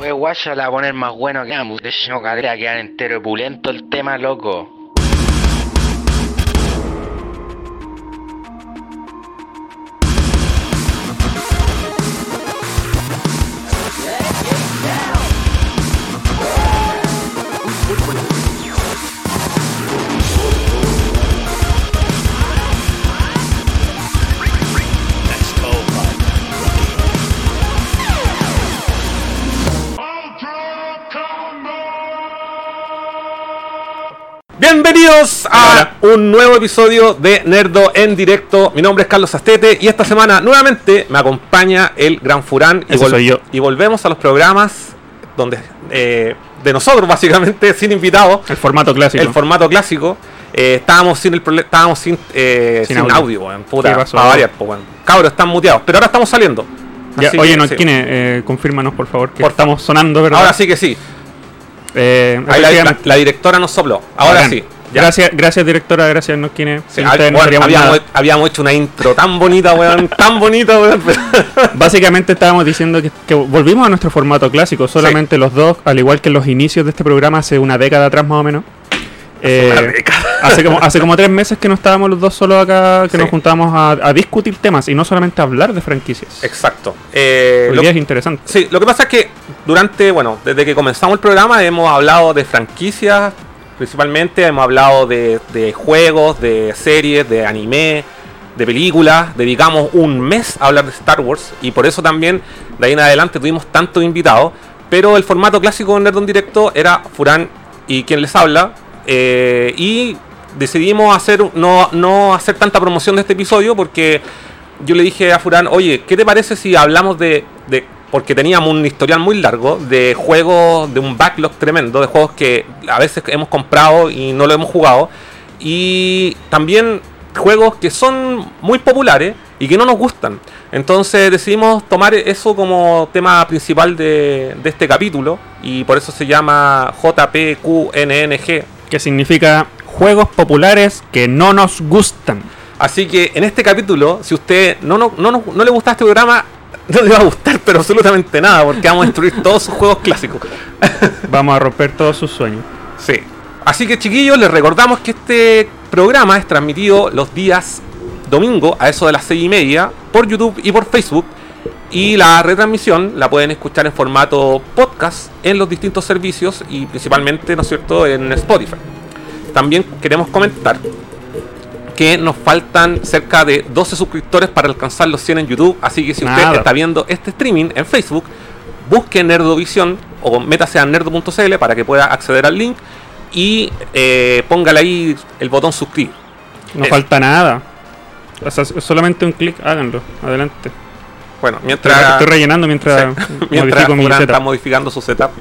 Pues guaya la va a poner más bueno que ambos. De hecho, cadera quedar entero pulento el tema, loco. Bienvenidos a un nuevo episodio de Nerdo en directo. Mi nombre es Carlos Astete y esta semana nuevamente me acompaña el Gran Furán. Y, soy yo. y volvemos a los programas donde eh, de nosotros básicamente sin invitados, El formato clásico. el formato clásico. Eh, estábamos sin el estábamos sin, eh, Sin sin audio, weón, puta, para variar, weón. Cabros, están muteados, pero ahora estamos saliendo. Ya, oye, no, sí. Kine, eh, confírmanos por favor que Por- estamos sonando, ¿verdad? Ahora sí que sí. Eh, Ahí la, la- efectivamente. la directora nos sopló. Ahora Bacán. sí. Ya. Gracias, gracias directora, gracias Noskine. Sí, Sin hab- ustedes no weón, seríamos habíamos, hecho una intro tan bonita, weón, tan bonita, weón. Básicamente estábamos diciendo que, que volvimos a nuestro formato clásico, solamente los dos, al igual que en los inicios de este programa hace una década atrás más o menos. Eh, Una década. hace como hace como tres meses que no estábamos los dos solos acá, que Sí. nos juntábamos a, a discutir temas y no solamente a hablar de franquicias. Exacto. Eh, Hoy lo- día es interesante. sí, lo que pasa es que durante, bueno, desde que comenzamos el programa hemos hablado de franquicias, principalmente hemos hablado de, juegos, de series, de anime, de películas. Dedicamos un mes a hablar de Star Wars y por eso también de ahí en adelante tuvimos tantos invitados. Pero el formato clásico de Nerdon Directo era Furán y quien les habla. eh, y decidimos hacer no, no hacer tanta promoción de este episodio porque yo le dije a Furán, oye, ¿qué te parece si hablamos de- porque teníamos un historial muy largo de juegos, de un backlog tremendo, de juegos que a veces hemos comprado y no lo hemos jugado, y también juegos que son muy populares y que no nos gustan. Entonces decidimos tomar eso como tema principal de, de este capítulo, y por eso se llama JPQNNG, Que significa juegos populares que no nos gustan. Así que en este capítulo, si usted no, no, no, no- no le gusta este programa, no le va a gustar, pero absolutamente nada, porque vamos a destruir todos sus juegos clásicos. Vamos a romper todos sus sueños. Sí. Así que chiquillos, les recordamos que este programa es transmitido los días domingo a eso de las seis y media por YouTube y por Facebook. Y la retransmisión la pueden escuchar en formato podcast en los distintos servicios y principalmente, ¿no es cierto?, en Spotify. También queremos comentar que nos faltan cerca de 12 suscriptores para alcanzar los 100 en YouTube. Así que si usted está viendo este streaming en Facebook, busque Nerdovisión o métase a nerdo.cl para que pueda acceder al link y eh, póngale ahí el botón suscribir. No Es- falta nada. O sea, solamente un clic, háganlo. Adelante. Bueno, mientras, estoy rellenando mientras mientras modifico mi setup. está modificando su setup,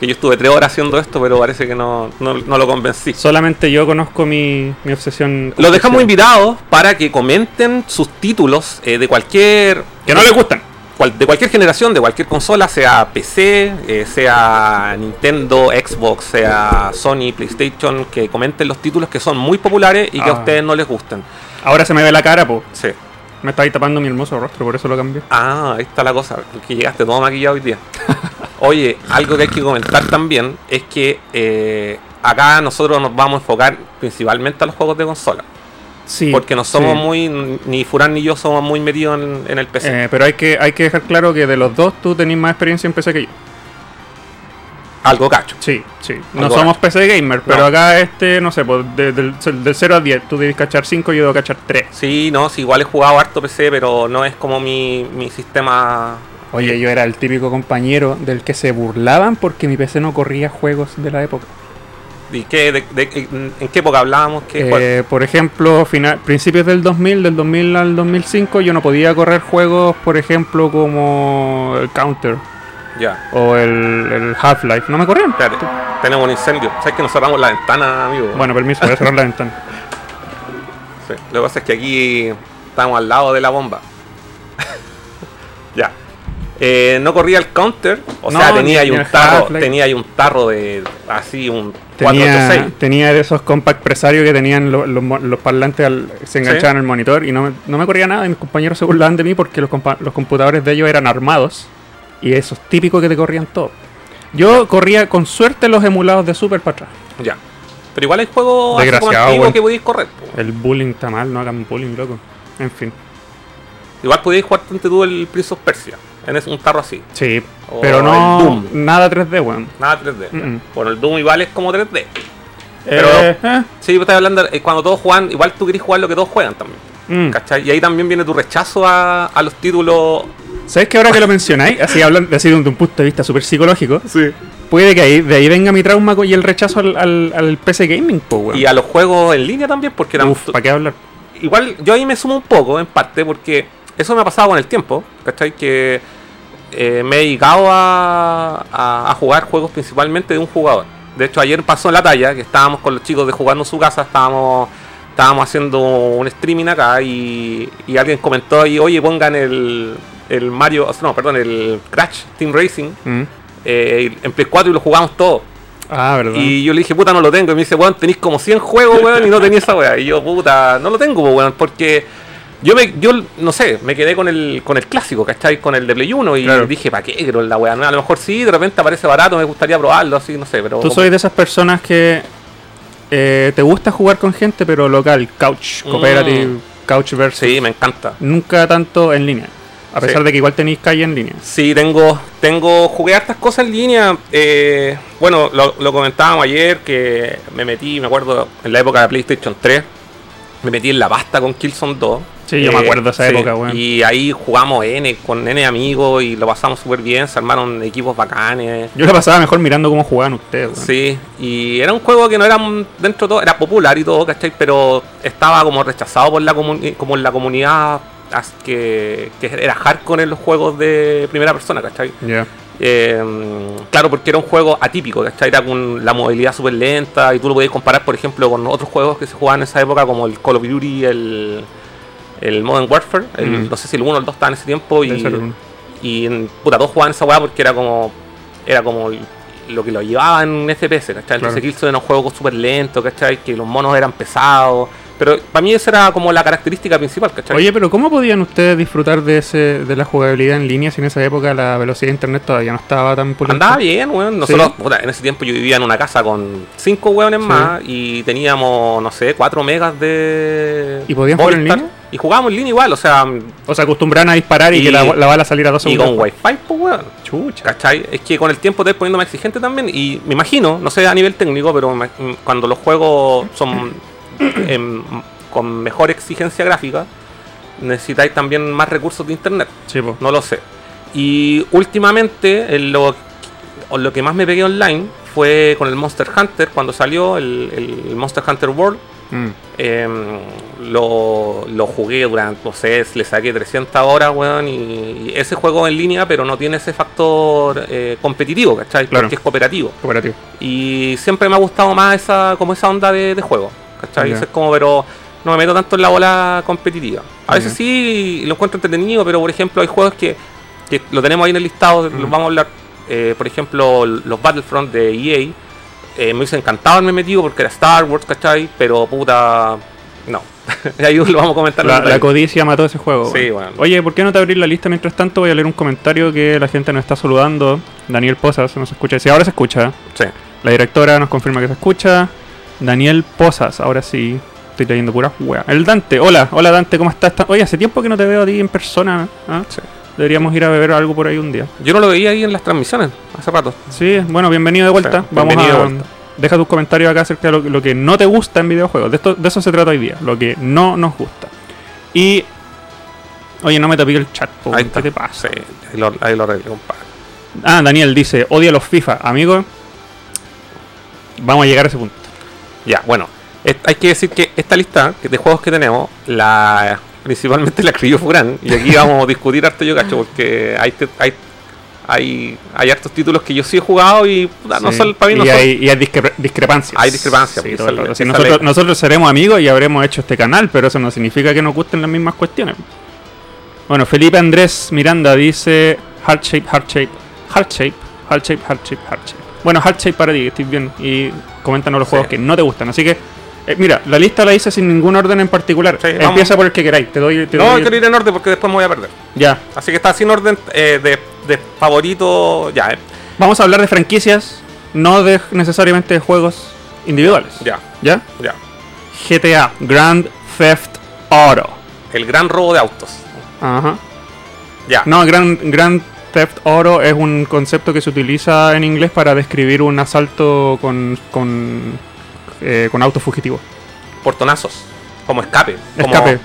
que yo estuve tres horas haciendo esto, pero parece que no, no, no lo convencí. Solamente yo conozco mi, mi obsesión. Los dejamos invitados para que comenten sus títulos eh, de cualquier Que no les gustan. cual- de cualquier generación, de cualquier consola, sea PC, eh, sea Nintendo, Xbox, sea Sony, PlayStation, que comenten los títulos que son muy populares y que a Ah. ustedes no les gustan. Ahora se me ve la cara, po. Sí. Me está ahí tapando mi hermoso rostro, por eso lo cambié. Ah, ahí está la cosa, que llegaste todo maquillado hoy día. Oye, algo que hay que comentar también es que eh, acá nosotros nos vamos a enfocar principalmente a los juegos de consola. Sí. Porque no somos sí. muy, ni Furán ni yo somos muy metidos en, en el PC. Eh, pero hay que, hay que dejar claro que de los dos tú tenés más experiencia en PC que yo. Algo cacho. Sí, sí. No Algo somos PC gamer, pero No. acá este, no sé, pues de- del, del 0 a 10, tú debes cachar 5 y yo debo cachar 3. Sí, no, sí, igual he jugado harto PC, pero no es como mi, mi sistema. Oye, yo era el típico compañero del que se burlaban porque mi PC no corría juegos de la época. ¿Y qué, de- de- ¿En qué época hablábamos? Eh, por ejemplo, final, principios del 2000, del 2000 al 2005, yo no podía correr juegos, por ejemplo, como el Counter Ya. o el, el Half-Life. No me corrían. Espérate, tenemos un incendio. ¿Sabes que nos cerramos la ventana, amigo? Bueno, permiso, voy a cerrar la ventana. Sí, Lo que pasa es que aquí estamos al lado de la bomba. ya. Eh, no corría el counter, o No, sea, tenía ahí un tarro, tenía ahí un tarro de así un Tenía, 486. tenía de esos compact presarios que tenían lo- los parlantes, al- se enganchaban al monitor y no me, no me corría nada. Y mis compañeros se burlaban de mí porque los, los computadores de ellos eran armados y eso es típico que te corrían todo. Yo corría con suerte los emulados de Super para atrás. Ya. Pero igual hay juegos así como Desgraciado, antiguos que podéis correr. po. El bullying está mal, no hagan bullying, loco. En fin. Igual podéis jugar ante tú el Prince of Persia. En ese- un tarro así. Sí, O pero el no Doom. nada 3D, weón. Nada 3D. Mm, mm. Bueno, el Doom igual es como 3D. Pero- Eh, eh, Sí, estaba hablando, eh, cuando todos juegan, igual tú querés jugar lo que todos juegan también. mm. ¿Cachai? Y ahí también viene tu rechazo a, a los títulos. ¿Sabes que ahora que lo mencionáis, así hablando así desde un punto de vista súper psicológico, Sí. puede que ahí, de ahí venga mi trauma y el rechazo al, al, al PC Gaming, po, weón. Y a los juegos en línea también, porque eran- Uf, ¿para qué hablar? igual yo ahí me sumo un poco, en parte, porque eso me ha pasado con el tiempo, ¿cachai? Que eh, me he dedicado a, a- a jugar juegos principalmente de un jugador. De hecho, ayer pasó en la talla, que estábamos con los chicos de jugando en su casa, estábamos estábamos haciendo un streaming acá y, y alguien comentó ahí, oye, pongan el, el Mario, no, perdón, el Crash Team Racing Mm. eh, en Play 4 y lo jugamos todos. Ah, verdad. Y yo le dije, puta, no lo tengo. Y me dice, weón, tenéis como 100 juegos, weón, y no tenía esa weá. Y yo, puta, no lo tengo, weón, porque yo, me, yo no sé, me quedé con el, con el clásico, ¿cachai? Con el de Play 1 y Claro. dije, ¿para qué quiero la weá? A lo mejor sí, de repente aparece barato, me gustaría probarlo, así, no sé, pero... Tú como- soy de esas personas que eh, te gusta jugar con gente, pero local, couch, Mm. cooperative, couch versus. Sí, me encanta. Nunca tanto en línea. A pesar Sí. de que igual tenéis calle en línea. Sí, tengo, tengo, jugué hartas cosas en línea. eh, bueno, lo, lo comentábamos ayer que me metí, me acuerdo, en la época de PlayStation 3, me metí en la pasta con Killzone 2. Sí, yo me acuerdo de esa sí, época, weón. Y ahí jugamos N con N amigos y lo pasamos súper bien, se armaron equipos bacanes. Yo la pasaba mejor mirando cómo jugaban ustedes, weón. Sí, y era un juego que no era dentro de todo, era popular y todo, ¿cachai? Pero estaba como rechazado por la comuni- como en la comunidad que, que era hardcore en los juegos de primera persona, ¿cachai? Ya. Eh, claro, porque era un juego atípico, ¿cachai? Era con la movilidad súper lenta y tú lo podías comparar, por ejemplo, con otros juegos que se jugaban en esa época, como el Call of Duty, el, el Modern Warfare. el- Mm. No sé si el 1 o el 2 estaban en ese tiempo y, y en- puta, todos jugaban esa weá porque era como era como lo que lo llevaba en FPS, ¿cachai? Entonces Claro. Killzone era un juego súper lento, ¿cachai? Que los monos eran pesados. Pero para mí esa era como la característica principal, ¿cachai? Oye, pero ¿cómo podían ustedes disfrutar de ese de la jugabilidad en línea si en esa época la velocidad de internet todavía no estaba tan pulenta? Andaba bien, weón. Nosotros, Sí. puta, en ese tiempo yo vivía en una casa con cinco weones Sí. más y teníamos, no sé, 4 megas de. ¿Y podían jugar en línea? Y jugábamos en línea igual, o sea, O sea, acostumbraban a disparar y, Y- que la, la bala saliera dos y segundos. con después. wifi, pues weón. Chucha. ¿Cachai? Es que con el tiempo te vas poniendo más exigente también. Y me imagino, no sé a nivel técnico, pero me- cuando los juegos son em, con mejor exigencia gráfica, necesitáis también más recursos de internet. Sí, po. No lo sé. Y últimamente, en lo, lo que más me pegué online fue con el Monster Hunter, cuando salió el, el Monster Hunter World. Mm. Em, lo, lo jugué durante, no sé, le saqué 300 horas, weón, y, y ese juego en línea, pero no tiene ese factor eh, competitivo, ¿cachai? Claro. Porque es cooperativo. Cooperativo. Y siempre me ha gustado más esa, como esa onda de, de juego, ¿cachai? Ese es como, pero no me meto tanto en la bola competitiva. A veces sí lo encuentro entretenido, pero por ejemplo hay juegos que, que lo tenemos ahí en el listado, los vamos a hablar. eh, por ejemplo, los Battlefront de EA. Eh, me hubiese encantado haberme metido porque era Star Wars, ¿cachai? Pero puta, no. ahí lo vamos a comentar. en La, codicia mató ese juego. Sí, bueno. Oye, ¿por qué no te abrís la lista mientras tanto? Voy a leer un comentario que la gente nos está saludando. Daniel Posas nos escucha. Sí, ahora se escucha. Sí. La directora nos confirma que se escucha. Daniel Posas, ahora sí. Estoy leyendo pura wea. El Dante, hola, hola Dante, ¿cómo estás? Oye, hace tiempo que no te veo a ti en persona. ¿ah? Sí. Deberíamos ir a beber algo por ahí un día. Yo no lo veía ahí en las transmisiones hace rato. Sí, bueno, bienvenido de vuelta. Sí, Vamos bienvenido a. de vuelta. Deja tus comentarios acá acerca de lo, que- lo que no te gusta en videojuegos. De, esto, de eso se trata hoy día, lo que no nos gusta. Y. Oye, no me tapé el chat, po, Ahí ¿qué está. te pasa? Sí, ahí lo, ahí lo arreglé, compadre. Ah, Daniel dice: odia los FIFA. Amigo, vamos a llegar a ese punto. Ya, bueno, hay que decir que esta lista de juegos que tenemos, la principalmente la escribió Furán, y aquí vamos a discutir harto yo, cacho, porque hay, hay, hay, hay hartos títulos que yo sí he jugado y puta, no Sí. son, para mí no y son. hay, y hay discre- discrepancias. Hay discrepancias, Sí, pues, todo nosotros, nosotros seremos amigos y habremos hecho este canal, pero eso no significa que nos gusten las mismas cuestiones. Bueno, Felipe Andrés Miranda dice Heart Shape, Heart Shape, Heart Shape, Heart Shape, Heart Shape, Heart Shape. Bueno, Heart Shape para ti, que estés bien. Y coméntanos los Sí. juegos que no te gustan. Así que, eh, mira, la lista la hice sin ningún orden en particular. Sí, Empieza por el que queráis. Te doy, te No, doy- quiero ir en orden porque después me voy a perder. Ya. Así que está sin orden eh, de, de favorito. Ya, eh. Vamos a hablar de franquicias, no de necesariamente de juegos individuales. Ya, ¿Ya? ya. GTA, Grand Theft Auto. El gran robo de autos. Ajá. Ya. No, Grand, Grand Theft Auto es un concepto que se utiliza en inglés para describir un asalto con, con, eh, con autos fugitivos. Portonazos. Como escape. Como, Escape.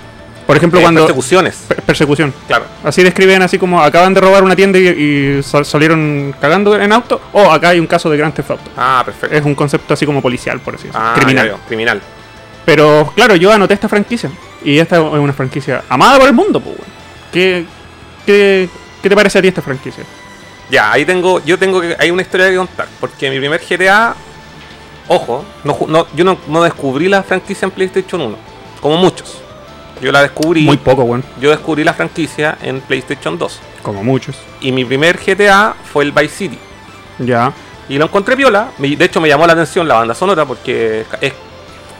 Por ejemplo, eh, cuando... Persecuciones. per- persecución. Claro. Así describen así como acaban de robar una tienda y, y sal- salieron cagando en auto. O acá hay un caso de Grand Theft Auto. Ah, perfecto. Es un concepto así como policial, por así decirlo. Ah, Criminal. veo, Criminal. Pero claro, yo anoté esta franquicia. Y esta es una franquicia amada por el mundo, pues. ¿Qué, qué, qué te parece a ti esta franquicia? Ya, ahí tengo, yo tengo que, hay una historia que contar, porque mi primer GTA, ojo, no, ju- no- yo no, no descubrí la franquicia en PlayStation 1, como muchos. Yo la descubrí, Muy poco, weón. yo descubrí la franquicia en PlayStation 2. Como muchos. Y mi primer GTA fue el Vice City. Ya. Y lo encontré viola, de hecho me llamó la atención la banda sonora, porque es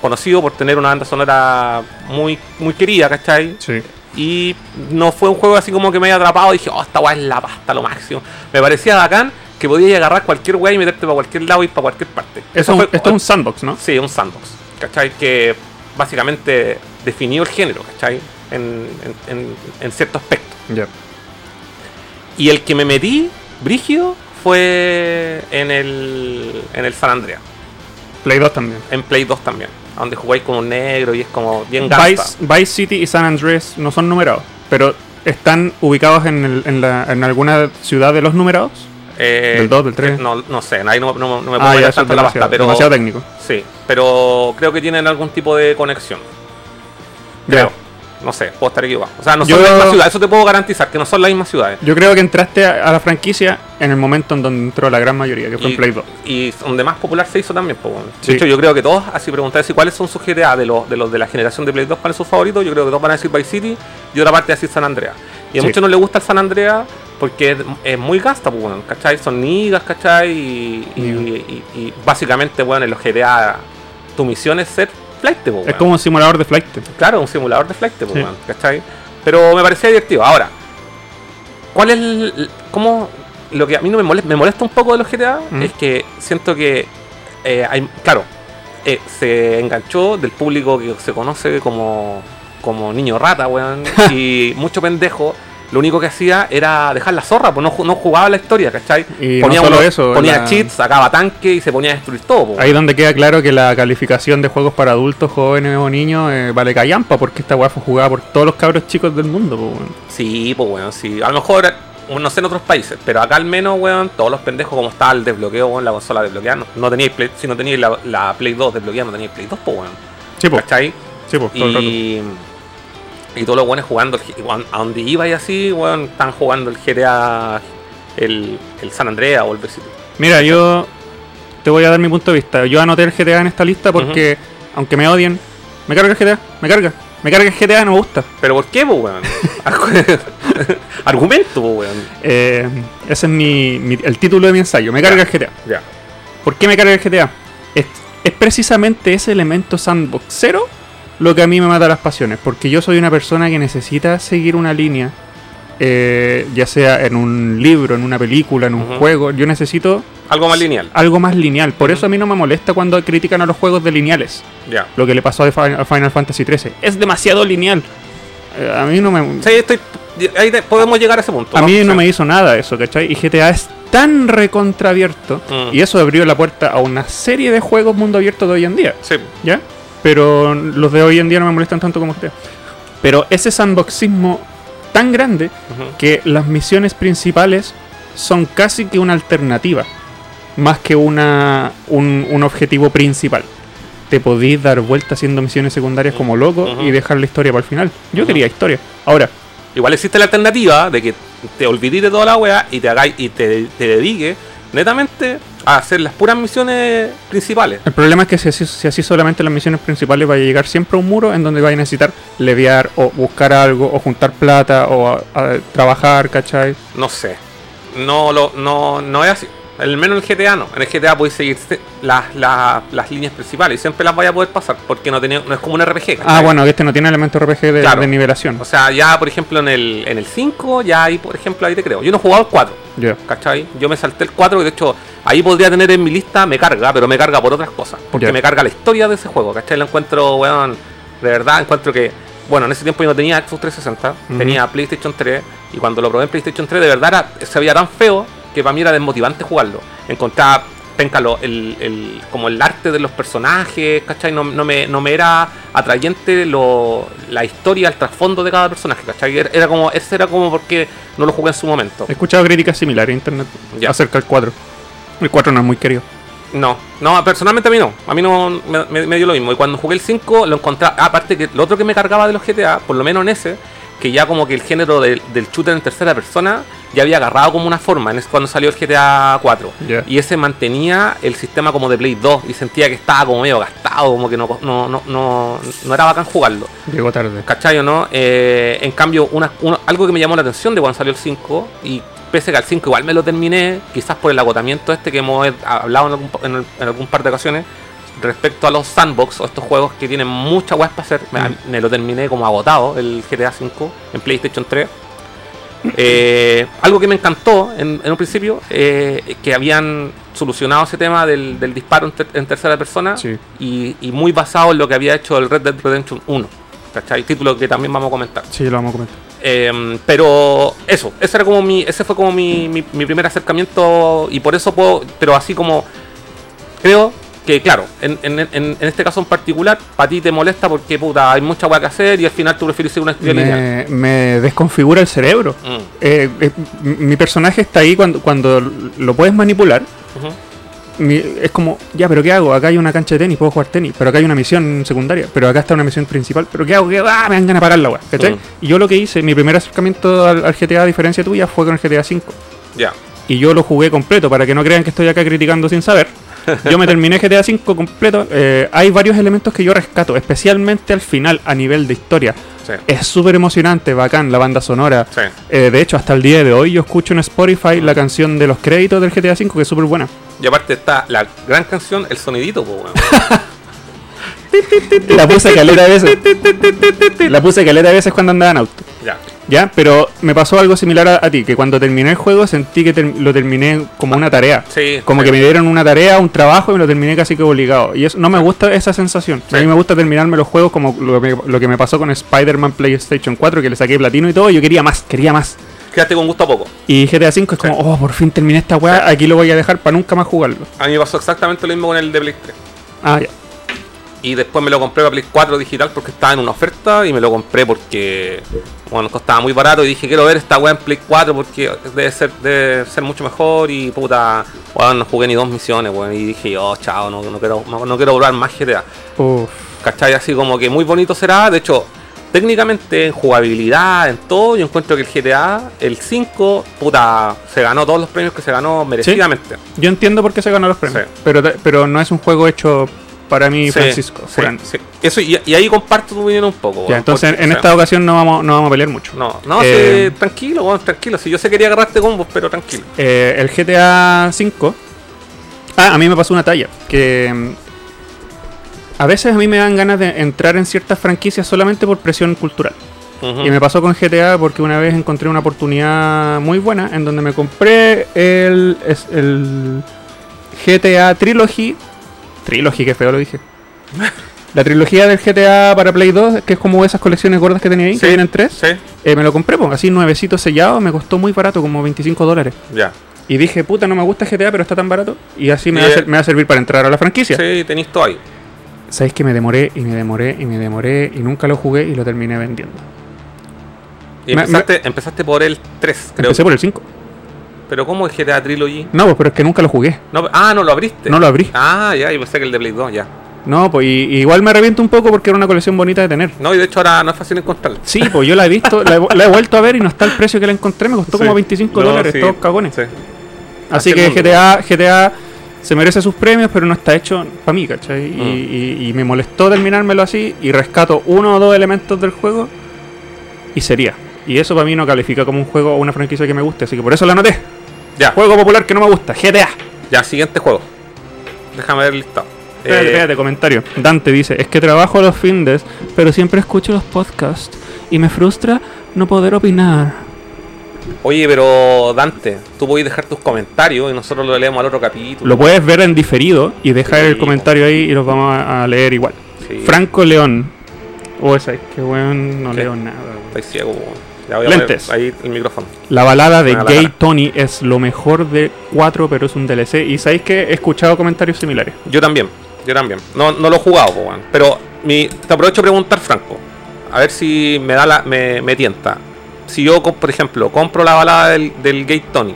conocido por tener una banda sonora muy, muy querida, ¿cachai? Sí. Y no fue un juego así como que me haya atrapado. Dije, oh, esta weá es la pasta, lo máximo. Me parecía bacán que podías agarrar cualquier weá y meterte para cualquier lado y para cualquier parte. Eso esto es un sandbox, ¿no? Sí, un sandbox. ¿Cachai? Que básicamente definió el género, ¿cachai? En, en, en- en cierto aspecto. Ya. Y el que me metí, brígido, fue en el, en el San Andreas. Play 2 también. En Play 2 también. Donde jugáis con un negro y es como bien gasta. Vice, Vice City y San Andreas no son numerados, pero están ubicados en, el- en, la- en alguna ciudad de los numerados. Eh, ¿Del dos, del tres? No, no sé, ahí no, no- no me puedo Ah, ya, tanto la pasta, pero demasiado técnico. sí, pero creo que tienen algún tipo de conexión. Creo. No sé, puedo estar equivocado. O sea, no son Yo- las mismas ciudades, eso te puedo garantizar, que no son las mismas ciudades. Yo creo que entraste a, a la franquicia en el momento en donde entró la gran mayoría, que fue Y, en Play 2. y donde más popular se hizo también, pues, bueno. Sí. De hecho, yo creo que todos, así preguntáis si cuáles son sus GTA de los, de los de la generación de Play 2 para sus favoritos, yo creo que todos van a decir Vice City y otra parte decir San Andreas. Y a Sí. muchos no les gusta el San Andreas porque es, es muy gasta, pues, bueno, ¿cachai? Son nigas, ¿cachai? Y- y básicamente, bueno, en los GTA tu misión es ser flight, Es como un simulador de flight. Claro, un simulador de flight, Sí. weón, ¿cachai? Pero me parecía divertido. Ahora, ¿cuál es el, cómo, lo que a mí no me molesta, me molesta un poco de los GTA? Mm. Es que siento que eh, hay, claro, eh, se enganchó del público que se conoce como, como niño rata, weón, y mucho pendejo. Lo único que hacía era dejar la zorra, pues no, no jugaba la historia, ¿cachai? Y no solo uno- eso, ponía la- cheats, sacaba tanque y se ponía a destruir todo. pues. Ahí donde queda claro que la calificación de juegos para adultos, jóvenes o niños eh, vale callampa, porque esta weá fue jugada por todos los cabros chicos del mundo. po, weón. Sí, pues weón, sí. A lo mejor, no sé en otros países, pero acá al menos, weón, todos los pendejos como estaba el desbloqueo, weón, la consola desbloqueada, no, no teníais Play, si no teníais la, la Play 2 desbloqueada, no teníais Play 2, pues weón. Sí, po, ¿Cachai? sí, po, todo el rato. Y, todos los weones jugando, el a donde iba y así, weón, están jugando el GTA, el, el San Andreas o el Vice. Mira, yo te voy a dar mi punto de vista. Yo anoté el GTA en esta lista porque, aunque me odien, me carga el GTA, me carga. Me carga el GTA, no me gusta. ¿Pero por qué, pues weón? Argumento, pues weón. Eh, ese es mi, mi- el título de mi ensayo. Me carga el GTA. Ya. ¿Por qué me carga el GTA? Es, es precisamente ese elemento sandboxero lo que a mí me mata las pasiones. Porque yo soy una persona que necesita seguir una línea, eh, ya sea en un libro, en una película, en un juego. Yo necesito Algo más lineal. algo más lineal. Por eso a mí no me molesta cuando critican a los juegos de lineales. Ya. Lo que le pasó a Final Fantasy XIII. Es demasiado lineal. Eh, a mí no me... Sí, estoy, ahí podemos llegar a ese punto. A mí no Sí. me hizo nada eso, ¿cachai? Y GTA es tan recontraabierto. Mm. Y eso abrió la puerta a una serie de juegos mundo abierto de hoy en día. Sí. ¿Ya? Pero los de hoy en día no me molestan tanto como GTA. Pero ese sandboxismo tan grande que las misiones principales son casi que una alternativa. Más que una, un, un objetivo principal. Te podís dar vuelta haciendo misiones secundarias como loco y dejar la historia para el final. Yo quería historia. Ahora, Igual existe la alternativa de que te olvides de toda la wea y te hagáis y te, te dediques netamente a hacer las puras misiones principales. El problema es que si así, si así solamente las misiones principales va a llegar siempre a un muro en donde va a necesitar leviar o buscar algo o juntar plata o a- a trabajar, ¿cachai? No sé. No lo, no, no es así. El menos en el GTA no. En el GTA podéis seguir se- las, las, las líneas principales y siempre las vais a poder pasar porque no, tiene, no es como un RPG. Ah, bueno, que este no tiene elemento RPG de, Claro. de nivelación. O sea, ya por ejemplo en el, en el 5, ya ahí por ejemplo ahí te creo. Yo no he jugado el 4, Ya. ¿cachai? Yo me salté el 4 y de hecho ahí podría tener en mi lista, me carga, pero me carga por otras cosas. Porque me carga la historia de ese juego, ¿cachai? Lo encuentro, weón, de verdad encuentro que, bueno, en ese tiempo yo no tenía Xbox 360, Ujú. tenía PlayStation 3 y cuando lo probé en PlayStation 3 de verdad era- se veía tan feo que para mí era desmotivante jugarlo. Encontraba penca lo- el, el- como el arte de los personajes, ¿cachai? No, no me, no me era atrayente lo, la historia, el trasfondo de cada personaje, ¿cachai? Era, era como, ese era como porque no lo jugué en su momento. He escuchado críticas similares en internet Ya. acerca del 4. El 4 no es muy querido. No, no, personalmente a mí no. A mí no me, me- me dio lo mismo. Y cuando jugué el 5 lo encontré. Aparte que lo otro que me cargaba de los GTA, por lo menos en ese, que ya como que el género del, del shooter en tercera persona ya había agarrado como una forma en ese- cuando salió el GTA 4. Ya. Y ese mantenía el sistema como de Play 2 y sentía que estaba como medio gastado, como que no, no, no, no, no era bacán jugarlo. Llegó tarde. ¿Cachai o no? Eh, en cambio, una, una- algo que me llamó la atención de cuando salió el 5, y pese que al 5 igual me lo terminé, quizás por el agotamiento este que hemos hablado en algún, en, en algún par de ocasiones, respecto a los sandbox o estos juegos que tienen mucha web para hacer, me, Mm. me lo terminé como agotado, el GTA 5 en PlayStation 3. Eh, algo que me encantó en, en un principio, eh, que habían solucionado ese tema del, del disparo en, ter- en tercera persona Sí. y, y muy basado en lo que había hecho el Red Dead Redemption 1. ¿Cachai? Título que también vamos a comentar. Sí, lo vamos a comentar. Eh, pero eso, ese era como mi, ese fue como mi, mi, mi primer acercamiento y por eso puedo, pero así como creo que claro, en, en, en, en este caso en particular, para ti te molesta porque puta, hay mucha hueá que hacer y al final tú prefieres ir una lineal. Me, desconfigura el cerebro. Mm, Eh, eh, mi personaje está ahí cuando, cuando lo puedes manipular. Mi- es como, ya, pero ¿qué hago? Acá hay una cancha de tenis, puedo jugar tenis, pero acá hay una misión secundaria, pero acá está una misión principal, pero ¿qué hago? Ah, me dan ganas de parar la weá, ¿cachai? Mm. Y yo lo que hice, mi primer acercamiento al, al GTA, a diferencia tuya, fue con el GTA V. Ya. Y yo lo jugué completo, para que no crean que estoy acá criticando sin saber. Yo me terminé GTA V completo. Eh, hay varios elementos que yo rescato, especialmente al final, a nivel de historia. Sí. Es súper emocionante, bacán, la banda sonora. Sí. Eh, de hecho, hasta el día de hoy yo escucho en Spotify la canción de los créditos del GTA V, que es súper buena. Y aparte está la gran canción, el sonidito, pues. La puse caleta de veces. La puse caleta de veces cuando andaba en auto. Ya. Pero me pasó algo similar a, a ti, que cuando terminé el juego sentí que ter- lo terminé como una tarea. Sí. Como sí. que me dieron una tarea, un trabajo y me lo terminé casi que obligado. Y eso, no me gusta esa sensación. Sí. A mí me gusta terminarme los juegos como lo, me- lo que me pasó con Spider-Man PlayStation 4, que le saqué platino y todo. Y yo quería más, quería más. Quédate con gusto a poco. Y GTA V es como, oh, por fin terminé esta weá, aquí lo voy a dejar para nunca más jugarlo. A mí me pasó exactamente lo mismo con el de Play 3. Ah, ya. Y después me lo compré para Play 4 digital porque estaba en una oferta y me lo compré porque bueno, costaba muy barato y dije quiero ver esta weá en Play 4 porque debe ser, debe ser mucho mejor y puta, weón, no jugué ni dos misiones, weón, y dije yo, chao, no, no quiero, no, no quiero más GTA. Uf. ¿Cachai? Así como que muy bonito será, de hecho, técnicamente en jugabilidad, en todo, yo encuentro que el GTA, el 5, puta, se ganó todos los premios que se ganó merecidamente. Yo entiendo por qué se ganó los premios, Sí. pero, pero no es un juego hecho para mí, Sí, Francisco. sí, Fran. sí. Eso, y, y ahí comparto tu opinión un poco. Ya, entonces porque, en sea, esta ocasión no vamos, no vamos a pelear mucho. No, no, Eh, sí, tranquilo, weón, tranquilo. Si yo sé que quería agarrarte combos, pero tranquilo. Eh, el GTA V. Ah, a mí me pasó una talla. Que. mm, A veces a mí me dan ganas de entrar en ciertas franquicias solamente por presión cultural. Y me pasó con GTA porque una vez encontré una oportunidad muy buena en donde me compré el, el GTA Trilogy. Trilogy, qué feo lo dije. La trilogía del GTA para Play 2, que es como esas colecciones gordas que tenía ahí, Sí, que vienen tres. Sí, Eh, me lo compré, pues, así nuevecito sellado, me costó muy barato, como 25 dólares. ya. Y dije, puta, no me gusta GTA, pero está tan barato. Y así me, Y, va, a ser- me va a servir para entrar a la franquicia. Sí, tenéis todo ahí. ¿Sabéis que me demoré y me demoré y me demoré y nunca lo jugué y lo terminé vendiendo? Y Me- empezaste, empezaste por el 3, creo. Empecé por el 5. Pero ¿cómo es GTA Trilogy? No, pues, pero es que nunca lo jugué. No, ah, no lo abriste. No lo abrí. Ah, ya, y pensé que el de Play 2, ya. No, pues y- igual me arrepiento un poco porque era una colección bonita de tener. No, y de hecho ahora no es fácil encontrarla. Sí, pues yo la he visto, la he, la he vuelto a ver y no está el precio que la encontré, me costó Sí. como 25 No, dólares, sí, todos cagones. Sí. Así que. GTA, GTA se merece sus premios, pero no está hecho para mí, ¿cachai? Mm. Y, y- y me molestó terminármelo así y rescato uno o dos elementos del juego y sería. Y eso para mí no califica como un juego o una franquicia que me guste, así que por eso la anoté. Ya. Juego popular que no me gusta, GTA. Ya, siguiente juego. Déjame ver el listado. Espérate, Eh, espérate, comentario. Dante dice, es que trabajo los findes, pero siempre escucho los podcasts y me frustra no poder opinar. Oye, pero Dante, tú podés dejar tus comentarios y nosotros lo leemos al otro capítulo. Lo puedes ver en diferido y dejar Sí, el comentario ahí y los vamos a, leer igual. Sí. Franco León. Oh, esa es que weón, no ¿Qué? leo nada. weón. Estoy ciego. weón. Ya voy a Lentes. ahí el micrófono. La balada de Gay cara. Tony es lo mejor de 4, pero es un DLC. Y sabéis que he escuchado comentarios similares. Yo también, yo también. No, no lo he jugado. Pero mi, te aprovecho a preguntar, Franco. A ver si me da la, me, me tienta. Si yo, por ejemplo, compro la balada del, del Gate Tony.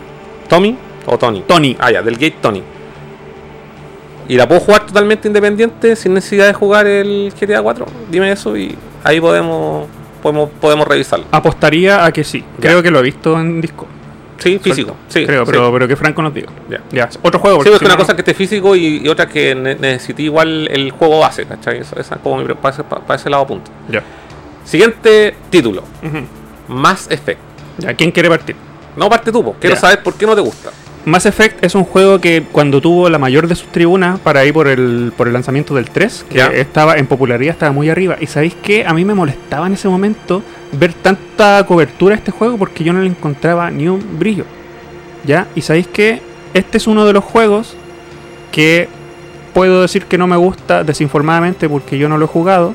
¿Tommy o Tony? Tony. Ah, ya, del Gate Tony. Y la puedo jugar totalmente independiente sin necesidad de jugar el GTA 4. Dime eso y ahí podemos podemos, podemos revisarlo. Apostaría a que sí. Creo que lo he visto en disco. Sí, físico. Sí, Creo, sí. pero, pero que Franco nos diga. Ya. Ya, otro juego. Sí, es si una no, cosa que esté físico y, y otra que ne- necesite igual el juego base, ¿cachai? Esa es como mi para ese, para ese lado punto. Ya. Siguiente título, Ujú. Mass Effect. ¿quién quiere partir? No parte tú, po. quiero Ya. saber por qué no te gusta. Mass Effect es un juego que cuando tuvo la mayor de sus tribunas para ir por el, por el lanzamiento del 3, que estaba en popularidad, estaba muy arriba. Y sabéis que a mí me molestaba en ese momento ver tanta cobertura a este juego porque yo no le encontraba ni un brillo. ¿Ya? Y sabéis que este es uno de los juegos que puedo decir que no me gusta desinformadamente porque yo no lo he jugado.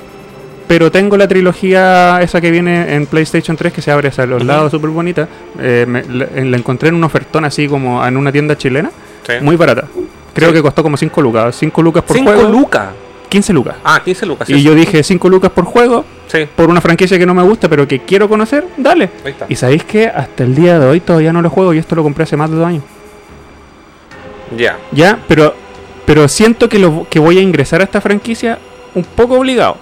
Pero tengo la trilogía esa que viene en PlayStation 3 que se abre hacia los lados, súper bonita. Eh, me- la, la encontré en un ofertón así como en una tienda chilena. Sí. Muy barata. Creo Sí. que costó como 5 lucas. 5 lucas por 5 juego. lucas. 15 lucas. Ah, 15 lucas. sí, y yo dije 5 lucas por juego, Sí, por una franquicia que no me gusta, pero que quiero conocer, dale. ahí está. Y sabéis que hasta el día de hoy todavía no lo juego y esto lo compré hace más de dos años. Ya. Ya, pero pero siento que, lo, que voy a ingresar a esta franquicia un poco obligado.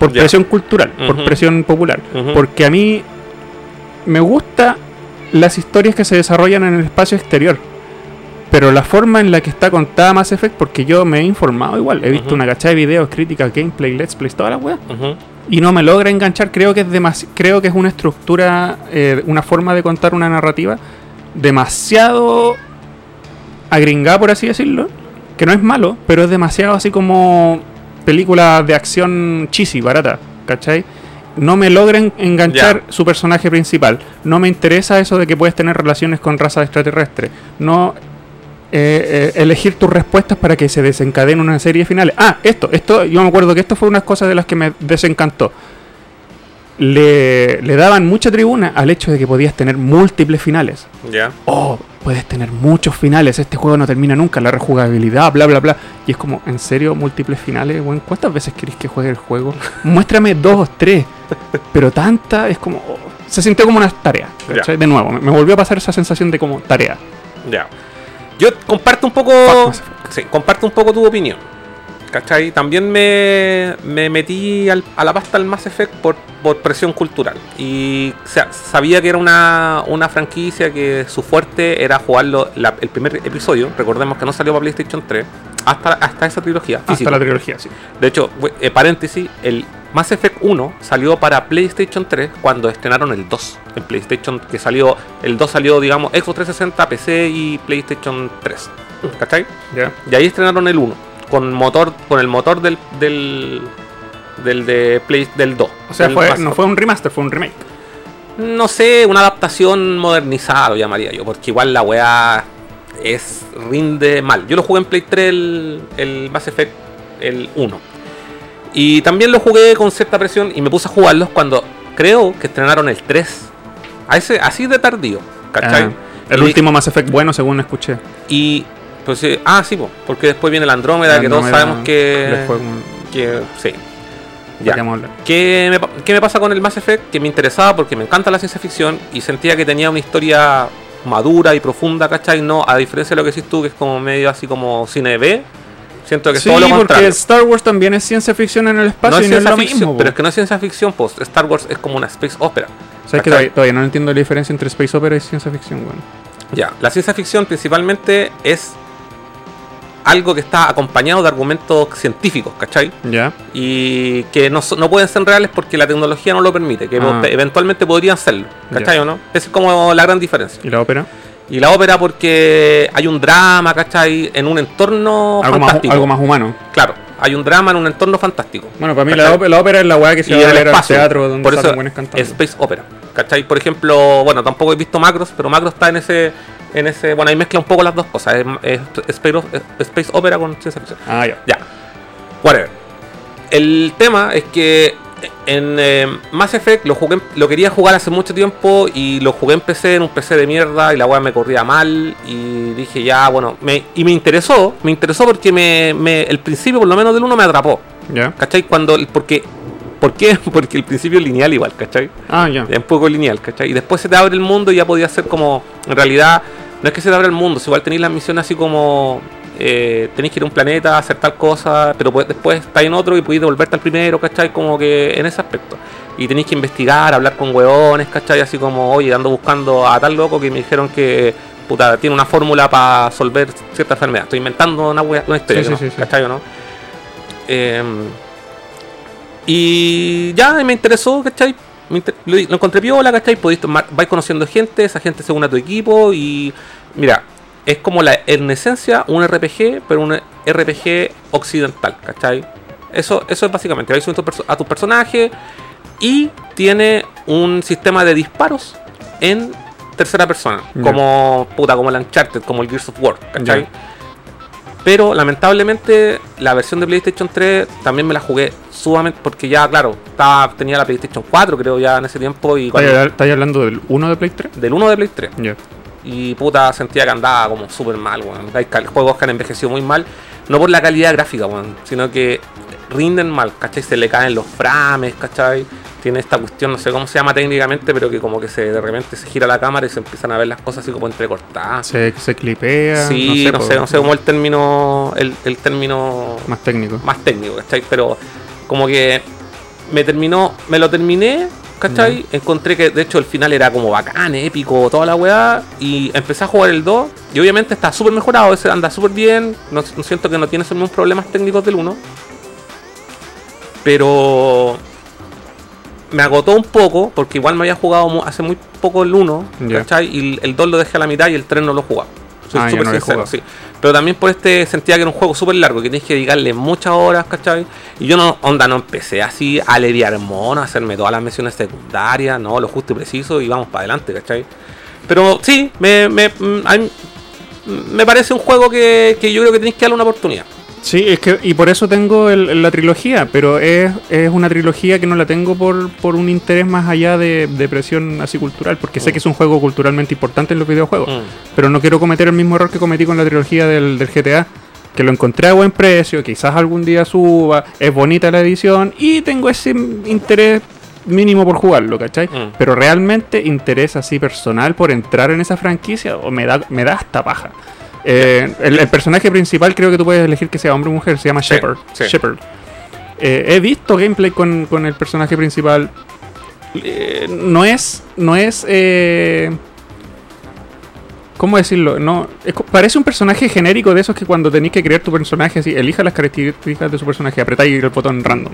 Por presión cultural, por presión popular. Porque a mí me gusta las historias que se desarrollan en el espacio exterior. Pero la forma en la que está contada Mass Effect, porque yo me he informado igual, he visto una cachada de videos, críticas, gameplay, let's plays, toda la weá. Y no me logra enganchar. Creo que es demasi- creo que es una estructura, eh, una forma de contar una narrativa demasiado agringada, por así decirlo. Que no es malo, pero es demasiado así como película de acción cheesy, barata, ¿cachai? No me logran enganchar su personaje principal. No me interesa eso de que puedes tener relaciones con razas extraterrestres. No eh, eh, elegir tus respuestas para que se desencadene una serie final. Ah, esto, esto, yo me acuerdo que esto fue unas cosas de las que me desencantó. Le, le daban mucha tribuna al hecho de que podías tener múltiples finales. Ya. Oh, puedes tener muchos finales, este juego no termina nunca, la rejugabilidad, bla, bla, bla. Y es como, ¿en serio múltiples finales? Bueno, ¿Cuántas veces queréis que juegue el juego? Muéstrame dos o tres. Pero tanta es como... oh, se sintió como una tarea. De nuevo, me, volvió a pasar esa sensación de como tarea. Ya. Yo comparto un poco. Sí, comparto un poco tu opinión. ¿Cachai? También me, me metí al- a la pasta del Mass Effect por, por presión cultural. Y o sea, sabía que era una, una franquicia que su fuerte era jugarlo la- el primer episodio. Recordemos que no salió para PlayStation 3. Hasta, hasta esa trilogía. Hasta físico. la trilogía, sí. De hecho, eh, paréntesis, el Mass Effect 1 salió para PlayStation 3 cuando estrenaron el 2. En PlayStation, que salió, el 2 salió, digamos, Xbox 360, PC y PlayStation 3. ¿Cachai? Ya. Y ahí estrenaron el 1. Con motor, con el motor del, del, del de Play, del 2. O sea, fue, no fue un remaster, fue un remake. No sé, una adaptación modernizada lo llamaría yo, porque igual la weá es rinde mal. Yo lo jugué en Play 3 el, el Mass Effect el 1. Y también lo jugué con cierta presión y me puse a jugarlos cuando creo que estrenaron el 3. A ese, así de tardío, ¿cachai? Ah, el Y- último Mass Effect bueno, según escuché. Y pues eh, ah, sí, po, porque después viene el Andrómeda, que todos sabemos que, un- que sí. ¿para Ya. qué me, qué me pasa con el Mass Effect? Que me interesaba porque me encanta la ciencia ficción y sentía que tenía una historia madura y profunda, ¿cachai? No, a diferencia de lo que decís tú, que es como medio así como cine B, siento que es Sí, todo lo porque contrario. Star Wars también es ciencia ficción en el no espacio es y no es lo ficción, mismo. pero es que no es ciencia ficción, pues Star Wars es como una space opera. ¿Sabes que ¿cachai? todavía, todavía no entiendo la diferencia entre space opera y ciencia ficción, weón? Ya, la ciencia ficción principalmente es algo que está acompañado de argumentos científicos, ¿cachai? Ya. y que no, no pueden ser reales porque la tecnología no lo permite, que Ah. eventualmente podrían serlo, ¿cachai Ya. o no? Esa es como la gran diferencia. ¿Y la ópera? Y la ópera porque hay un drama, ¿cachai? En un entorno Algo más, fantástico. algo más humano. Claro, hay un drama en un entorno fantástico. Bueno, para mí la, ópera- la ópera es la weá que se y va a el ver al teatro donde por eso buenos. Space Opera. ¿Cachai? Por ejemplo, bueno, tampoco he visto Macros, pero Macros está en ese, en ese, bueno, ahí mezcla un poco las dos cosas. Es, es Space, es Space Opera con ciencia ficción. Ah, ya. Ya. Whatever. El tema es que en eh, Mass Effect lo jugué, lo quería jugar hace mucho tiempo y lo jugué en PC, en un PC de mierda y la weá me corría mal y dije ya, bueno, me, y me interesó, me interesó porque me, me- el principio por lo menos del uno me atrapó, Ya. ¿cachai? Cuando, porque, ¿por qué? Porque el principio es lineal igual, ¿cachai? Ah, ya. Es un poco lineal, ¿cachai? Y después se te abre el mundo y ya podía ser como, en realidad, no es que se te abra el mundo, si igual tenéis las misiones así como, eh, tenéis que ir a un planeta, hacer tal cosa, pero pues después estáis en otro y podéis devolverte al primero, ¿cachai? Como que en ese aspecto. Y tenéis que investigar, hablar con hueones, ¿cachai? Así como, oye, ando buscando a tal loco que me dijeron que, puta, tiene una fórmula para resolver cierta enfermedad. Estoy inventando una, una historia, Sí, sí, no, sí. ¿cachai o no? Em, y ya me interesó, ¿cachai? Me inter- lo, lo encontré piola, ¿cachai? Podéis tomar- vais conociendo gente, esa gente se une a tu equipo y mira, es como la en esencia un RPG, pero un RPG occidental, ¿cachai? Eso, eso es básicamente, vais a tu personaje y tiene un sistema de disparos en tercera persona, como puta, como el Uncharted, como el Gears of War, ¿cachai? Pero lamentablemente la versión de PlayStation 3 también me la jugué sumamente porque ya, claro, estaba, tenía la PlayStation 4 creo ya en ese tiempo y cuando- ¿Estáis estáis hablando del 1 de Play 3? del 1 de Play 3. Ya. Y puta, sentía que andaba como súper mal, weón. Juegos que han envejecido muy mal, no por la calidad gráfica, weón, sino que rinden mal, ¿cachai? Se le caen los frames, ¿cachai? Tiene esta cuestión, no sé cómo se llama técnicamente, pero que como que se de repente se gira la cámara y se empiezan a ver las cosas así como entrecortadas. Se, se clipea. Sí, no sé, no sé, cómo el término, el, el término Más técnico. más técnico, ¿cachai? Pero como que me terminó, me lo terminé, ¿cachai? Encontré que de hecho el final era como bacán, épico, toda la weá. Y empecé a jugar el 2 y obviamente está súper mejorado, ese anda súper bien. No, no siento que no tiene esos mismos problemas técnicos del 1. Pero me agotó un poco, porque igual me había jugado hace muy poco el 1, Ya. ¿cachai? Y el 2 lo dejé a la mitad y el 3 no lo jugaba. Soy Ah, súper no sincero, sí. Pero también por este sentía que era un juego súper largo, que tienes que dedicarle muchas horas, ¿cachai? Y yo no, onda, no empecé así a aliviar mono, a hacerme todas las misiones secundarias, no, lo justo y preciso y vamos para adelante, ¿cachai? Pero sí, me, me, mm, mí- me parece un juego que, que yo creo que tenéis que darle una oportunidad. Sí, es que, y por eso tengo el- la trilogía, pero es, es una trilogía que no la tengo por, por un interés más allá de, de presión así cultural, porque sé Mm. que es un juego culturalmente importante en los videojuegos, Mm. pero no quiero cometer el mismo error que cometí con la trilogía del, del GTA, que lo encontré a buen precio, quizás algún día suba, es bonita la edición y tengo ese interés mínimo por jugarlo, ¿cachai? Mm. Pero realmente interés así personal por entrar en esa franquicia o me da, me da hasta paja. Eh, el, el personaje principal creo que tú puedes elegir que sea hombre o mujer, se llama Sí, Shepard. sí. Shepard. Eh, he visto gameplay con, con el personaje principal. Eh, no es. No es. Eh, ¿Cómo decirlo? No, es parece un personaje genérico de esos que cuando tenéis que crear tu personaje, así, elija las características de su personaje, apretáis el botón random.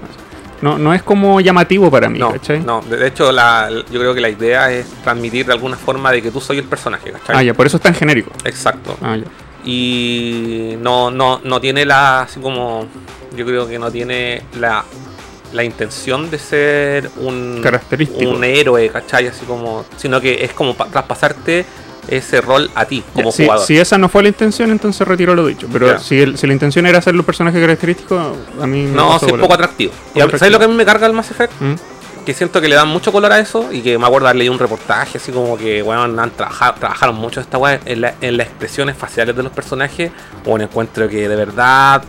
No, no es como llamativo para mí, No, ¿cachai? no, de hecho la, yo creo que la idea es transmitir de alguna forma de que tú soy el personaje, ¿cachai? Ah, ya, por eso es tan genérico. Exacto. Ah, ya. y no, no, no tiene la, así como, yo creo que no tiene la, la intención de ser un, Característico. un héroe, ¿cachai? Así como, sino que es como pa- traspasarte ese rol a ti como jugador. si esa no fue la intención, entonces retiro lo dicho. Pero Ya. si, el- si la intención era hacer un personaje característico, a mí me no, sí es poco atractivo. Poco. ¿Sabes lo que a mí me carga el Mass Effect? ¿Mm? Que siento que le dan mucho color a eso y que me acuerdo haber leído un reportaje así como que, weón, han trabajado, trabajaron mucho esta weá en, la- en las expresiones faciales de los personajes. Bueno, encuentro que de verdad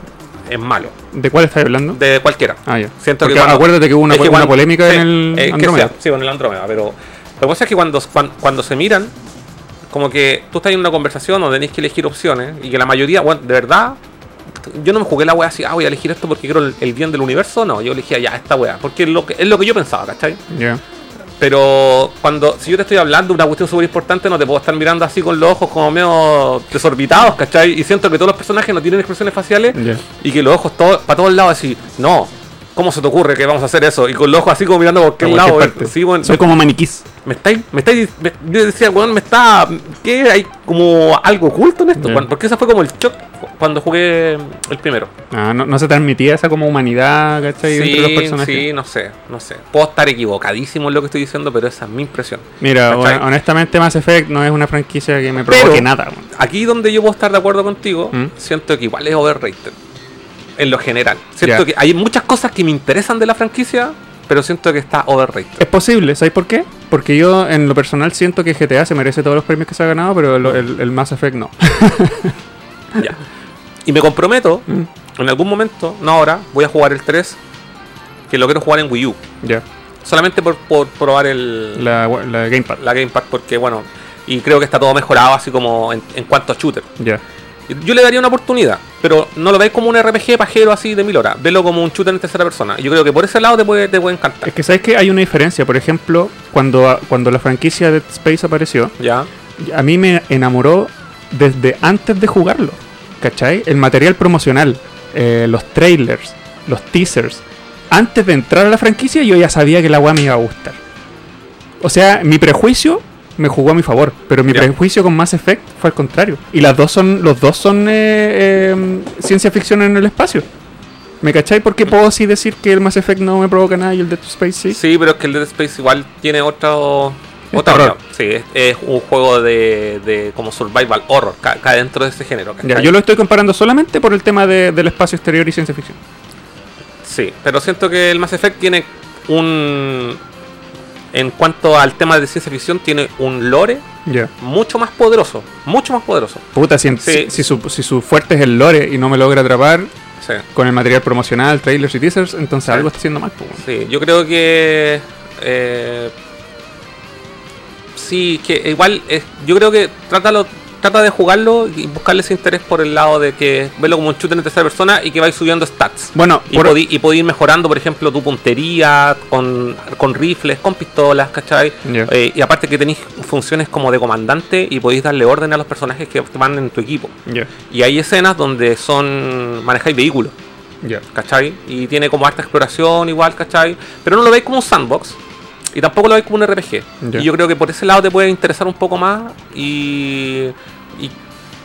es malo. ¿De cuál estás hablando? De cualquiera. Ah, ya. Siento Porque que cuando- acuérdate que hubo una, es que una cuando- polémica sí, en el Andrómeda. Sí, con el Andrómeda, pero lo que pasa es que cuando, cuando, cuando se miran, como que tú estás en una conversación donde tenéis que elegir opciones y que la mayoría, bueno, de verdad, yo no me jugué la wea así, ah, voy a elegir esto porque quiero el, el bien del universo, no, yo elegía ya esta wea, porque es lo que, es lo que yo pensaba, ¿cachai? Ya. Pero cuando, si yo te estoy hablando de una cuestión súper importante, no te puedo estar mirando así con los ojos como medio desorbitados, ¿cachai? Y siento que todos los personajes no tienen expresiones faciales y que los ojos todos para todos lados así, no, ¿Cómo se te ocurre que vamos a hacer eso? Y con los ojos así como mirando por cualquier lado. Sí, bueno, Soy como maniquís. me estáis, me estáis, me- yo decía, weón, me está, ¿qué? Hay como algo oculto en esto, porque ese fue como el shock cuando jugué el primero. Ah, no, no se transmitía esa como humanidad, ¿cachai? Entre los Sí, personajes. sí, no sé, no sé. Puedo estar equivocadísimo en lo que estoy diciendo, pero esa es mi impresión. Mira, honestamente Mass Effect no es una franquicia que me Pero- provoque nada. weón. Aquí donde yo puedo estar de acuerdo contigo, ¿Mm? siento que igual es overrated. En lo general. Siento que hay muchas cosas que me interesan de la franquicia, pero siento que está overrated. Es posible, ¿sabes por qué? Porque yo en lo personal siento que GTA se merece todos los premios que se ha ganado, pero el, el- el Mass Effect no. Ya. Y me comprometo, Mm. en algún momento, no ahora, voy a jugar el 3, que lo quiero jugar en Wii U. Ya. Solamente por, por probar el, la, La, la Gamepad. Gamepad, porque bueno, y creo que está todo mejorado así como en, en cuanto a shooter. Ya. Yo le daría una oportunidad, pero no lo veis como un RPG pajero así de mil horas. Velo como un shooter en tercera persona. Yo creo que por ese lado te puede, te puede encantar. Es que sabes que hay una diferencia. Por ejemplo, cuando, cuando la franquicia Dead Space apareció, Ya. a mí me enamoró desde antes de jugarlo. ¿Cachai? El material promocional, eh, los trailers, los teasers. Antes de entrar a la franquicia yo ya sabía que la weá me iba a gustar. O sea, mi prejuicio me jugó a mi favor, pero mi prejuicio con Mass Effect fue al contrario. Y las dos son, los dos son eh, eh, ciencia ficción en el espacio. ¿Me cachai? Porque puedo sí decir que el Mass Effect no me provoca nada y el Dead Space sí. Sí, pero es que el Dead Space igual tiene otro. Otra onda. Sí, es, es un juego de, de como survival horror, ca- cae dentro de ese género. Ya, yo lo estoy comparando solamente por el tema de- del espacio exterior y ciencia ficción. Sí, pero siento que el Mass Effect tiene un. En cuanto al tema de ciencia ficción, tiene un lore mucho más poderoso. Mucho más poderoso. Puta, si, Sí. si, si su, si su fuerte es el lore y no me logra atrapar Sí. con el material promocional, trailers y teasers, entonces Sí. algo está haciendo mal. pues. Sí, yo creo que. eh, sí, que igual. yo creo que trátalo, trata de jugarlo y buscarle ese interés por el lado de que verlo como un shooter en tercera persona y que vais subiendo stats. Bueno, Y por- podí, y podí ir mejorando, por ejemplo, tu puntería con, con rifles, con pistolas, ¿cachai? Eh, y aparte que tenéis funciones como de comandante y podéis darle orden a los personajes que van en tu equipo. Y hay escenas donde son manejáis vehículos. ya. ¿cachai? Y tiene como harta exploración igual, ¿cachai? Pero no lo veis como un sandbox y tampoco lo veis como un RPG. Y yo creo que por ese lado te puede interesar un poco más y... y-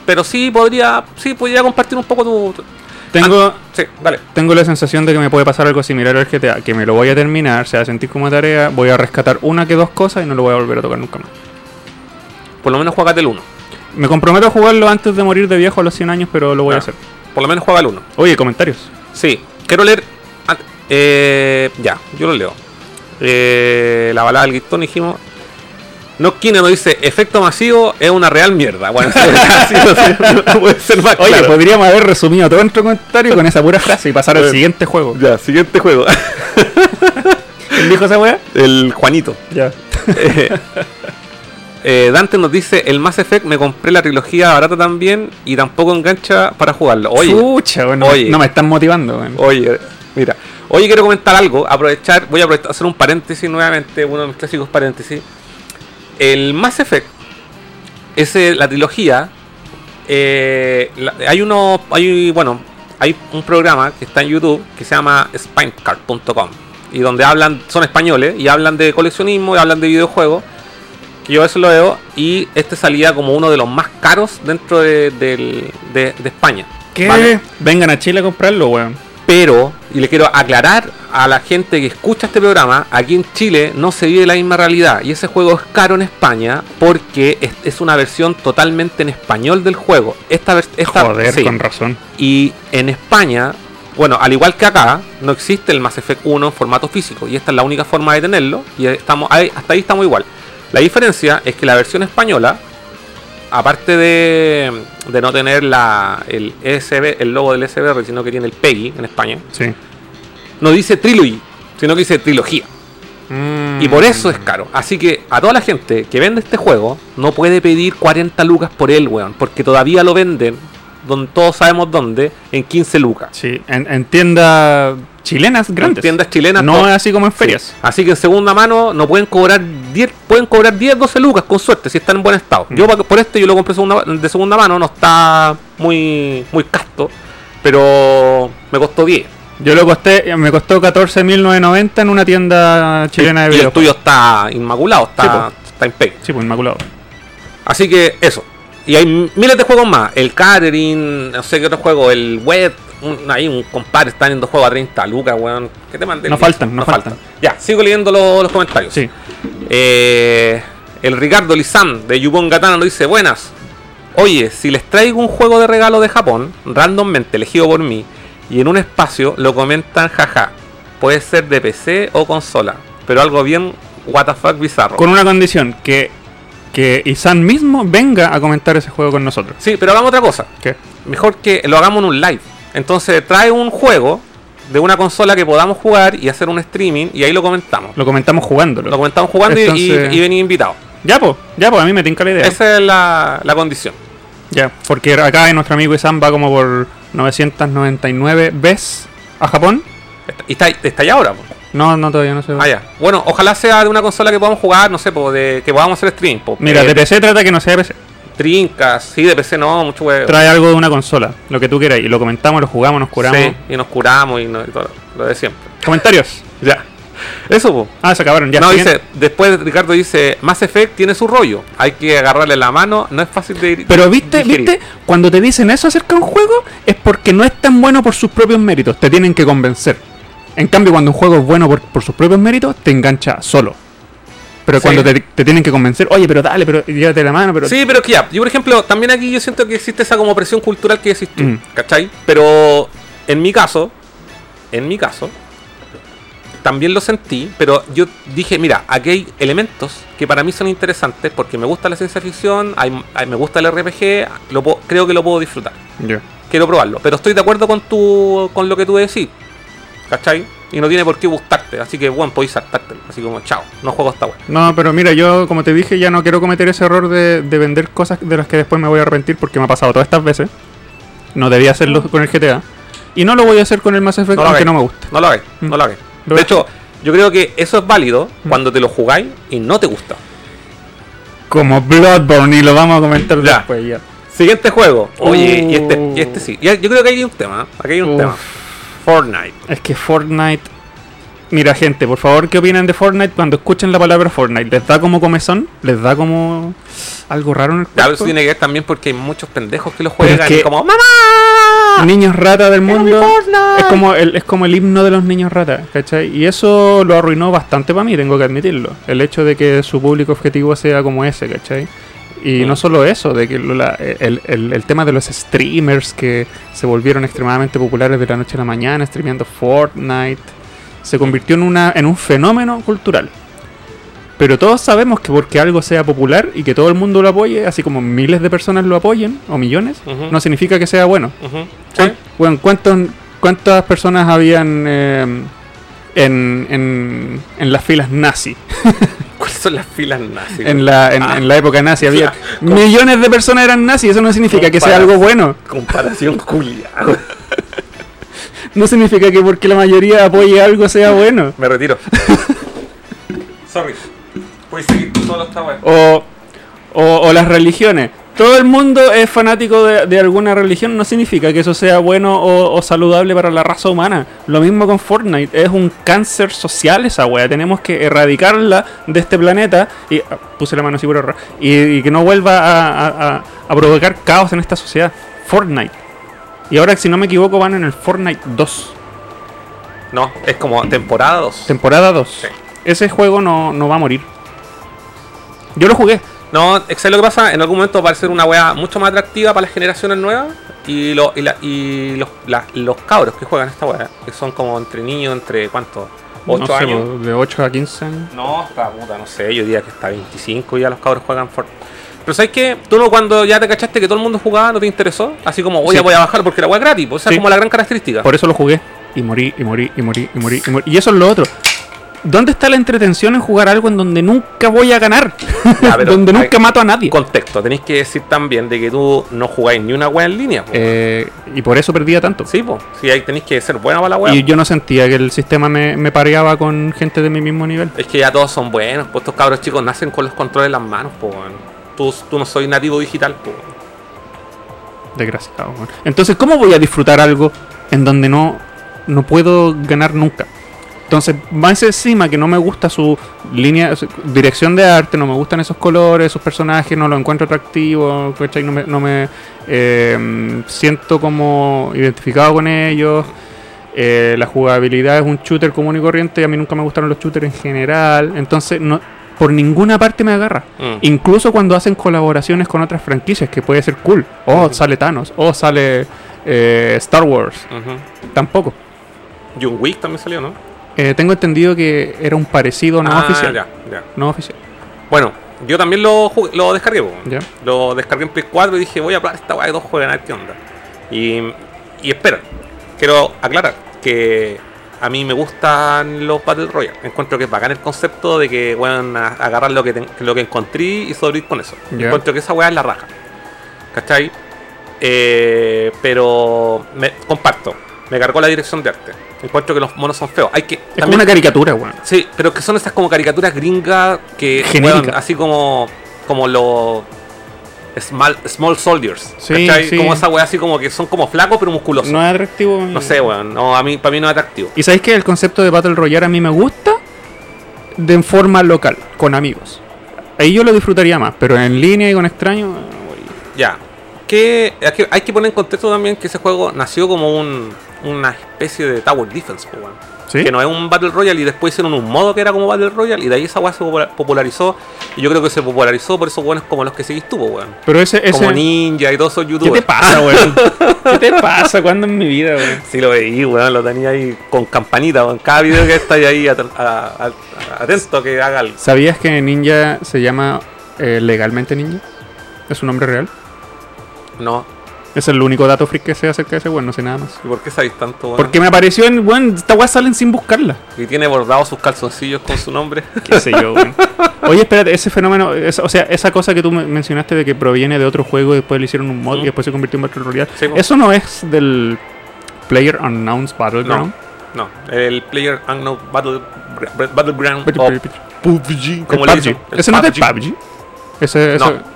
pero sí podría, sí podría compartir un poco tu... tu- Tengo, Ah, sí, dale. tengo la sensación de que me puede pasar algo similar al GTA, que me lo voy a terminar, se va a sentir como tarea, voy a rescatar una que dos cosas y no lo voy a volver a tocar nunca más. Por lo menos juegate el 1. Me comprometo a jugarlo antes de morir de viejo a los 100 años, pero lo voy a hacer. Por lo menos juega el 1. Oye, comentarios. Sí, quiero leer... ah, eh, ya, yo lo leo. Eh, la balada del Guistón dijimos... No Kine nos dice, efecto masivo es una real mierda. Bueno, así no, no puede ser más Oye, claro. podríamos haber resumido todo nuestro comentario con esa pura frase y pasar al siguiente juego. Ya, siguiente juego. ¿Quién dijo esa weá? El Juanito. Ya. Eh, eh, Dante nos dice, el Mass Effect me compré la trilogía barata también y tampoco engancha para jugarlo. Oye, bueno, oye. no me están motivando, oye, mira. Oye, quiero comentar algo, aprovechar, voy a aprovechar- hacer un paréntesis nuevamente, uno de mis clásicos paréntesis. El Mass Effect, ese, la trilogía, eh, la- hay uno, hay, bueno, hay un programa que está en YouTube que se llama spinecard.com y donde hablan, son españoles y hablan de coleccionismo y hablan de videojuegos, que yo eso lo veo y este salía como uno de los más caros dentro de, del- de- de España. ¿Qué? ¿vale? Vengan a Chile a comprarlo, weón. Pero, y le quiero aclarar a la gente que escucha este programa, aquí en Chile no se vive la misma realidad. Y ese juego es caro en España porque es, es una versión totalmente en español del juego. Esta, esta Joder, sí. con razón. Y en España, bueno, al igual que acá, no existe el Mass Effect 1 en formato físico. Y esta es la única forma de tenerlo. Y estamos ahí- hasta ahí estamos igual. La diferencia es que la versión española, aparte de, de no tener la, el ESB, el logo del SBR, sino que tiene el PEGI en España, Sí. no dice trilogy, sino que dice trilogía. Y por eso es caro. Así que a toda la gente que vende este juego, no puede pedir 40 lucas por él, weón. Porque todavía lo venden, donde todos sabemos dónde, en 15 lucas. Sí, en, en tiendas chilenas En grandes. tiendas chilenas. No es así como en Sí. ferias. Así que en segunda mano no pueden cobrar 10, pueden cobrar 10, 12 lucas con suerte si están en buen estado. Mm. Yo por este yo lo compré segunda- de segunda mano, no está muy muy casto, pero me costó 10. Yo lo costé, me costó 14.990 en una tienda chilena de y el videojuegos. tuyo está inmaculado, está, Sí, está impec. Sí, pues inmaculado. Así que eso. Y hay miles de juegos más. El Catering, no sé qué otro juego, el Web. Un, ahí un compadre está en dos juegos a 30 lucas, weón. ¿Qué te mandé? No faltan, no faltan. Ya, sigo leyendo los, los comentarios. Sí. Eh, el Ricardo Lizán de Yupon Gatana nos dice: Buenas. Oye, si les traigo un juego de regalo de Japón, randommente elegido por mí, y en un espacio lo comentan, jaja. Puede ser de PC o consola, pero algo bien what the fuck bizarro. Con una condición, que, que Isan mismo venga a comentar ese juego con nosotros. Sí, pero hagamos otra cosa. ¿Qué? Mejor que lo hagamos en un live. Entonces trae un juego de una consola que podamos jugar y hacer un streaming y ahí lo comentamos. Lo comentamos jugándolo. Lo comentamos jugando y- Entonces- y, y venir invitado. Ya, pues, ya, pues, a mí me tinca la idea. Esa es la, la condición. Ya, porque acá nuestro amigo Isan va como por 999 veces a Japón. Está- Y está, está ahí ahora. po. No, no, todavía no sé. Ah, ya. Bueno, ojalá sea de una consola que podamos jugar, no sé, po, de, que podamos hacer stream. po. Mira, Eh, de PC trata que no sea de PC. Trincas, sí, de PC no, mucho huevo. Trae algo de una consola, lo que tú quieras. Y lo comentamos, lo jugamos, nos curamos. Sí, y nos curamos y, no- y todo lo de siempre. Comentarios. Ya. Eso, po. Ah, se acabaron. Ya, no, siguiente. dice, después Ricardo dice, Mass Effect tiene su rollo. Hay que agarrarle la mano, no es fácil de Pero viste, digerir. viste, cuando te dicen eso acerca de un juego, es porque no es tan bueno por sus propios méritos, te tienen que convencer. En cambio, cuando un juego es bueno por, por sus propios méritos, te engancha solo. Pero Sí. cuando te, te tienen que convencer, oye, pero dale, pero llévate la mano, pero. Sí, pero es que ya, yo por ejemplo, también aquí yo siento que existe esa como presión cultural que decís tú, Mm. ¿cachai? Pero en mi caso, en mi caso, también lo sentí, pero yo dije, mira, aquí hay elementos que para mí son interesantes porque me gusta la ciencia ficción, hay- hay- me gusta el RPG, lo puedo- creo que lo puedo disfrutar. Ya. Quiero probarlo, pero estoy de acuerdo con tu, con lo que tú decís, ¿cachai? Y no tiene por qué gustarte, así que bueno, podéis saltártelo, así como, chao, no juego esta wea. No, pero mira, yo, como te dije, ya no quiero cometer ese error de, de vender cosas de las que después me voy a arrepentir porque me ha pasado todas estas veces. No debía hacerlo con el GTA. Y no lo voy a hacer con el Mass Effect, No aunque no me guste. No lo hagáis, Mm. no lo hagáis. De he hecho, yo creo que eso es válido Mm. cuando te lo jugáis y no te gusta. Como Bloodborne, y lo vamos a comentar Ya. después ya. Siguiente juego. Oye, y, este, Uh. y este sí. Ya- yo creo que hay un tema. ¿eh? Aquí hay un Uf. tema. Fortnite. Es que Fortnite. Mira, gente, por favor, ¿qué opinan de Fortnite cuando escuchen la palabra Fortnite? ¿Les da como comezón? ¿Les da como algo raro en el Claro, cuerpo? eso tiene que ver también porque hay muchos pendejos que lo es juegan que- y como ¡Mamá! Niños rata del ¡Quiero mi mundo. Es como, el, es como el himno de los niños rata, ¿cachai? Y eso lo arruinó bastante para mí, tengo que admitirlo. El hecho de que su público objetivo sea como ese, ¿cachai? Y no solo eso, de que la- el, el- el tema de los streamers que se volvieron extremadamente populares de la noche a la mañana, streameando Fortnite, se convirtió en, una, en un fenómeno cultural. Pero todos sabemos que porque algo sea popular y que todo el mundo lo apoye, así como miles de personas lo apoyen, o millones, no significa que sea bueno. Ujú. Sí. ¿Cuán- bueno, ¿cuántos, ¿Cuántas personas habían eh, en, en, en las filas nazi? ¿Cuáles son las filas nazis? En la, en, Ah. en la época nazi había millones de personas eran nazis. Eso no significa que sea algo bueno. Comparación Julia. No significa que porque la mayoría apoye algo sea bueno. Me retiro. Sorry. Puedes seguir tú solo esta o, o las religiones. Todo el mundo es fanático de, de alguna religión, no significa que eso sea bueno o, o saludable para la raza humana. Lo mismo con Fortnite, es un cáncer social esa wea. Tenemos que erradicarla de este planeta. Y ah, puse la mano así por error. Y, y que no vuelva a, a- a- a provocar caos en esta sociedad. Fortnite. Y ahora, si no me equivoco, van en el Fortnite 2, No, es como temporada 2. temporada 2. Sí. Ese juego no, no va a morir. Yo lo jugué. No, ¿sabes lo que pasa? En algún momento va a ser una weá mucho más atractiva para las generaciones nuevas. Y, lo- y, la- y los, la- los cabros que juegan esta weá, que son como entre niños, entre cuántos, 8 No sé, años. po, de 8 a 15 años. No, esta puta, no sé, yo diría que hasta 25 ya los cabros juegan Fortnite. Pero ¿sabes qué? Tú no, cuando ya te cachaste que todo el mundo jugaba, no te interesó. Así como, voy, Sí. a, voy a bajar porque la weá es gratis. pues, esa Sí. es como la gran característica. Por eso lo jugué. Y morí, y morí, y morí, y morí, y morí. Y eso es lo otro. ¿Dónde está la entretención en jugar algo en donde nunca voy a ganar? Ya, pero donde nunca mato a nadie. Contexto, tenéis que decir también de que tú no jugáis ni una weá en línea. po. Eh, y por eso perdía tanto. sí, pues. Sí, ahí tenéis que ser buena para la weá. Y yo no sentía que el sistema me, me pareaba con gente de mi mismo nivel. Es que ya todos son buenos, pues estos cabros chicos nacen con los controles en las manos, pues. Tú, tú no soy nativo digital, pues. Desgraciado. weón. Entonces, ¿cómo voy a disfrutar algo en donde no no puedo ganar nunca. Entonces, más encima que no me gusta su línea, su dirección de arte, no me gustan esos colores, sus personajes, no lo encuentro atractivo, ¿cachai? No me, no me eh, siento como identificado con ellos. Eh, la jugabilidad es un shooter común y corriente y a mí nunca me gustaron los shooters en general. Entonces, no, por ninguna parte me agarra. Mm. Incluso cuando hacen colaboraciones con otras franquicias, que puede ser cool. O Ujú. sale Thanos, o sale eh, Star Wars. Tampoco. John Wick también salió, ¿no? Eh, tengo entendido que era un parecido no Ah, oficial. ya, ya. No oficial. Bueno, yo también lo, jugué- lo descargué. Ya. Lo descargué en Play 4 y dije, voy a probar esta weá de dos juegos a ver qué onda. Y, y espera, quiero aclarar que a mí me gustan los Battle Royale. Encuentro que es bacán el concepto de que a- agarrar lo que, ten- lo que encontré y sobrevivir con eso. Encuentro que esa weá es la raja. ¿Cachai? Eh, pero me comparto. Me cargó la dirección de arte. Encuentro que los monos son feos. Hay que. Es como una caricatura, weón. Sí, pero que son esas como caricaturas gringas que así como como los small, small soldiers, Sí. Como esa weá así como que son como flacos pero musculosos. No No, es atractivo. sé, weón, no, a mí para mí no es atractivo. Y sabéis que el concepto de Battle Royale a mí me gusta de forma local, con amigos. Ahí yo lo disfrutaría más, pero en línea y con extraños. eh. Ya. Que hay, que poner en contexto también que ese juego nació como un, una especie de Tower Defense. ¿Sí? Que no es un Battle Royale y después hicieron un modo que era como Battle Royale y de ahí esa weá se popula- popularizó. Y yo creo que se popularizó por esos weones como los que seguís tú, weón. Pero ese. ese Como Ninja y todos esos ¿Qué youtubers. te pasa, weón? ¿Qué te pasa? ¿Cuándo en mi vida, weón? Sí lo veí, weón, lo tenía ahí con campanita, weón. Cada video que está ahí at- a- atento a que haga algo. ¿Sabías que Ninja se llama eh, legalmente Ninja? ¿Es su nombre real? No. Es el único dato freak que sé acerca de ese weón, no sé nada más. ¿Y por qué sabéis tanto, weón? Porque me apareció en, weón, esta weá salen sin buscarla. Y tiene bordados sus calzoncillos con su nombre. qué sé yo, weón. Oye, espérate, ese fenómeno, esa- o sea, esa cosa que tú me- mencionaste de que proviene de otro juego y después le hicieron un mod Mm. y después se convirtió en Battle Royale. Sí. ¿Eso no es del Player Unknown's Battleground? No, el Player Unknown Battle, Battleground PUBG, como le dicen. ¿Ese no es del PUBG. PUBG? Ese, ese- No.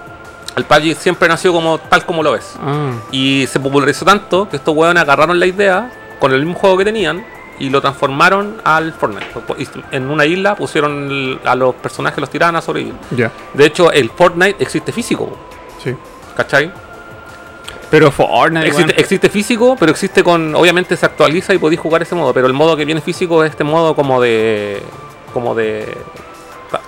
El PUBG siempre nació como tal como lo ves. Ah, Y se popularizó tanto que estos weones agarraron la idea con el mismo juego que tenían y lo transformaron al Fortnite. En una isla pusieron a los personajes, los tiraban a sobrevivir. ya, De hecho, el Fortnite existe físico, sí. ¿cachai? Pero Fortnite, Existe, weón. existe físico, pero existe con. Obviamente se actualiza y podéis jugar ese modo. Pero el modo que viene físico es este modo como de. como de.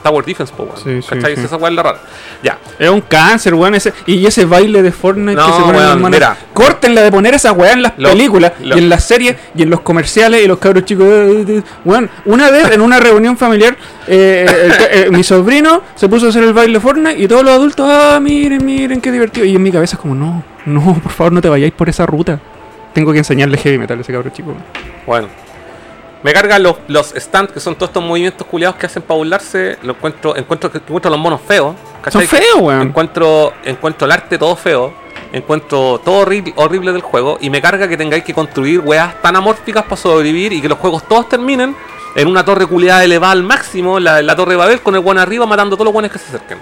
Tower Defense, po, weón. Sí, sí, ¿Cachai? sí. Esa weá es la rara. Ya. Es un cáncer, weón. Ese, y ese baile de Fortnite No, que se ponen weón, mira. Córtenla de poner esa weá en las Lo- películas lo- y en las series y en los comerciales y los cabros chicos. eh, eh, Weón, una vez en una reunión familiar, eh, el eh, mi sobrino se puso a hacer el baile de Fortnite y todos los adultos, ah, miren, miren, qué divertido. Y en mi cabeza es como, no, no, por favor, no te vayáis por esa ruta. Tengo que enseñarle heavy metal a ese cabro chico. weón. Bueno. Me cargan los, los stands, que son todos estos movimientos culiados que hacen para burlarse. Lo encuentro, encuentro, encuentro los monos feos. Son ¿cachai? feos, weón. Encuentro, encuentro el arte todo feo. Encuentro todo horrible, horrible del juego. Y me carga que tengáis que construir weas tan amórficas para sobrevivir y que los juegos todos terminen en una torre culiada elevada al máximo, la, la torre de Babel, con el buen arriba matando a todos los buenos que se acerquen.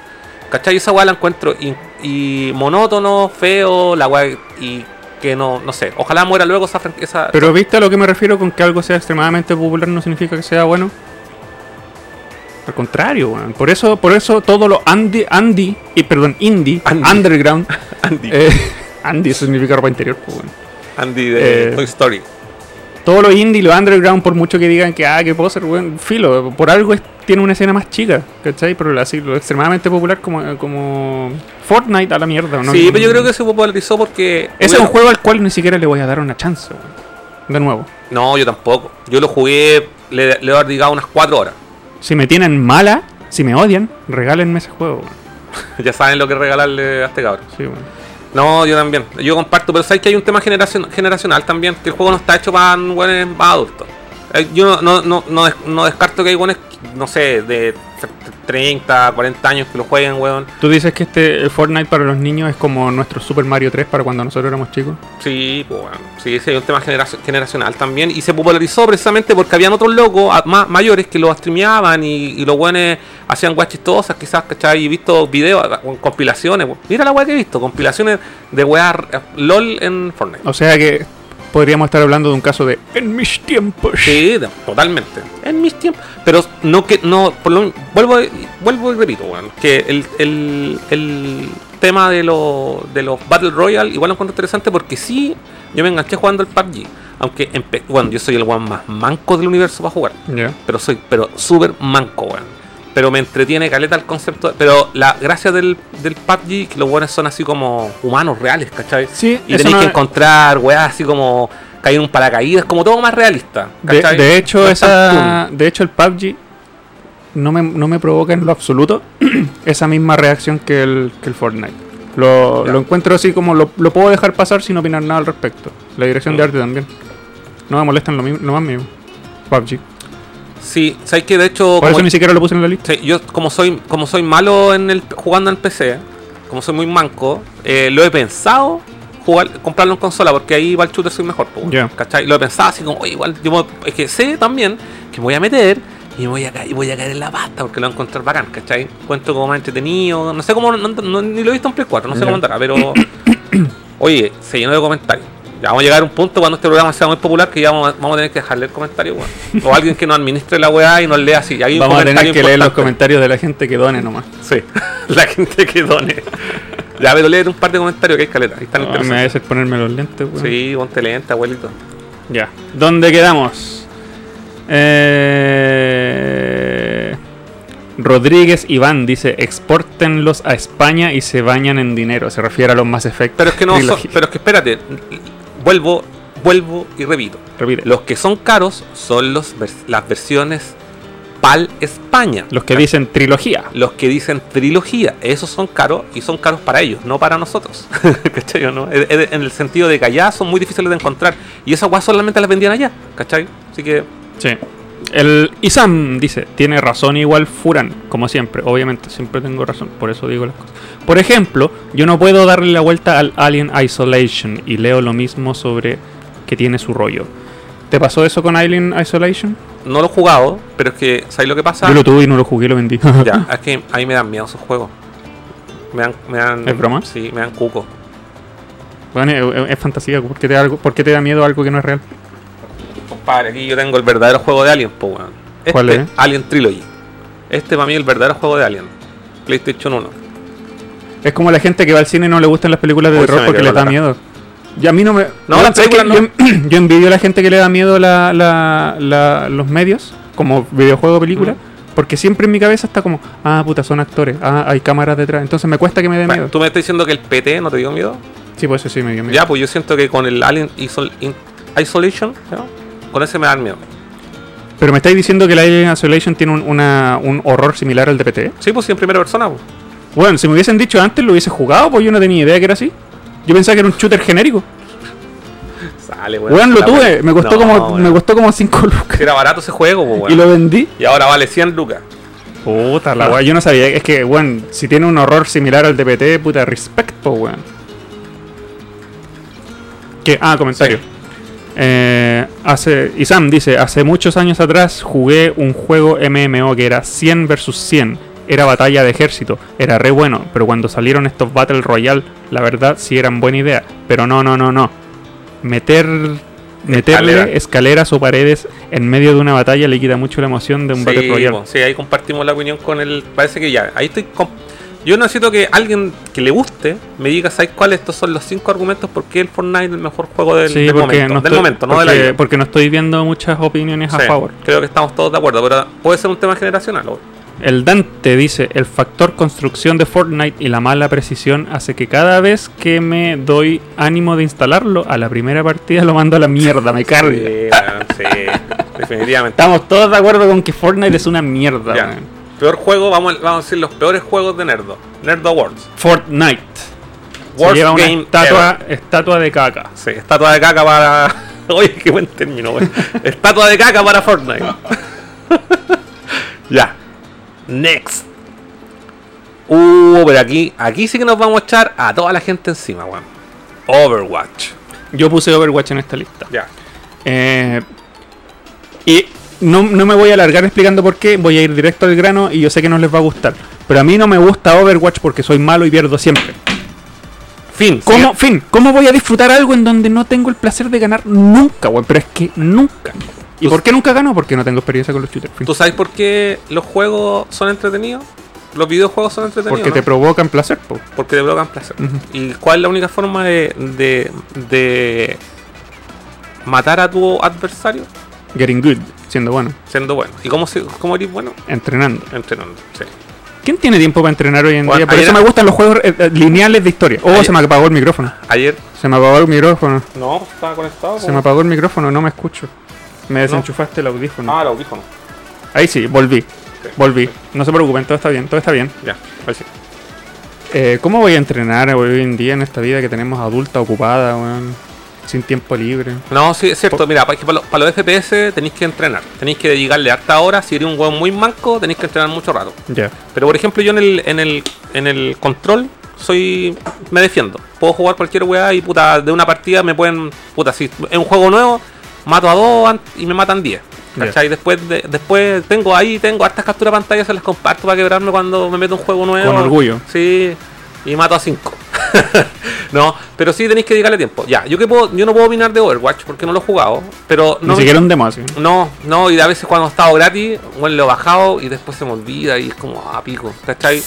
¿Cachai? Esa wea la encuentro y, y monótono, feo, la wea y que no, no sé. Ojalá muera luego esa, esa Pero viste a lo que me refiero con que algo sea extremadamente popular no significa que sea bueno. Al contrario, weón. Por eso, por eso todo lo Andy, Andy, y perdón, indie, Andy. underground. Andy, eh, Andy eso significa ropa interior, pues, weón. Andy de eh, Toy Story. Todo lo indie, lo underground, por mucho que digan que ah, que poser, weón, filo, por algo es- tiene una escena más chica, ¿cachai? Pero así, lo extremadamente popular como, como Fortnite a la mierda, ¿no? sí, pero yo creo que se popularizó porque. Ese es un juego al cual ni siquiera le voy a dar una chance, weón. De nuevo. No, yo tampoco. Yo lo jugué, le, le he dedicado unas 4 horas. Si me tienen mala, si me odian, regálenme ese juego. weón. ya saben lo que regalarle a este cabrón. Sí, weón. No, yo también. Yo comparto, pero sabes que hay un tema generacion- generacional también, que el juego no está hecho para más adultos. Eh, Yo no, no, no, no, des- no descarto que hay buenos, no sé, de 30, 40 años que lo jueguen, weón. Tú dices que este el Fortnite para los niños es como nuestro Super Mario 3 para cuando nosotros éramos chicos. Sí, pues bueno. Sí, sí, hay un tema generaci- generacional también. Y se popularizó precisamente porque habían otros locos a- más mayores que lo streameaban y, y los buenos hacían weas chistosas, quizás, ¿cachai? Y visto videos, ah, con compilaciones. Mira la wea que he visto, compilaciones de weas eh, LOL en Fortnite. O sea que podríamos estar hablando de un caso de en mis tiempos. Sí, totalmente. En mis tiempos. Pero no que no. Por lo, vuelvo, vuelvo y repito, weón. Que el, el, el tema de, los de los Battle Royale igual lo encuentro interesante porque sí, yo me enganché jugando el PUBG. Aunque, bueno, yo soy el weón más manco del universo para jugar. Pero soy, pero súper manco, weón. Pero me entretiene caleta el concepto. Pero la gracia del, del PUBG, que los weones son así como humanos reales, ¿cachai? Sí, Y tenéis no- que encontrar weas así como caer en un paracaídas, como todo más realista. De, de hecho, No esa, de hecho, el PUBG no me, no me provoca en lo absoluto esa misma reacción que el, que el Fortnite. Lo, lo encuentro así como lo, lo puedo dejar pasar sin opinar nada al respecto. La dirección de Mm. arte también. No me molestan lo, mismo, lo más mismo. PUBG. Sí, sabes que de hecho, Por como, eso ni siquiera lo puse en la lista. sí, yo como soy como soy malo en el jugando en PC, como soy muy manco, eh, lo he pensado jugar, comprarlo en consola, porque ahí va el shooter soy mejor, Ya. ¿cachai? Lo he pensado así como, oye, igual, yo es que sé también que me voy a meter y voy a caer, y voy a caer en la pasta porque lo voy a encontrar bacán, ¿cachai? Cuento como más entretenido, no sé cómo, no- no- ni lo he visto en Play 4, no sé cómo andará, pero oye, se llenó de comentarios. Ya vamos a llegar a un punto cuando este programa sea muy popular que ya vamos a, vamos a tener que dejarle el comentario, weón. O alguien que nos administre la weá y nos lea así. Hay Vamos a tener que leer los comentarios de la gente que done nomás. Sí, la gente que done. Ya, pero leer un par de comentarios que hay caleta. Ahí están Ah, me hacer ponerme los lentes, weón. Sí, ponte lenta, abuelito. Ya. ¿Dónde quedamos? Eh... Rodríguez Iván dice, exportenlos a España y se bañan en dinero. Se refiere a los más efectos. Pero es que no son, pero es que espérate, vuelvo, vuelvo y repito. Repite. Los que son caros son los vers- las versiones PAL España. Los que dicen trilogía. Los que dicen trilogía, esos son caros y son caros para ellos, no para nosotros. ¿Cachai no? En el sentido de que allá son muy difíciles de encontrar. Y esas guas solamente las vendían allá, ¿cachai? Así que, Sí. El Isam dice, tiene razón igual Furan, como siempre. Obviamente, siempre tengo razón, por eso digo las cosas. Por ejemplo, yo no puedo darle la vuelta al Alien Isolation y leo lo mismo sobre que tiene su rollo. ¿Te pasó eso con Alien Isolation? no lo he jugado, pero es que, ¿sabes lo que pasa? Yo lo tuve y no lo jugué, lo vendí. Ya, es que a mí me dan miedo esos juegos. Me dan, me dan, ¿Es broma? Sí, me dan cuco. Bueno, es, fantasía. ¿Por qué, te da algo, por qué te da miedo algo que no es real? Compadre, aquí yo tengo el verdadero juego de Alien, po, weón. Este, ¿Cuál es? Alien Trilogy. Este para mí es el verdadero juego de Alien. PlayStation 1. Es como la gente que va al cine y no le gustan las películas de Uy, terror porque les da miedo. Y a mí no me. No, las ¿sabes qué? películas yo, yo envidio a la gente que le da miedo la, la- la- los medios, como videojuego o película, porque siempre en mi cabeza está como, ah, puta, son actores, ah, hay cámaras detrás. Entonces me cuesta que me dé miedo. ¿Tú me estás diciendo que el PT no te dio miedo? Sí, pues eso sí me dio miedo. Ya, pues yo siento que con el Alien Isol- Isolation, ¿no? con ese me dan miedo. Pero me estáis diciendo que la Alien Isolation tiene un, una- un horror similar al de PT. Sí, pues sí, en primera persona. Pues. Bueno, si me hubiesen dicho antes lo hubiese jugado, pues yo no tenía idea que era así. Yo pensaba que era un shooter genérico. Sale, weón. Weón, lo tuve, me costó No, como weón. me costó como 5 lucas. Era barato ese juego, pues, weón. Y lo vendí. Y ahora vale 100 lucas. Puta la weá, yo no sabía. Es que, weón, si tiene un horror similar al DPT, puta, respect, po, weón. ¿Qué? Ah, comentario. Sí. Eh, hace, Isam dice, hace muchos años atrás jugué un juego MMO que era 100 versus 100. Era batalla de ejército, era re bueno, pero cuando salieron estos Battle Royale, la verdad sí eran buena idea. Pero no, no, no, no. Meter, meterle Escalera. escaleras o paredes en medio de una batalla le quita mucho la emoción de un Battle Royale. sí, ahí compartimos la opinión con el. Parece que ya. Ahí estoy. Yo necesito que alguien que le guste me diga, ¿sabes cuáles? Estos son los cinco argumentos por qué el Fortnite es el mejor juego del, Sí, del porque momento. no del momento, no porque, de la vida. porque no estoy viendo muchas opiniones a favor. Creo que estamos todos de acuerdo, pero puede ser un tema generacional. El Dante dice, el factor construcción de Fortnite y la mala precisión hace que cada vez que me doy ánimo de instalarlo, a la primera partida lo mando a la mierda, me carga. Sí, sí, definitivamente. Estamos todos de acuerdo con que Fortnite es una mierda. Peor juego, vamos, a- vamos a decir los peores juegos de Nerdo. Nerdo Awards. Fortnite. Se Worst lleva una game estatua, estatua de caca. Sí, estatua de caca para. Oye, qué buen término, güey. estatua de caca para Fortnite. ya. Next. Uh, pero aquí, aquí sí que nos vamos a echar a toda la gente encima, weón. Overwatch. Yo puse Overwatch en esta lista. Ya. Eh, y no, no me voy a alargar explicando por qué, voy a ir directo al grano y yo sé que no les va a gustar. Pero a mí no me gusta Overwatch porque soy malo y pierdo siempre. Fin. ¿Cómo, fin, ¿cómo voy a disfrutar algo en donde no tengo el placer de ganar nunca, weón? Pero es que nunca. ¿Y por qué nunca gano? Porque no tengo experiencia con los shooters. ¿Tú sabes por qué los juegos son entretenidos? Los videojuegos son entretenidos. Porque ¿no? te provocan placer, po. Porque te provocan placer. ¿Y cuál es la única forma de, de, de matar a tu adversario? Getting good, siendo bueno, Siendo bueno. ¿Y cómo, se, cómo eres bueno? entrenando. Entrenando. Sí. ¿Quién tiene tiempo para entrenar hoy en Bueno, día? Por eso me gustan los juegos eh, eh, lineales de historia. Oh, Ayer- se me apagó el micrófono. Ayer. Se me apagó el micrófono. No, estaba conectado. Se me apagó el micrófono, no me escucho. Me desenchufaste el audífono. Ah, el audífono. Ahí sí, volví. Volví. No se preocupen, todo está bien, todo está bien. Ya, ahí sí. Eh, ¿Cómo voy a entrenar hoy en día en esta vida que tenemos adulta ocupada, weón? Sin tiempo libre. No, sí, es cierto. Mira, para, para, los, para los FPS tenéis que entrenar. Tenéis que dedicarle harta hora. Si eres un hueón muy manco, tenéis que entrenar mucho rato. Ya. Pero por ejemplo, yo en el, en el, en el control soy. me defiendo. Puedo jugar cualquier weá y puta, de una partida me pueden. Puta, si es un juego nuevo, mato a dos y me matan 10. Ya. ¿Cachai? Después, de- después tengo ahí, tengo hartas capturas de pantalla, se las comparto para quebrarme cuando me meto un juego nuevo. Con orgullo. Sí, y mato a 5. no, pero sí tenéis que dedicarle tiempo. Ya, yo que puedo, yo no puedo opinar de Overwatch porque no lo he jugado, pero no Ni siquiera un demo así. no, no, y a veces cuando he estado gratis, bueno, lo he bajado y después se me olvida y es como a pico, ¿cachai?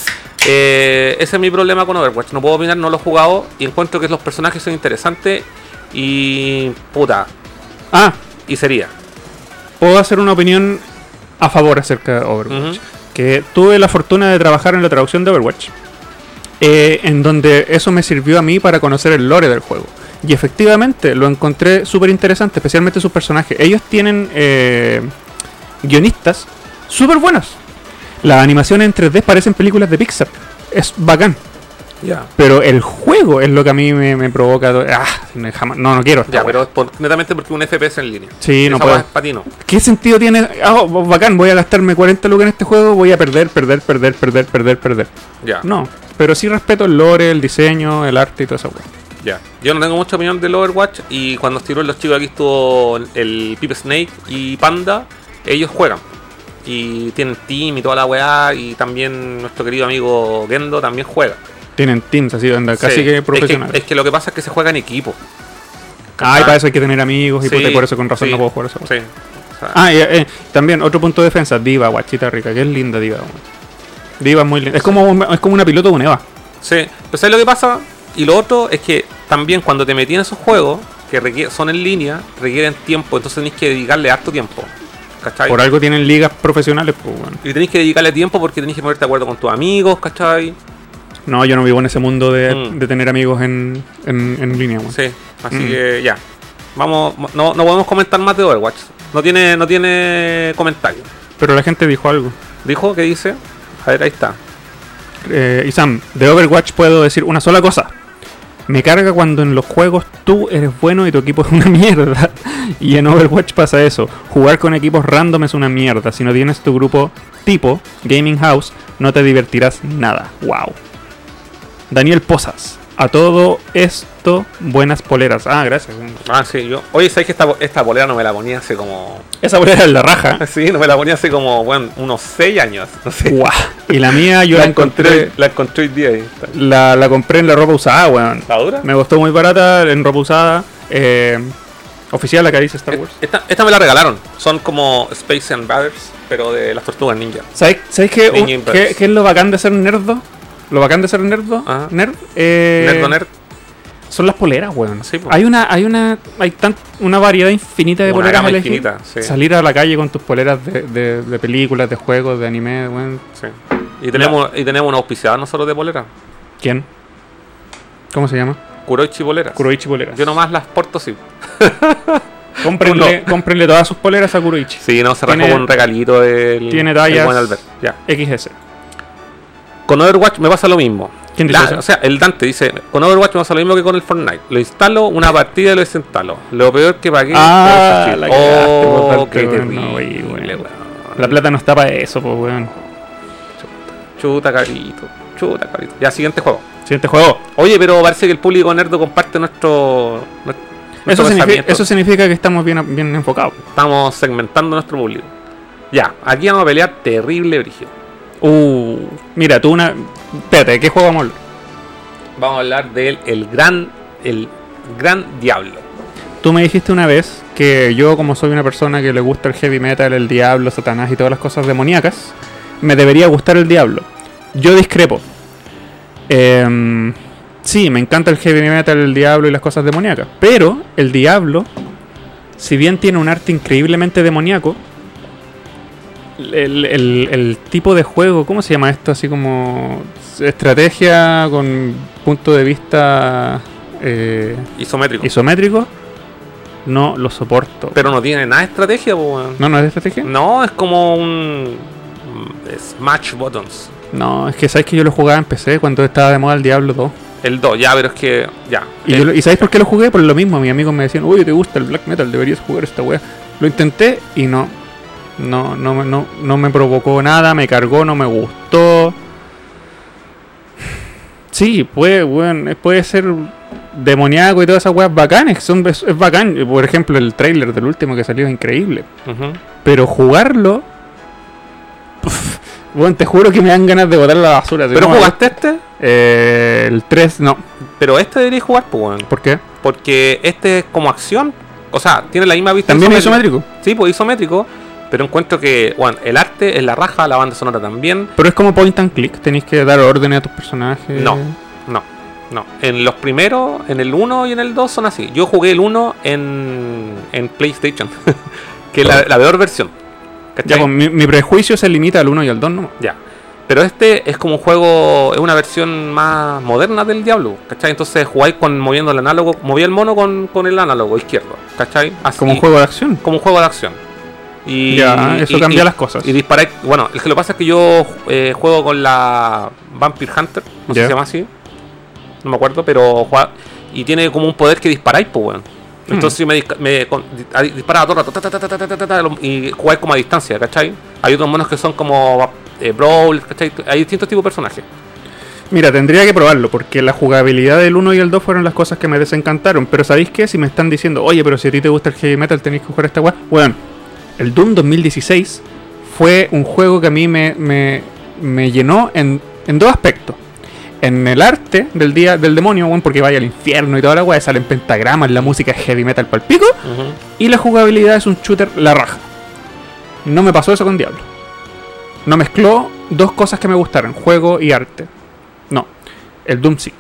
Eh, ese es mi problema con Overwatch, no puedo opinar, no lo he jugado y encuentro que los personajes son interesantes y puta, Ah, y sería. puedo hacer una opinión a favor acerca de Overwatch. Que tuve la fortuna de trabajar en la traducción de Overwatch. eh, en donde eso me sirvió a mí para conocer el lore del juego. Y efectivamente lo encontré súper interesante, especialmente sus personajes. Ellos tienen eh, guionistas súper buenos. Las animaciones en 3D parecen películas de Pixar. Es bacán. Ya. Pero el juego es lo que a mí me, me provoca. Ah, no, jamás- no, no quiero. Ya, pero es por- netamente porque un FPS en línea. Sí, no Esa puedo. weá es pa' ti, no. ¿Qué sentido tiene? Ah, bacán, voy a gastarme 40 lucas en este juego, voy a perder, perder, perder, perder, perder, perder. Ya, No, pero sí respeto el lore, el diseño, el arte y toda esa weá. ya. Yo no tengo mucha opinión del Overwatch y cuando estuvieron los chicos aquí estuvo el Pip Snake y Panda, ellos juegan. Y tienen team y toda la weá y también nuestro querido amigo Gendo también juega. Tienen teams así, anda, casi Sí, que es profesionales. Es que, lo que pasa es que se juega en equipo. Ah, y para eso hay que tener amigos y Sí, puta, por eso con razón sí, no puedo jugar eso. Sí. O sea, Ah, y eh, también otro punto de defensa, Diva, guachita rica, que es linda Diva. Diva es muy linda. Es como, es como una piloto de un EVA. sí. Pero ¿sabes lo que pasa? Y lo otro es que también cuando te metí en esos juegos, que son en línea, requieren tiempo, entonces tenéis que dedicarle harto tiempo. ¿Cachai? Por algo tienen ligas profesionales, pues bueno. Y tenéis que dedicarle tiempo porque tenéis que ponerte de acuerdo con tus amigos, ¿cachai? No, yo no vivo en ese mundo de, Mm. de tener amigos en, en, en línea, weón. Sí, así Mm. que ya. Vamos, no, no podemos comentar más de Overwatch. No tiene, no tiene comentario. Pero la gente dijo algo. ¿Dijo? ¿Qué dice? A ver, ahí está. Eh, y Sam, de Overwatch puedo decir una sola cosa. Me carga cuando en los juegos tú eres bueno y tu equipo es una mierda. Y en Overwatch pasa eso. Jugar con equipos random es una mierda. Si no tienes tu grupo tipo Gaming House, no te divertirás nada. Wow. Daniel Posas. A todo esto, buenas poleras. Ah, gracias. Ah, sí, yo. Oye, ¿sabes que esta, esta polera no me la ponía hace como. Esa polera es la raja. Sí, no me la ponía hace como, bueno, unos 6 años. No sé. Y la mía yo la, encontré. La encontré hoy día ahí. La, la compré en la ropa usada, weón. ¿Está dura? Me costó muy barata en ropa usada. eh, oficial, la que dice Star Wars. Esta, esta me la regalaron. Son como Space Brothers, pero de las tortugas ninja. ¿Sabes, ¿sabes qué, un- Invaders. qué, qué es lo bacán de ser nerdo? Lo bacán de ser nerdo, Ajá. nerd, eh, Nerdo nerd. son las poleras, weón. Sí, hay una, hay una, hay tan, una variedad infinita de Una poleras gama infinita, sí. Salir a la calle con tus poleras de, de- de películas, de juegos, de anime, weón. Sí. Y tenemos, y tenemos un auspiciador nosotros de polera. ¿Quién? ¿Cómo se llama? Kuroichi Poleras. Kuroichi Poleras. Yo nomás las porto sí. Cómprenle, cómprenle todas sus poleras a Kuroichi. Sí, no, se rajó Tiene- con un regalito del. tiene el tallas- buen Albert. Ya. XS. Con Overwatch me pasa lo mismo. ¿Quién dice La- eso? o sea, el Dante dice, con Overwatch me pasa lo mismo que con el Fortnite. Lo instalo, una partida y lo desinstalo. Lo peor que pagué Ah, ese la cagaste, Oh, qué terrible, No, wey, weón. La plata no está para eso, pues, weón. Chuta, carito. Chuta, carito. Ya, siguiente juego. Siguiente juego. Oye, pero parece que el público nerdo comparte nuestro... nuestro Eso significa, eso significa que estamos bien, bien enfocados. Estamos segmentando nuestro público. Ya, aquí vamos a pelear terrible, Brigio. Uh, mira, tú una. Espérate, ¿de qué juego vamos a hablar? Vamos a hablar del el gran, el gran diablo. Tú me dijiste una vez que yo, como soy una persona que le gusta el heavy metal, el diablo, Satanás y todas las cosas demoníacas, me debería gustar el diablo. Yo discrepo. Em, sí, me encanta el heavy metal, el diablo y las cosas demoníacas. Pero el diablo, si bien tiene un arte increíblemente demoníaco, el, el- el tipo de juego, ¿cómo se llama esto? Así como estrategia con punto de vista eh, Isométrico. isométrico, no lo soporto. Pero no tiene nada de estrategia, po, no, no es de estrategia. No, es como un. mm, Smash Buttons. No, es que sabes que yo lo jugaba en PC cuando estaba de moda el Diablo 2. El 2, ya, pero es que. Ya. Y, El- yo ¿y sabéis por qué lo jugué? Por lo mismo, mis amigos me decían, oye, ¿te gusta el black metal? Deberías jugar esta wea. Lo intenté y no. No, no, me- no, no me provocó nada, me cargó, no me gustó. Sí, puede, bueno, puede ser demoníaco y todas esas weas bacanes. Son, es, es bacán. Por ejemplo, el trailer del último que salió es increíble. Pero jugarlo. bueno, te juro que me dan ganas de botar la basura. ¿Pero no jugaste este? Eh, el 3, no. Pero este deberías jugar, pues, weón. ¿Por qué? Porque este es como acción. O sea, tiene la misma vista También es isométrica. isométrico. Sí, pues isométrico. Pero encuentro que, bueno, el arte es la raja, la banda sonora también. Pero es como point and click. Tenéis que dar órdenes a tus personajes. No. No, no. En los primeros, en el 1 y en el 2 son así. Yo jugué el 1 en, en PlayStation, que es la, la peor versión. Ya, pues, mi, mi prejuicio se limita al 1 y al 2 no. Ya. Pero este es como un juego, es una versión más moderna del Diablo, ¿cachai? Entonces jugáis con moviendo el análogo, movía el mono con, con el análogo izquierdo, ¿cachai? Así, Como un juego de acción. como un juego de acción. Y, eso cambia las cosas. Y disparar. Bueno, lo que pasa es que yo eh, juego con la Vampire Hunter, no sé si se llama así. No me acuerdo, pero juega, Y tiene como un poder que disparáis, pues, weón. Mm. Entonces me, me con, a, disparaba todo rato, y jugáis como a distancia, ¿cachai? Hay otros monos que son como eh, Brawl, ¿cachai? Hay distintos tipos de personajes. Mira, tendría que probarlo, porque la jugabilidad del 1 y el 2 fueron las cosas que me desencantaron. Pero ¿sabéis qué? Si me están diciendo, oye, pero si a ti te gusta el heavy metal, tenéis que jugar esta weá. Bueno, el Doom 2016 fue un juego que a mí me, me, me llenó en, en dos aspectos. En el arte del día del demonio, weón, porque vaya al infierno y toda la weá, salen pentagramas, la música es heavy metal pal pico. Y la jugabilidad es un shooter la raja. No me pasó eso con Diablo. No mezcló dos cosas que me gustaron, juego y arte. No, el Doom sí.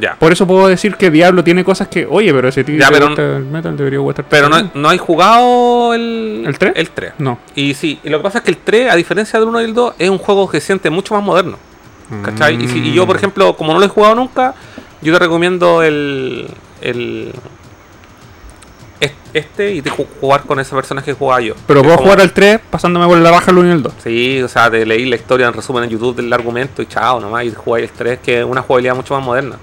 Ya. Por eso puedo decir que Diablo tiene cosas que, oye, pero si a ti Ya, te pero gusta el metal debería gustar. Pero no, no hay jugado el... ¿El tres? El 3. No. Y sí, y lo que pasa es que el 3, a diferencia del 1 y el 2, es un juego que se siente mucho más moderno. ¿Cachai? Y, si- y yo, por Mm. ejemplo, como no lo he jugado nunca, yo te recomiendo el. el es- este y te ju- jugar con ese personaje que jugaba yo. Pero puedo jugar al 3 pasándome por la baja el 1 y el 2. Sí, o sea, te leí la historia en resumen en YouTube del argumento y chao nomás, y jugáis el 3, que es una jugabilidad mucho más moderna.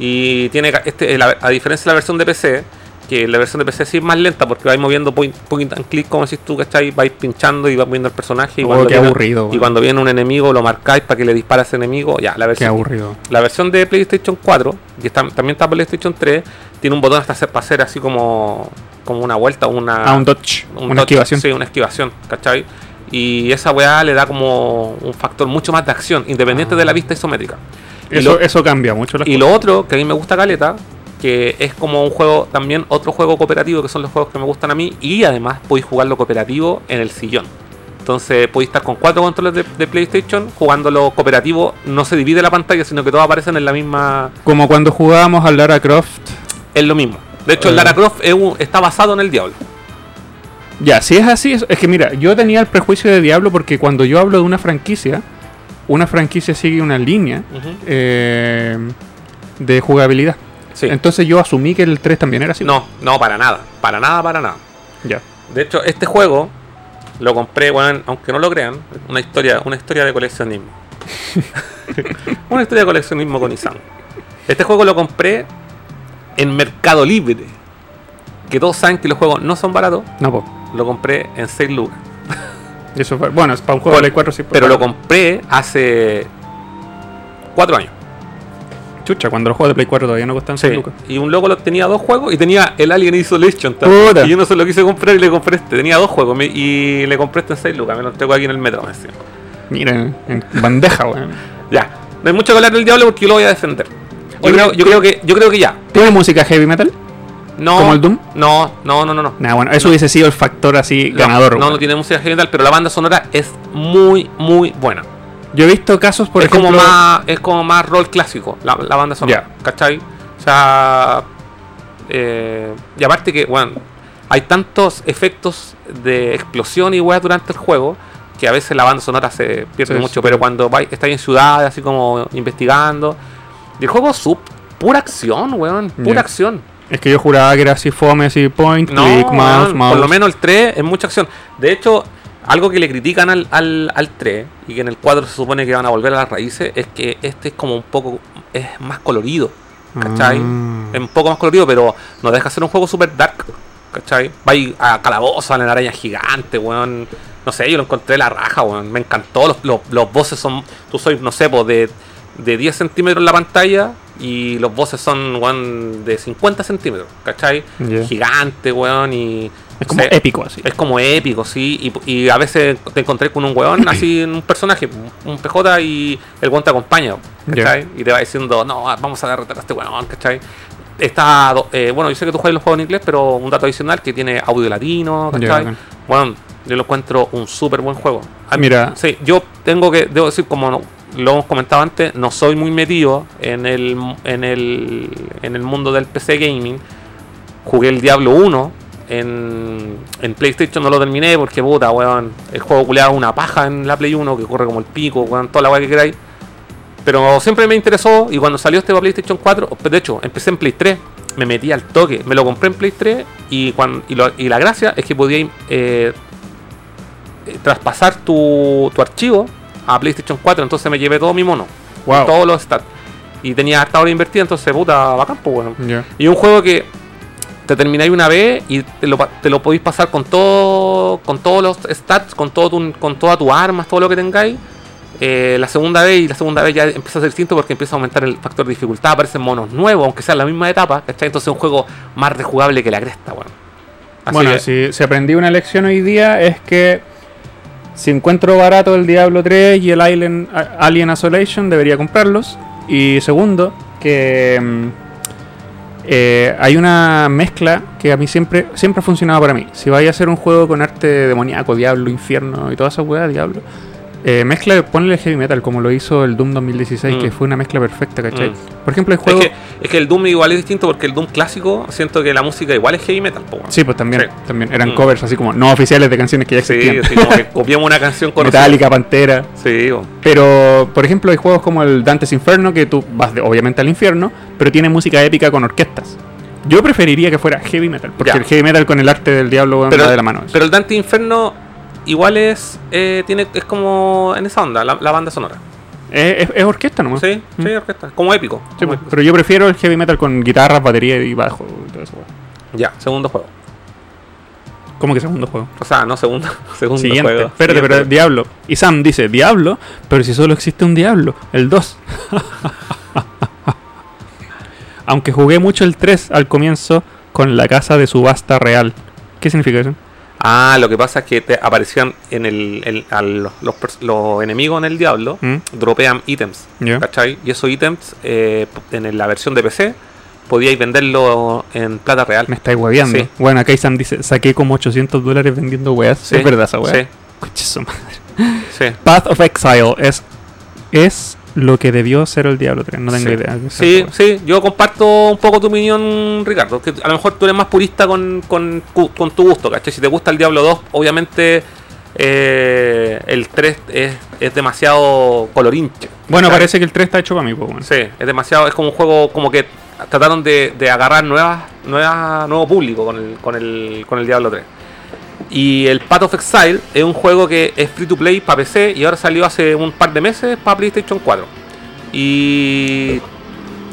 Y tiene este, la- a diferencia de la versión de PC, que la versión de PC sí es más lenta porque vais moviendo point, point and click, como decís tú, ¿cachai? Vais pinchando y vas moviendo el personaje. Y Oh, cuando qué viene- aburrido, Y cuando viene un enemigo lo marcáis para que le dispare a ese enemigo. Ya, la Qué versión, aburrido. la versión de PlayStation 4, y está- también está PlayStation 3, tiene un botón hasta hacer, para hacer así como, como una vuelta, una, Ah, un dodge, un una esquivación. Sí, una esquivación, ¿cachai? Y esa weá le da como un factor mucho más de acción, independiente de la vista isométrica. Y Eso, lo, eso cambia mucho las y lo otro que a mí me gusta Caleta, que es como un juego, también otro juego cooperativo, que son los juegos que me gustan a mí, y además podéis jugarlo cooperativo en el sillón. Entonces podéis estar con cuatro controles de, de PlayStation, jugándolo cooperativo, no se divide la pantalla, sino que todos aparecen en la misma... Como cuando jugábamos a Lara Croft. Es lo mismo. De hecho, el Eh. Lara Croft es un- está basado en el Diablo. Ya, si es así, es, es que mira, yo tenía el prejuicio de Diablo porque cuando yo hablo de una franquicia, una franquicia sigue una línea eh, de jugabilidad. Sí. Entonces yo asumí que el 3 también era así. No, no, para nada. Para nada, para nada. Ya. De hecho, este juego lo compré, bueno, aunque no lo crean, una historia, una historia de coleccionismo. una historia de coleccionismo con Isan. Este juego lo compré en Mercado Libre. Que todos saben que los juegos no son baratos. No, po. Lo compré en 6 lucas. Eso fue, bueno, es para un juego de Play 4 sí. Pero lo compré hace 4 años. Chucha, cuando los juegos de Play 4 todavía no costan 6 Sí. lucas. Y un loco lo tenía dos juegos y tenía el Alien Isolation también. Puta. Y yo no se lo quise comprar y le compré este. Tenía dos juegos me- y le compré este en 6 lucas. Me lo entregó aquí en el metro. me decía. Mira, en, en bandeja, weón. Ya, no hay mucho que hablar del diablo porque yo lo voy a defender. Yo Oye, creo, yo creo que, yo creo que ya. ¿Tiene música heavy metal? No, ¿Como el Doom? No, no, no, no. no. Nah, bueno, eso hubiese sido el factor así No, ganador. No, no tiene música metal, pero la banda sonora es muy, muy buena. Yo he visto casos, por es ejemplo. como más, es como más rol clásico, la, la banda sonora. ¿Cachai? O sea. eh, y aparte que, bueno, hay tantos efectos de explosión y weas durante el juego que a veces la banda sonora se pierde Sí, mucho. sí. Pero cuando vais, estáis en ciudades, así como investigando. Y el juego es sub, pura acción, weón. Pura acción. Es que yo juraba que era así fome, así point, No, click, mouse, mouse. por lo menos el 3 es mucha acción. De hecho, algo que le critican al, al, al 3 y que en el 4 se supone que van a volver a las raíces es que este es como un poco es más colorido. ¿Cachai? Ah. Es un poco más colorido, pero no deja ser un juego super dark. ¿Cachai? Va a calabozo, a la araña gigante, weón. No sé, yo lo encontré la raja, weón. Me encantó. Los, los, los bosses son. Tú soy, no sé, pues de, de 10 centímetros en la pantalla. Y los bosses son, weón, de 50 centímetros. ¿Cachai? Ya. Gigante, weón. Y. Es como épico así. es como épico, sí. Y, y a veces te encontré con un weón, así, un personaje, un PJ, y el weón te acompaña, ¿cachai? Y te va diciendo, no, vamos a derrotar a este weón, ¿cachai? Está, eh, bueno, yo sé que tú juegas los juegos en inglés, pero un dato adicional que tiene audio latino, ¿cachai? bacán. bueno, yo lo encuentro un súper buen juego. A mí- Mira. Sí, yo tengo que, debo decir, como no- lo hemos comentado antes, no soy muy metido en el, en el, en el mundo del PC gaming. Jugué el Diablo 1 en, en PlayStation, no lo terminé porque puta, weón. El juego culeado una paja en la Play 1 que corre como el pico, weón, toda la weá que queráis. Pero siempre me interesó y cuando salió este para PlayStation 4, de hecho, empecé en Play 3, me metí al toque, me lo compré en Play 3 y, cuando, y, lo- y la gracia es que podía eh, traspasar tu, tu archivo a PlayStation 4, entonces me llevé todo mi mono, Wow. todos los stats. Y tenía harta hora invertida, entonces puta, bacán, pues bueno. Y un juego que te termináis una vez y te lo, pa- te lo podéis pasar con todo con todos los stats, con todo tu, con todas tus armas, todo lo que tengáis. Eh, la segunda vez y la segunda vez ya empieza a ser distinto porque empieza a aumentar el factor de dificultad, aparecen monos nuevos, aunque sea en la misma etapa, ¿cachai? Entonces es un juego más rejugable que la cresta, weón. Así bueno, que- si, si aprendí una lección hoy día es que si encuentro barato el Diablo 3 y el Alien, Alien Isolation, debería comprarlos. Y segundo, que mm, eh, hay una mezcla que a mí siempre, siempre ha funcionado para mí. Si vais a hacer un juego con arte demoníaco, Diablo, Infierno y toda esa weá, Diablo, eh, mezcla, ponle heavy metal como lo hizo el Doom 2016, Mm. que fue una mezcla perfecta, ¿cachai? Mm. Por ejemplo, es, juegos... que, es que el Doom igual es distinto porque el Doom clásico siento que la música igual es heavy metal, po. Sí, pues también, Sí. también eran Mm. covers así como no oficiales de canciones que ya Sí, existían. como que copiamos una canción con Metallica, Pantera. Sí. Pero, por ejemplo, hay juegos como el Dante's Inferno que tú vas de- obviamente al infierno, pero tiene música épica con orquestas. Yo preferiría que fuera heavy metal, porque Ya. el heavy metal con el arte del diablo pero, va de la mano. pero el Dante Inferno igual es eh, tiene es como en esa onda, la, la banda sonora. es, es- es orquesta nomás. Sí, Mm. sí, orquesta. Como épico. Sí, como pues, épico. pero yo prefiero el heavy metal con guitarras, batería y bajo. y todo eso. Ya, segundo juego. ¿Cómo que segundo juego? O sea, no segundo, segundo Siguiente. juego. Espérate, Siguiente. pero Diablo. Y Sam dice, Diablo, pero si solo existe un Diablo, el 2. Aunque jugué mucho el 3 al comienzo con la casa de subasta real. ¿Qué significa eso? Ah, lo que pasa es que te aparecían en el, el- a los, los pers- los enemigos en el Diablo, ¿Mm? dropean ítems, Ya. ¿cachai? Y esos ítems eh, en la versión de PC podíais venderlo en plata real. Me estáis hueveando. Sí. Bueno, acá Sam dice, saqué como 800 dólares vendiendo weas. Sí, Es verdad esa wea. Sí, Conche su madre. sí. Path of Exile es, es lo que debió ser el Diablo 3. No tengo Sí. idea. Sí, sí, yo comparto un poco tu opinión, Ricardo. Que a lo mejor tú eres más purista con, con, con tu gusto, ¿cachai? Si te gusta el Diablo 2, obviamente eh, el 3 es, es demasiado colorinche. Bueno, parece que el 3 está hecho para mí, pues bueno. Sí, es demasiado, es como un juego como que trataron de, de agarrar nuevas, nuevas, nuevo público con el, con el, con el Diablo 3. Y el Path of Exile es un juego que es free to play para PC y ahora salió hace un par de meses para PlayStation 4. Y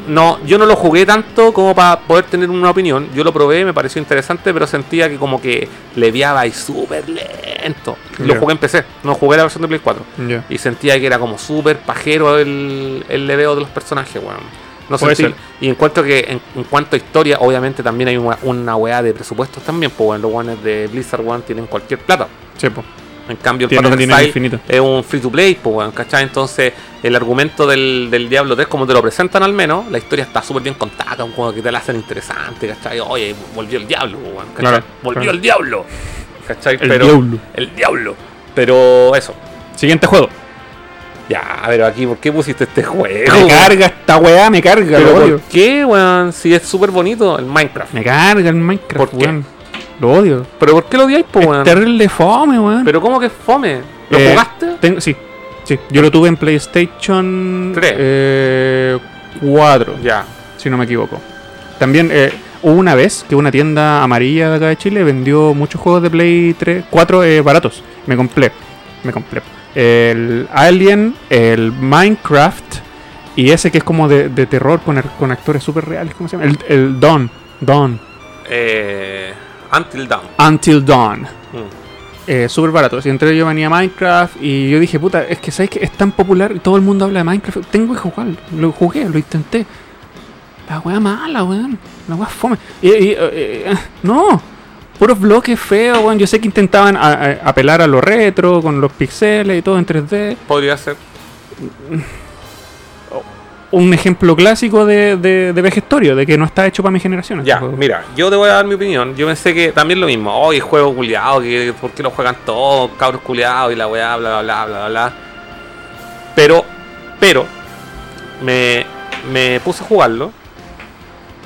no, yo no lo jugué tanto como para poder tener una opinión. Yo lo probé, me pareció interesante, pero sentía que como que leviaba y súper lento. Lo jugué en PC, no jugué la versión de Play 4. Ya. Y sentía que era como súper pajero el, el leveo de los personajes, weón. No sentí- ser. Y encuentro que en, en cuanto a historia, obviamente también hay una, una weá de presupuestos también, pues bueno, los weones de Blizzard weón tienen cualquier plata. Sí, po. En cambio, el infinito. es un free to play, pues, weón, ¿cachai? Entonces, el argumento del, del Diablo 3, como te lo presentan al menos, la historia está súper bien contada, un juego que te la hacen interesante, ¿cachai? Oye, volvió el Diablo, pues, ¿cachai? Claro, volvió claro. el Diablo, ¿cachai? El Pero, Diablo. El Diablo. Pero eso. Siguiente juego. Ya, pero aquí, ¿por qué pusiste este juego? Me carga esta weá, me carga, ¿Pero lo por odio. qué, weón? Si es súper bonito el Minecraft. Me carga el Minecraft, ¿Por qué? weón. Lo odio. ¿Pero por qué lo odiáis, po, Es weón? terrible fome, weón. ¿Pero cómo que es fome? ¿Lo Eh, jugaste? tengo- sí, sí. Yo lo tuve en PlayStation Tres. eh, 4, Ya. si no me equivoco. También eh, hubo una vez que una tienda amarilla de acá de Chile vendió muchos juegos de Play 3, 4 eh, baratos. Me compré, me compré. El Alien, el Minecraft y ese que es como de, de terror con, con actores súper reales. ¿Cómo se llama? El, el Dawn. Dawn. Eh, Until Dawn. Until Dawn. Mm. eh, súper baratos. Y entre ellos venía Minecraft. Y yo dije, puta, es que sabes que es tan popular y todo el mundo habla de Minecraft. Tengo que jugar. Lo jugué, lo intenté. La wea mala, weón. La wea fome. Y, y, eh, eh, no. Puros bloques feos, weón. Yo sé que intentaban a- a- apelar a lo retro, con los pixeles y todo en 3D. Podría ser. Un ejemplo clásico de, de, de vejestorio, de que no está hecho para mi generación. este Ya, juego. mira, yo te voy a dar mi opinión. Yo pensé que también lo mismo. Oye, juego culiado, que ¿por qué lo juegan todos? Cabros culiados y la weá, bla, bla, bla, bla, bla, bla. Pero, pero, me, me puse a jugarlo,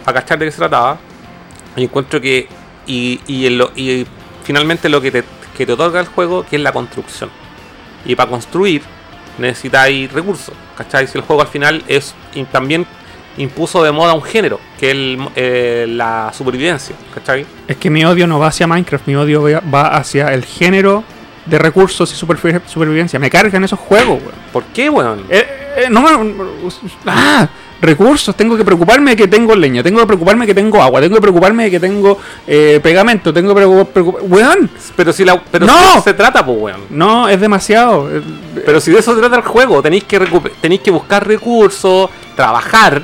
a cachar de qué se trataba, y encuentro que, y, y, en lo- y finalmente lo que te, que te otorga el juego, que es la construcción. Y para construir necesitáis recursos, ¿cachai? Si el juego al final es también impuso de moda un género, que es el- eh, la supervivencia, ¿cachai? Es que mi odio no va hacia Minecraft, mi odio va- hacia el género de recursos y supervi- supervivencia. Me cargan esos juegos, weón. ¿Por qué, weón? Eh, eh, no. Ah, recursos. Tengo que preocuparme de que tengo leña. Tengo que preocuparme de que tengo agua. Tengo que preocuparme de que tengo eh, pegamento. Tengo que preocuparme. Weón. Pero si la, pero ¡No! si se trata, pues, weón. No, es demasiado. Pero si de eso se trata el juego, tenéis que tenéis que buscar recursos, trabajar.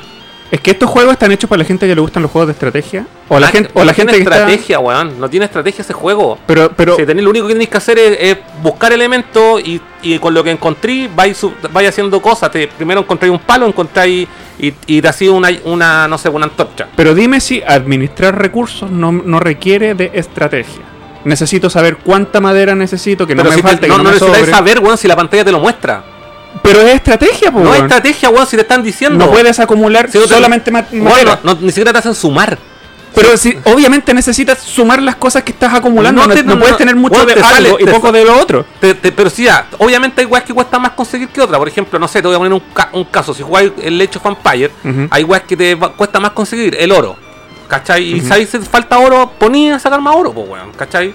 Es que estos juegos están hechos para la gente que le gustan los juegos de estrategia. O la Ah, gente, o no la gente tiene que está. estrategia, weón. No tiene estrategia ese juego. Pero, pero. Si tenéis lo único que tenéis que hacer es, es buscar elementos y, y con lo que encontré vais, vais haciendo cosas. Te, primero encontráis un palo, encontráis y, y te hacía una, una, no sé, una antorcha. Pero dime si administrar recursos no, no requiere de estrategia. Necesito saber cuánta madera necesito, que no Pero me si te- falte, que no, me necesitáis sobre. saber, weón, si la pantalla te lo muestra. Pero es estrategia, po, No es estrategia, weón, si te están diciendo. No puedes acumular Si no te- solamente ma- Weón, madera. no, no- ni siquiera te hacen sumar. Pero si obviamente necesitas sumar las cosas que estás acumulando, No te- puedes tener mucho de te algo y poco de lo otro. Te- pero sí, ya, obviamente hay weas que cuestan más conseguir que otras. Por ejemplo, no sé, te voy a poner un, ca- un caso. Si jugáis el of Empire, Ujú. hay weas que te cuesta más conseguir. El oro. ¿Cachai? Y Ujú. sabéis si falta oro, ponía a sacar más oro, pues weón. ¿Cachai?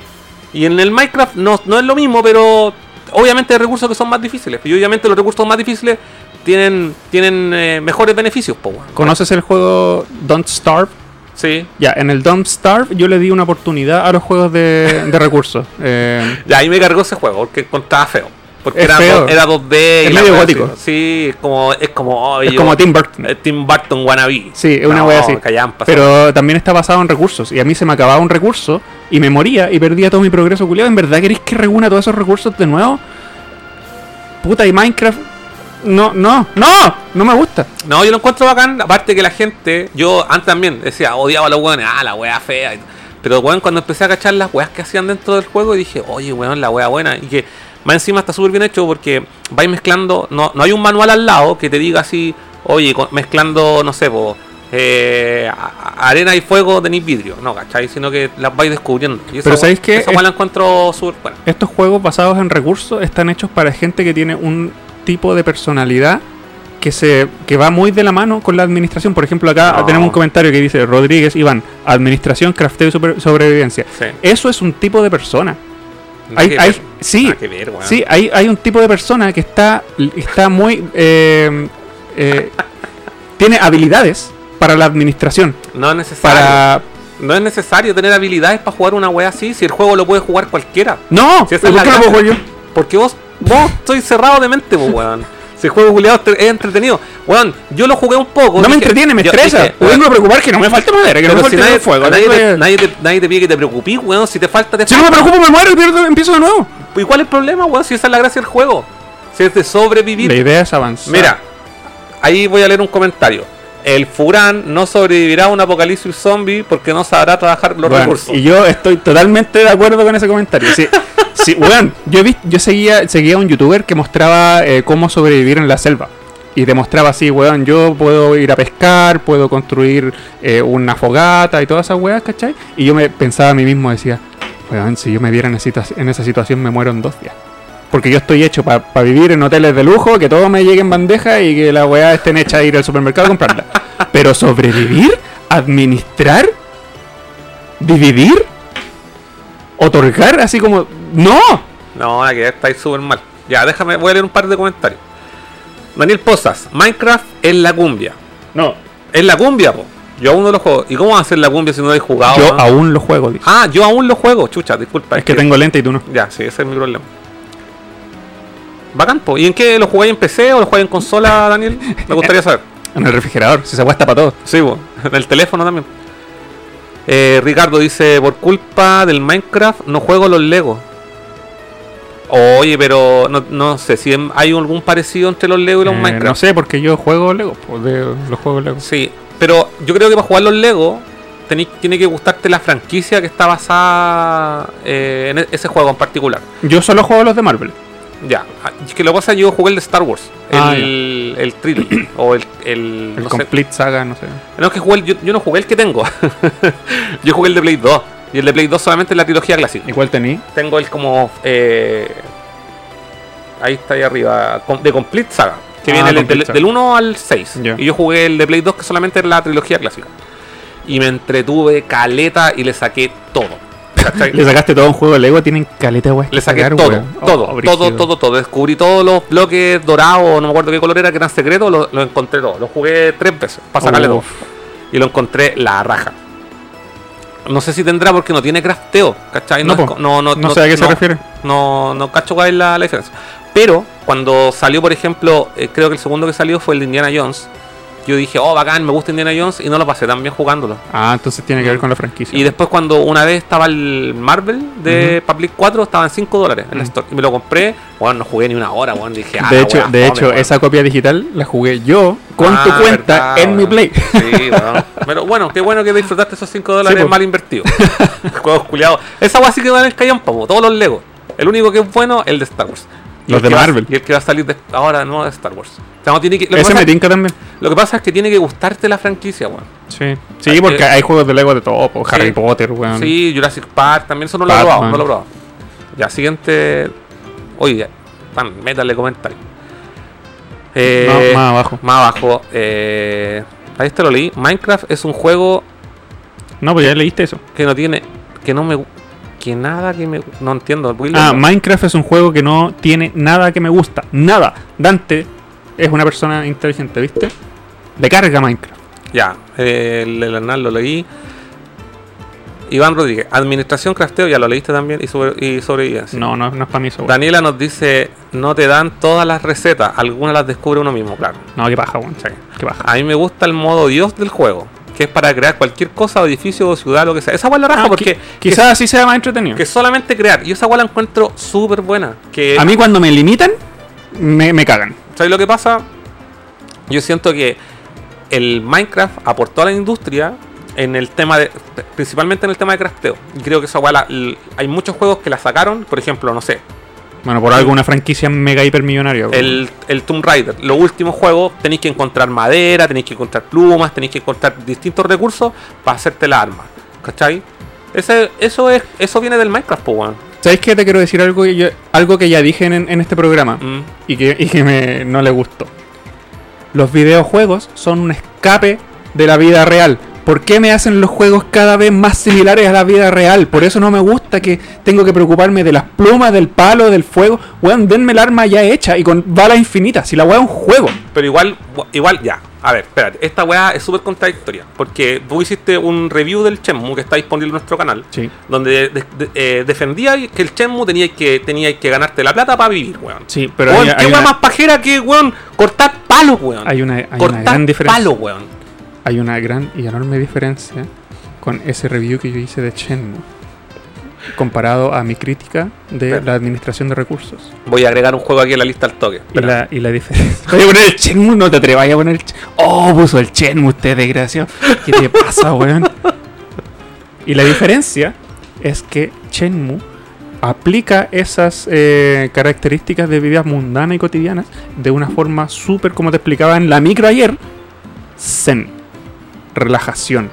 Y en el Minecraft no, no es lo mismo, pero obviamente hay recursos que son más difíciles. Y obviamente los recursos más difíciles tienen, tienen eh, mejores beneficios. ¿Conoces el juego Don't Starve? Sí. Ya, en el Don't Starve yo le di una oportunidad a los juegos de, de recursos. Eh, Ya ahí me cargó ese juego porque encontraba feo. Porque era, feo. era 2D. y Es medio gótico. así. Sí, es como. Es como, oh, es yo- como Tim Burton. eh, Tim Burton wannabe. Sí, es una No, wea así. Pero también está basado en recursos. Y a mí se me acababa un recurso y me moría y perdía todo mi progreso culiado. ¿En verdad queréis que reúna todos esos recursos de nuevo? Puta, y Minecraft. No, no, no, no me gusta. No, yo lo encuentro bacán. Aparte que la gente. Yo antes también decía, odiaba a los weones. Ah, la wea fea. Pero weón, cuando empecé a cachar las weas que hacían dentro del juego, dije, oye, weón, la wea buena. Y que más encima está súper bien hecho porque vais mezclando. No, no hay un manual al lado que te diga así, oye, mezclando, no sé, po, eh, arena y fuego tenéis vidrio. No, ¿cachai? Sino que las vais descubriendo. Y Pero ¿sabéis qué? Esa wea la encuentro súper buena. Estos juegos basados en recursos están hechos para gente que tiene un tipo de personalidad que se que va muy de la mano con la administración. Por ejemplo, acá No. tenemos un comentario que dice Rodríguez Iván, administración, crafteo y sobrevivencia. Sí. Eso es un tipo de persona. Hay- que hay- ver. sí, que ver. Sí, hay, hay un tipo de persona que está, está muy... eh, eh, tiene habilidades para la administración. No es necesario. Para... No es necesario tener habilidades para jugar una wea así. Si el juego lo puede jugar cualquiera. No, Si ¿por qué no lo puedo gracia. jugar yo? Porque vos, vos estoy cerrado de mente, pues, weón. Si el juego culiado es entretenido. Weón, yo lo jugué un poco. No me entretiene, me yo estresa. dije, a preocupar que no me falte madera, que no me pero si falte nadie, fuego. nadie, Tengo te, nadie, te, nadie te pide que te preocupes, weón. Si te falta, te Si no me preocupo, me muero y pierdo, empiezo de nuevo. ¿Y cuál es el problema, weón? Si esa es la gracia del juego. Si es de sobrevivir. La idea es avanzar. Mira, ahí voy a leer un comentario. El Furán no sobrevivirá a un apocalipsis zombie porque no sabrá trabajar los Bueno, recursos. Y yo estoy totalmente de acuerdo con ese comentario. Sí, sí, yo, vi, yo seguía, seguía a un youtuber que mostraba eh, cómo sobrevivir en la selva. Y demostraba así, weón, yo puedo ir a pescar, puedo construir eh, una fogata y todas esas weas, ¿cachai? Y yo me pensaba a mí mismo, decía, weón, si yo me viera en, esa situa- en esa situación me muero en dos días. Porque yo estoy hecho para vivir en hoteles de lujo, que todo me llegue en bandeja y que la weá estén hecha a ir al supermercado a comprarla. Pero sobrevivir, administrar, dividir, otorgar, así como. ¡No! No, aquí estáis súper mal. Ya, déjame, voy a leer un par de comentarios. Daniel Posas, Minecraft es la cumbia. No. Es la cumbia, po. Yo aún no lo juego. ¿Y cómo va a ser la cumbia si no lo he jugado? Yo weón? aún lo juego, dice. Ah, yo aún lo juego, chucha, disculpa. es que tengo lente y tú no. Ya, sí, ese es mi problema. Bacán, po. ¿Y en qué lo jugáis en PC o lo jugáis en consola, Daniel? Me gustaría saber. En el refrigerador, si se aguasta para todo. Sí, po. en el teléfono también. Eh, Ricardo dice, por culpa del Minecraft no juego los Lego. Oye, pero no, no sé si hay algún parecido entre los Lego y los Eh, Minecraft. no sé, porque yo juego Lego, pues de los juegos Lego. Sí, pero yo creo que para jugar los Lego tení- tiene que gustarte la franquicia que está basada eh, en e- ese juego en particular. Yo solo juego los de Marvel. Ya, ah, que lo que pasa yo jugué el de Star Wars, Ah, el, el Trilogy, o el... el, El no sé. Complete Saga, no sé. No, es que jugué el- yo, yo no jugué el que tengo, yo jugué el de Play 2, y el de Play 2 solamente es la trilogía clásica. ¿Y cuál tení? Tengo el como... eh, ahí está ahí arriba, de Complete Saga, que Ah, viene el- del, del 1 al 6. Ya. Y yo jugué el de Play 2 que solamente es la trilogía clásica. Y me entretuve caleta y le saqué todo. Le sacaste todo un juego de Lego, tienen caleta, wey. Le saqué todo, todo, todo, todo, todo. Descubrí todos los bloques dorados, no me acuerdo qué color era, que eran secretos, lo, lo encontré todo. Lo jugué tres veces para sacarle todo. Y lo encontré la raja. No sé si tendrá porque no tiene crafteo, ¿cachai? No, es po. co- no, no, No sé a qué se refiere. No, no cacho cuál es la, la diferencia. Pero cuando salió, por ejemplo, eh, creo que el segundo que salió fue el de Indiana Jones. Yo dije, oh, bacán, me gusta Indiana Jones y no lo pasé tan bien jugándolo. Ah, entonces tiene que ver con la franquicia. Y después cuando una vez estaba el Marvel de Public 4, estaba en 5 dólares en la Mm. store. Y me lo compré, bueno, no jugué ni una hora, bueno, dije, ah, de la hecho, de hecho esa copia digital la jugué yo con Ah, tu cuenta verdad, en mi. Play. Sí, weón. Pero bueno, qué bueno que disfrutaste esos 5 dólares Sí, mal invertidos. Juegos culiados. Esa weá sí que va en el callampa, po, todos los Legos. El único que es bueno, el de Star Wars. Los de va- Marvel. y el que va a salir de- ahora no de Star Wars. O sea, no tiene que, lo, que Ese pasa, me tinca también. lo que pasa es que tiene que gustarte la franquicia, weón. Sí, sí porque hay juegos de Lego de todo. sí. Harry Potter, weón. Sí, Jurassic Park también, eso no lo he probado, no lo he probado. Ya, siguiente. Oye, pan, métale comentario. Eh, No, más abajo. Más abajo. Eh, ahí te lo leí. Minecraft es un juego No, pues ya leíste eso. que no tiene. Que no me. Que nada que me. No entiendo. Ah, no. Minecraft es un juego que no tiene nada que me gusta. Nada. Dante es una persona inteligente, ¿viste? Le carga Minecraft. Ya, eh, el, el anal lo leí. Iván Rodríguez, administración crafteo, ya lo leíste también y, sobre, y sobrevivencia. No, no, no es para mí eso. Daniela nos dice, no te dan todas las recetas, algunas las descubre uno mismo, claro. No, qué paja, weón. Sí. Qué paja. A mí me gusta el modo Dios del juego, que es para crear cualquier cosa, o edificio o ciudad, lo que sea. Esa hueá la raja Ah, porque qui- quizás así sea más entretenido. que, que solamente crear. Y esa hueá la encuentro súper buena. Que, A mí cuando me limitan, me, me cagan. ¿Sabes lo que pasa? Yo siento que el Minecraft aportó a la industria en el tema de. principalmente en el tema de crafteo. Y creo que esa hueá hay muchos juegos que la sacaron, por ejemplo, no sé, Bueno, por algo una franquicia mega hipermillonaria. el, el Tomb Raider. Los últimos juegos tenéis que encontrar madera, tenéis que encontrar plumas, tenéis que encontrar distintos recursos para hacerte la arma. ¿Cachai? Ese, eso es eso viene del Minecraft, po, weón. ¿Sabes qué? Te quiero decir algo que, yo- algo que ya dije en, en este programa Mm. y que, y que me, no le gustó. Los videojuegos son un escape de la vida real. ¿Por qué me hacen los juegos cada vez más similares a la vida real? Por eso no me gusta que tengo que preocuparme de las plumas, del palo, del fuego. Weón, denme el arma ya hecha y con balas infinitas. Si la weá es un juego. Pero igual, igual, ya. A ver, espérate. Esta weá es súper contradictoria. Porque tú hiciste un review del Shenmue que está disponible en nuestro canal. Sí. Donde de- de- eh, defendía que el Shenmue tenía que, tenía que ganarte la plata para vivir, weón. Sí, pero Weón, hay, ¿Qué hay weá una, más pajera que, weón, cortar palos, weón? hay una- hay una cortar gran diferencia. palos, weón. Hay una gran y enorme diferencia con ese review que yo hice de Shenmue. comparado a mi crítica de la administración de recursos. Voy a agregar un juego aquí en la lista al toque. Y la, y la diferencia. Voy a poner el Shenmue, no te atrevas a poner el Oh, puso el Shenmue, usted desgraciado. ¿Qué te pasa, weón? Y la diferencia es que Shenmue aplica esas eh, características de vida mundana y cotidianas de una forma súper, como te explicaba en la micro ayer, zen, relajación,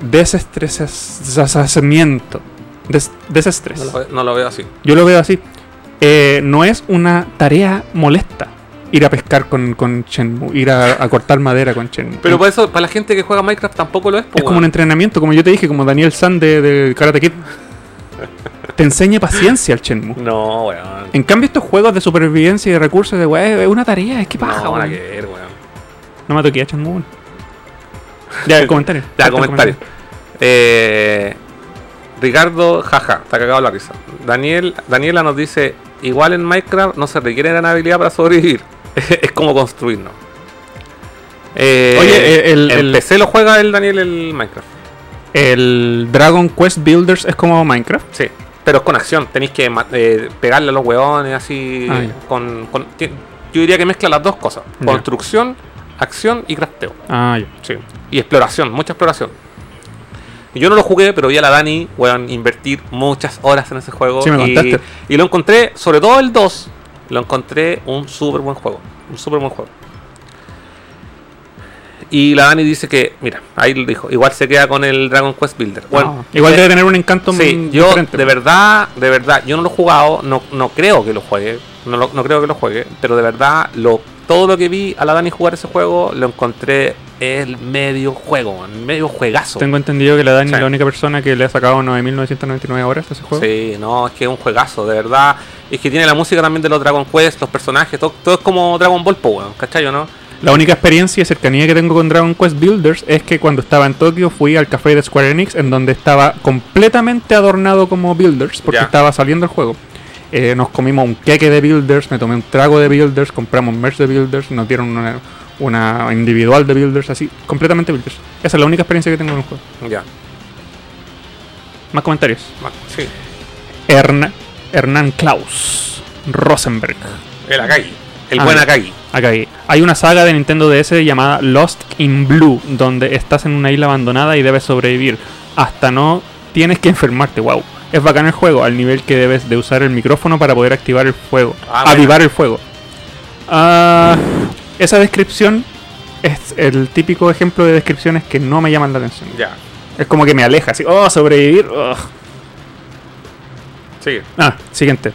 desestresamiento, des- desestrés. No lo, no lo veo así. Yo lo veo así. Eh, no es una tarea molesta ir a pescar con, con Shenmue, ir a, a cortar madera con Shenmue. Pero por eso, para la gente que juega Minecraft tampoco lo es. es como un weón. entrenamiento, como yo te dije, como Daniel San de, de Karate Kid. te enseña paciencia el Shenmue. No, weón. En cambio, estos juegos de supervivencia y de recursos de weá, es una tarea, es que paja, no, weón. weón. No me toqué a Shenmue. Ya, el comentario. Ya, el comentario. Eh, Ricardo, jaja, está cagado la risa. Daniel, Daniela nos dice: Igual en Minecraft no se requiere gran habilidad para sobrevivir. es como construirnos. Eh, Oye, el- en el- PC lo juega el Daniel el Minecraft. El Dragon Quest Builders es como Minecraft. Sí, pero es con acción. Tenéis que eh, pegarle a los hueones así. Ah, con, con- yo diría que mezcla las dos cosas: construcción, acción y crafteo. Ah, ya. Sí. Y exploración, mucha exploración. Yo no lo jugué, pero vi a la Dani, weón, invertir muchas horas en ese juego. Sí, me y, contaste. y lo encontré, sobre todo el 2, lo encontré un súper buen juego. Un súper buen juego. Y la Dani dice que, mira, ahí lo dijo, igual se queda con el Dragon Quest Builder. Bueno, Ah, igual eh, debe tener un encanto Sí, yo diferente. de verdad, de verdad, yo no lo he jugado, no, no creo que lo juegue, no, lo- no creo que lo juegue, pero de verdad, lo, todo lo que vi a la Dani jugar ese juego, lo encontré el medio juego, el medio juegazo. Tengo entendido que la Dani Sí. es la única persona que le ha sacado 9.999 horas a ese juego. Sí, no, es que es un juegazo, de verdad. Es que tiene la música también de los Dragon Quest, los personajes, todo, todo es como Dragon Ball, po, weón, ¿cachai o no? La única experiencia y cercanía que tengo con Dragon Quest Builders es que cuando estaba en Tokio fui al café de Square Enix en donde estaba completamente adornado como Builders porque Ya. estaba saliendo el juego. Eh, nos comimos un queque de Builders, me tomé un trago de Builders, compramos merch de Builders, nos dieron una, una individual de Builders, así, completamente Builders. Esa es la única experiencia que tengo en el juego. Ya, Más comentarios. sí. Hern- Hernán Klaus Rosenberg. El Akagi, el Ah, buen. Akagi. Hay. Hay una saga de Nintendo DS llamada Lost in Blue, donde estás en una isla abandonada y debes sobrevivir. Hasta no tienes que enfermarte, wow. Es bacán el juego, al nivel que debes de usar el micrófono para poder activar el fuego. Ah, bueno. avivar el fuego. Ah, esa descripción es el típico ejemplo de descripciones que no me llaman la atención. Ya, Es como que me aleja, así, oh, sobrevivir. sigue. Ah, siguiente.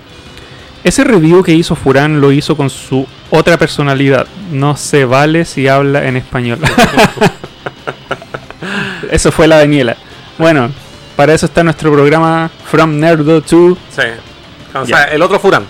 Ese review que hizo Furán lo hizo con su otra personalidad. No se vale si habla en español. eso fue la Daniela. Bueno, para eso está nuestro programa From Nerdo to. Sí. O sea, el otro Furan.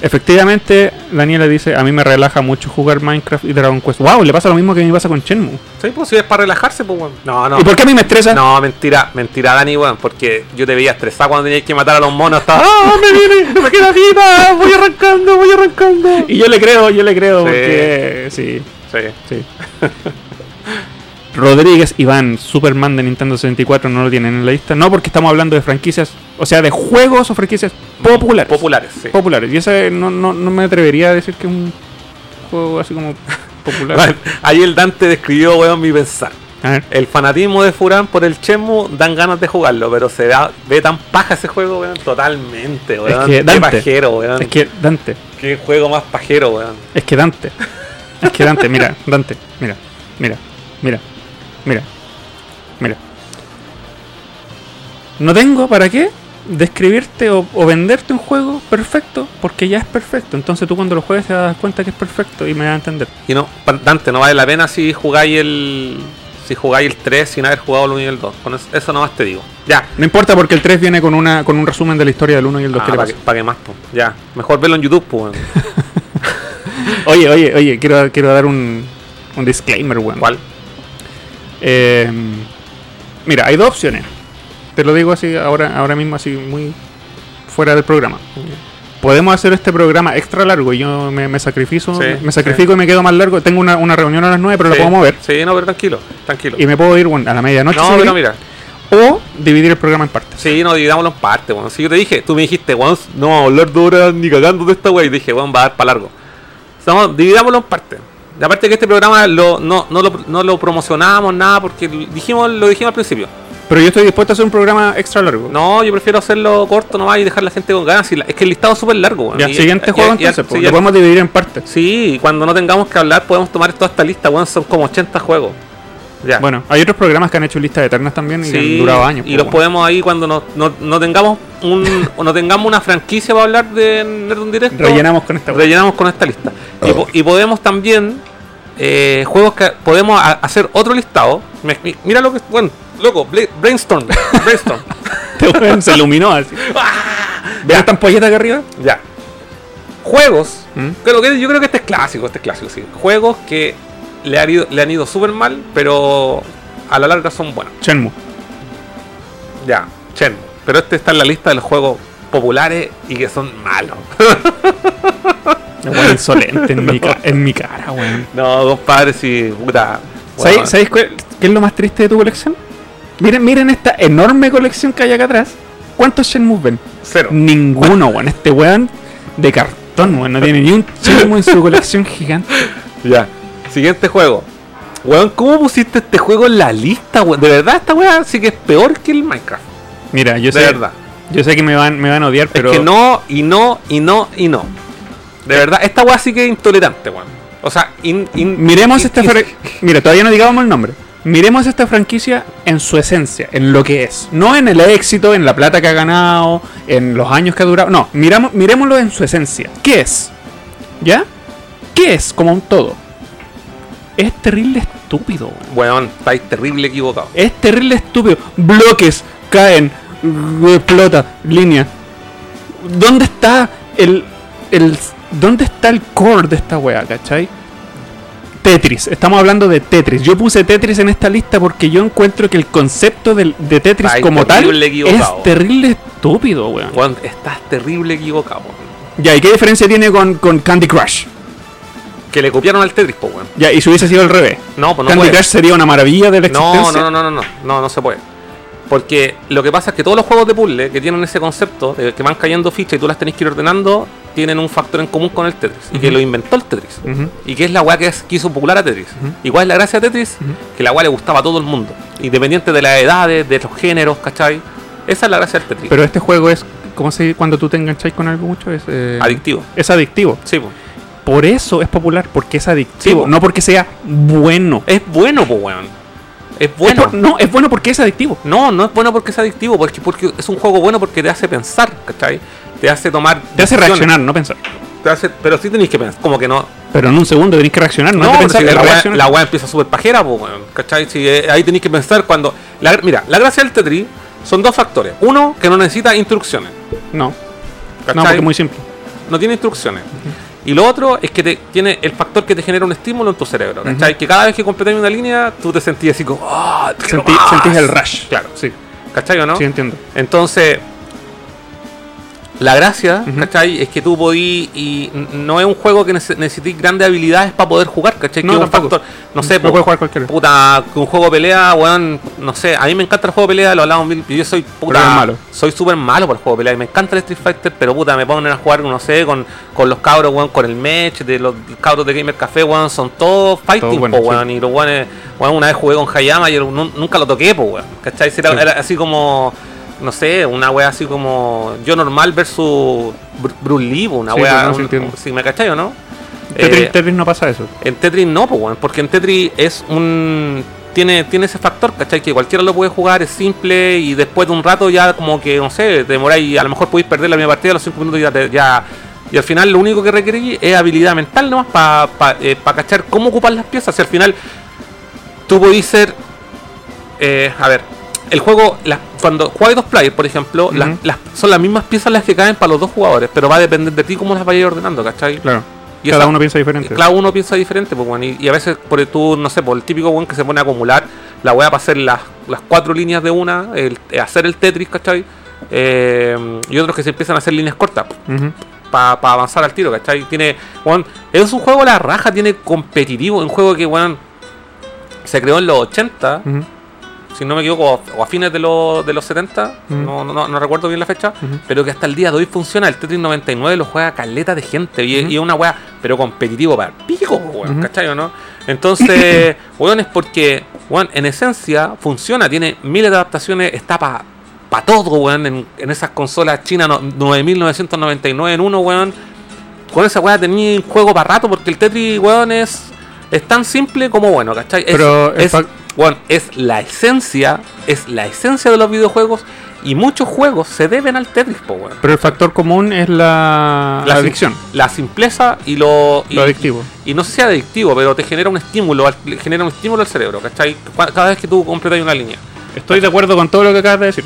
Efectivamente, Daniela dice: A mí me relaja mucho jugar Minecraft y Dragon Quest. ¡Wow! Le pasa lo mismo que a mí me pasa con Shenmue. Sí, pues si es para relajarse, pues, weón. No, no. ¿Y por qué a mí me estresa? No, mentira, mentira, Dani, weón, porque yo te veía estresado cuando tenías que matar a los monos. Estaba, ¡ah, me viene! ¡No me queda vida! ¡Voy arrancando, voy arrancando! Y yo le creo, yo le creo, Sí. porque. Sí, Sí. sí. Rodríguez Iván, Superman de Nintendo 64, no lo tienen en la lista. No, porque estamos hablando de franquicias, o sea, de juegos o franquicias populares. Populares, sí. populares. Y ese no, no, no me atrevería a decir que es un juego así como popular. Bueno, ahí el Dante describió, weón, mi pensar. El fanatismo de Furán por el Chemu dan ganas de jugarlo, pero se da- ve tan paja ese juego, weón, totalmente, weón. Es que Qué Dante, pajero, weón. Es que Dante, Qué juego más pajero, weón. es que Dante. Es que Dante, mira, Dante, mira, mira, mira, mira, mira. No tengo para qué describirte o, o venderte un juego perfecto porque ya es perfecto. Entonces tú cuando lo juegues te das cuenta que es perfecto y me vas a entender. Y no, Dante, no vale la pena si jugáis el. Si jugáis el 3 sin haber jugado el 1 y el 2. Con eso, eso nomás te digo. Ya. No importa porque el 3 viene con una con un resumen de la historia del 1 y el 2. ¿Qué le para, que, que más, po. Ya. Mejor verlo en YouTube, pues. Oye, oye, oye, quiero, quiero dar un, un disclaimer, weón. ¿Cuál? Eh, mira, hay dos opciones. Te lo digo así ahora, ahora mismo, así muy fuera del programa. Podemos hacer este programa extra largo y yo me, me sacrifico, Sí, me sacrifico y me quedo más largo. Tengo una, una reunión a las 9, pero Sí. la puedo mover. Sí, no, pero tranquilo, tranquilo. Y me puedo ir bueno, a la medianoche. no, pero mira. O dividir el programa en partes. Sí, no, dividámoslo en partes, weón. Si yo te dije, tú me dijiste, weón, no vamos a hablar de horas ni cagando de esta weá. Y dije, weón, va a dar para largo. Estamos, dividámoslo en partes. Y aparte que este programa lo, no, no, lo, no lo promocionábamos nada porque dijimos, lo dijimos al principio. Pero yo estoy dispuesto a hacer un programa extra largo. No, yo prefiero hacerlo corto nomás y dejar a la gente con ganas. Y es que el listado es súper largo. Ya, Y- siguiente y- juego y- entonces, sí, pues, ya- lo podemos dividir en partes. Sí, y cuando no tengamos que hablar podemos tomar toda esta lista, weón. Son como 80 juegos. Ya. Bueno, hay otros programas que han hecho listas eternas también y que han durado años. y los bueno. podemos ahí cuando no, no, no tengamos un o no tengamos una franquicia para hablar de Nerdum Directo. Rellenamos con esta rellenamos con esta lista. Y, po- y podemos también eh, juegos que podemos hacer otro listado. Me- mira lo que bueno, loco, brainstorm, brainstorm. Este se iluminó así. ¿Ven esta ampolleta acá arriba? ya. Juegos, ¿Mm? creo que yo creo que este es clásico, este es clásico, sí. Juegos que le han ido, le han ido súper mal, pero a la larga son buenos. Shenmue. Ya, Shenmue. Pero este está en la lista de los juegos populares y que son malos. Weón insolente en, mi ca- en mi cara, weón. no, compadre, sí, puta. ¿Sabéis qué es lo más triste de tu colección? Miren, miren esta enorme colección que hay acá atrás. ¿Cuántos Shenmue ven? Cero. Ninguno, weón. Este weón de cartón, weón. No tiene ni un Shenmue en su colección gigante. Ya. Siguiente juego. Weón, ¿cómo pusiste este juego en la lista, weón? De verdad, esta weá sí que es peor que el Minecraft. Mira, yo De sé, verdad. yo sé que me van, me van a odiar, pero Es que no, y no, y no, y no. De verdad, esta weá sí que es intolerante, weón. O sea, in- in- miremos in- esta fran- Mira, todavía no digamos el nombre. Miremos esta franquicia en su esencia, en lo que es. No en el éxito, en la plata que ha ganado, en los años que ha durado. No, miramos, miremoslo en su esencia. ¿Qué es? ¿Ya? ¿Qué es como un todo? Es terrible estúpido, weón. Weón, estáis terrible equivocado. Es terrible estúpido. Bloques caen, explota, línea. ¿Dónde está el, el. ¿Dónde está el core de esta wea, cachai? Tetris, estamos hablando de Tetris. Yo puse Tetris en esta lista porque yo encuentro que el concepto del- de Tetris Ay, como tal equivocado. es terrible estúpido, weón. Weón, estás terrible equivocado. Ya, ¿y qué diferencia tiene con, con Candy Crush? Que le copiaron al Tetris, po, weón. Ya, y si hubiese sido al revés. No, pues no Candy puede. Crush sería una maravilla de la No, existencia. no, no, no, no, no, no, no se puede. Porque lo que pasa es que todos los juegos de puzzle que tienen ese concepto de que van cayendo fichas y tú las tenés que ir ordenando, tienen un factor en común con el Tetris. Y que lo inventó el Tetris. Y que es la weá que, es- que hizo popular a Tetris. Ujú. ¿Y cuál es la gracia de Tetris? Que la weá le gustaba a todo el mundo. Independiente de las edades, de los géneros, ¿cachai? Esa es la gracia del Tetris. Pero este juego es, ¿cómo se dice cuando tú te engancháis con algo mucho? Es, eh, Adictivo. Es adictivo. Sí, po. Por eso es popular, porque es adictivo, Sí, no porque sea bueno. Es bueno, po, weón. Es Es bueno. por- no, es bueno porque es adictivo. No, no es bueno porque es adictivo, porque, porque es un juego bueno porque te hace pensar, ¿cachai? Te hace tomar. Te hace reaccionar, no pensar. Te hace- pero sí tenéis que pensar, como que no. Pero en un segundo tenéis que reaccionar, no, No, pensar, si la, reaccionar. la empieza súper pajera, pues, weón, ¿cachai? Si, eh, ahí tenéis que pensar cuando. la- mira, la gracia del Tetris son dos factores. Uno, que no necesita instrucciones, No, ¿cachai? no, porque es muy simple. no tiene instrucciones. Y lo otro es que te, tiene el factor que te genera un estímulo en tu cerebro, ¿cachai? Que cada vez que completas una línea, tú te sentís así como. ¡Ah! quiero Sentí- más". sentís el rush. Claro, Sí, ¿cachai o no? sí entiendo. Entonces, la gracia. ¿cachai? Es que tú podís y no es un juego que nece- necesites grandes habilidades para poder jugar, ¿cachai? No, que es un factor, no sé, puede jugar cualquiera. puta, que un juego de pelea, weón, no sé, a mí me encanta el juego de pelea, lo hablamos mil, yo soy puta, malo. soy súper malo para el juego de pelea, y me encanta el Street Fighter, pero puta, me ponen a jugar, no sé, con, con los cabros, weón, con el match, de los cabros de Gamer Café, weón, son todos fighting, buenos, po, weón, y los weones, weón, una vez jugué con Hayama y yo nu- nunca lo toqué, po, weón, ¿cachai? Era, Sí. era así como no sé, una wea así como yo normal versus Br- Bruce Lee, una Sí, wea, no, un- si me cachai o no. Tetris, Eh, Tetris no pasa eso. en Tetris no, pues, porque en Tetris es un. Tiene, tiene ese factor, ¿cachai? Que cualquiera lo puede jugar, es simple y después de un rato ya, como que, no sé, demoráis, a lo mejor podéis perder la misma partida a los 5 minutos y ya, te- ya. Y al final lo único que requerís es habilidad mental nomás para cachar cómo ocupar las piezas. Y al final tú podéis ser. eh, a ver, el juego, las- cuando juegas dos players, por ejemplo, las- son las mismas piezas las que caen para los dos jugadores, pero va a depender de ti cómo las vayas ordenando, ¿cachai? Claro. Y Cada esa- uno piensa diferente. Claro, uno piensa diferente, pues, weón, y, y a veces por tú, no sé, por el típico weón que se pone a acumular la weá para hacer las, las cuatro líneas de una, el, eh, hacer el Tetris, ¿cachai? Eh, y otros que se empiezan a hacer líneas cortas Ujú. para avanzar al tiro, ¿cachai? Tiene, weón, es un juego a la raja, tiene competitivo, un juego que, weón, se creó en los 80 Ujú. Si no me equivoco, o a fines de, los de los 70, Mm. no, no, no recuerdo bien la fecha, pero que hasta el día de hoy funciona. El Tetris 99 lo juega caleta de gente y, es una weá, pero competitivo para el pico, po, weón. ¿cachai o no? Entonces, weón, es porque, weón, en esencia funciona, tiene miles de adaptaciones, está para pa todo, weón, en, en esas consolas chinas no- 9999 en uno, weón. Con esa weá tenía un juego para rato porque el Tetris, weón, es, es tan simple como bueno, ¿cachai? Es- Pero el es, weón, es la esencia, es la esencia de los videojuegos y muchos juegos se deben al Tetris, po, weón. Pero el factor común es la, la adicción, La simpleza y lo. y- lo adictivo. Y no sé si adictivo, pero te genera un estímulo, al- genera un estímulo al cerebro, ¿cachai? Cada vez que tú completas una línea. Estoy de acuerdo con todo lo que acabas de decir.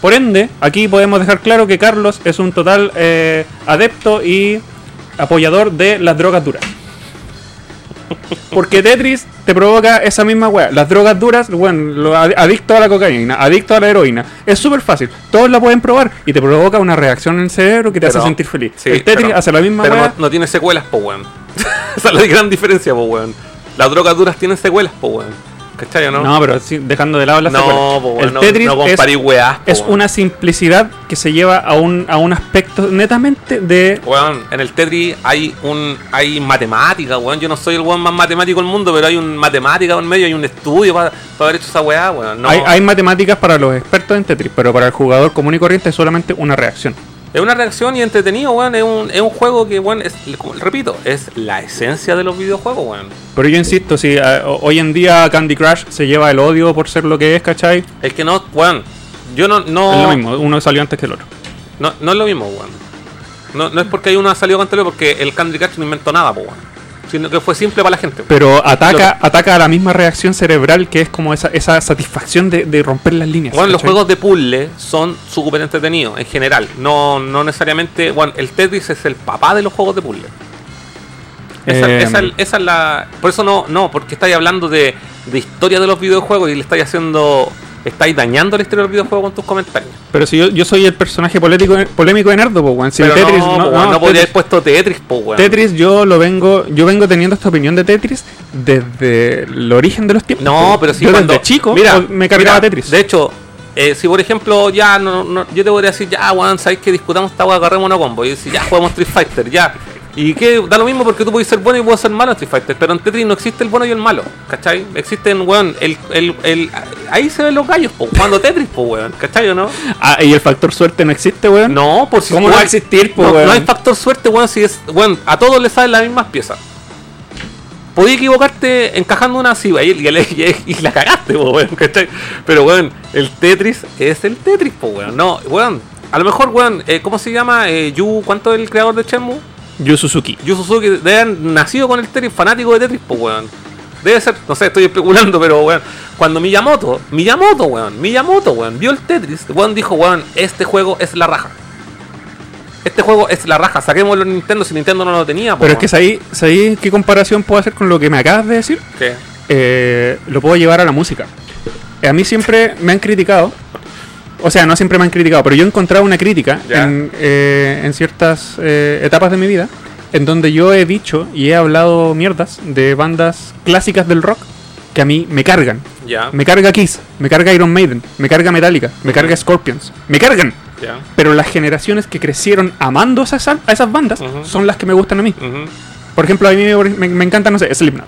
Por ende, aquí podemos dejar claro que Carlos es un total eh, adepto y apoyador de las drogas duras. Porque Tetris te provoca esa misma weá. Las drogas duras, bueno, adicto a la cocaína, adicto a la heroína. Es súper fácil. Todos la pueden probar y te provoca una reacción en el cerebro que te Pero- hace sentir feliz. sí, el Tetris pero- hace la misma Pero weá. no, no tiene secuelas, po, weón. Esa es la gran diferencia, po, weón. Las drogas duras tienen secuelas, po, weón. ¿Cachai o no? No, pero sí, dejando de lado las no, secuelas. po, weón, El no, Tetris no es po, una simplicidad que se lleva a un, a un aspecto netamente de... Weón, en el Tetris hay un hay matemática, weón. Yo no soy el weón más matemático del mundo, pero hay un matemática en medio, hay un estudio para haber hecho esa weá, weón. No, Hay, hay matemáticas para los expertos en Tetris, pero para el jugador común y corriente es solamente una reacción. Es una reacción y entretenido, weón. Es un, es un juego que, weón, es, repito, es la esencia de los videojuegos, weón. Pero yo insisto, si eh, ho- hoy en día Candy Crush se lleva el odio por ser lo que es, ¿cachai? Es que no, weón. Yo no, no. Es lo mismo, uno salió antes que el otro. No, no es lo mismo, weón. No, no es porque hay uno ha salido con porque el Candy Crush no inventó nada, po, weón. Sino que fue simple para la gente. Pero ataca, ataca a la misma reacción cerebral que es como esa, esa satisfacción de, de romper las líneas. Bueno, los juegos de puzzle son súper entretenidos en general. No, no necesariamente. Bueno, el Tetris es el papá de los juegos de puzzle. Esa, Eh, esa- esa es la. Por eso no, no, porque estáis hablando de, de historia de los videojuegos y le estáis haciendo. Estáis dañando la historia de los videojuegos con tus comentarios. Pero si yo, yo soy el personaje polémico, polémico de Nerdo, po, weón. Si Pero Tetris, no, no, po, no, no podría Tetris- haber puesto Tetris, po, weón. Tetris yo lo vengo, yo vengo teniendo esta opinión de Tetris desde el origen de los tiempos. No, pero si yo cuando. desde chico mira, me cargaba Tetris. De hecho, eh, si por ejemplo, ya no, no- yo te podría decir, ya, weón, sabéis que discutamos esta weá, agarremos una combo. Y decir, ya jugamos Street Fighter, ya. Y que da lo mismo porque tú puedes ser bueno y puedes ser malo en Street Fighter. Pero en Tetris no existe el bueno y el malo, ¿cachai? Existen, weón, el, el, el- ahí se ven los gallos, po, jugando Tetris, po, weón, ¿cachai o no? Ah, y el factor suerte no existe, weón. No, por si ¿Cómo no va a existir, po, no, weón? no hay factor suerte, weón, si es, weón, a todos les salen las mismas piezas. Podías equivocarte encajando una así, y, y, y- y la cagaste, po, weón, ¿cachai? Pero, weón, el Tetris es el Tetris, po, weón. No, weón, a lo mejor, weón, eh, ¿cómo se llama? Eh, Yu, ¿cuánto es el creador de Shenmue? Yu Suzuki. Yu Suzuki debe haber nacido con el Tetris, fanático de Tetris, pues, weón. Debe ser, no sé, estoy especulando, pero, weón. Cuando Miyamoto, Miyamoto, weón, Miyamoto, weón, vio el Tetris, weón dijo, weón, este juego es la raja. Este juego es la raja, saquémoslo en Nintendo si Nintendo no lo tenía, po, Pero es que weón. ¿sabéis sabéis qué comparación puedo hacer con lo que me acabas de decir? ¿Qué? Eh, lo puedo llevar a la música. A mí siempre me han criticado. O sea, no siempre me han criticado, pero yo he encontrado una crítica en, eh, en ciertas eh, etapas de mi vida en donde yo he dicho y he hablado mierdas de bandas clásicas del rock que a mí me cargan. Me carga Kiss, me carga Iron Maiden, me carga Metallica, me carga Scorpions. Me cargan. Pero las generaciones que crecieron amando a esas, a esas bandas son las que me gustan a mí. Ujú, Por ejemplo, a mí me, me- me encanta, no sé, Slipknot.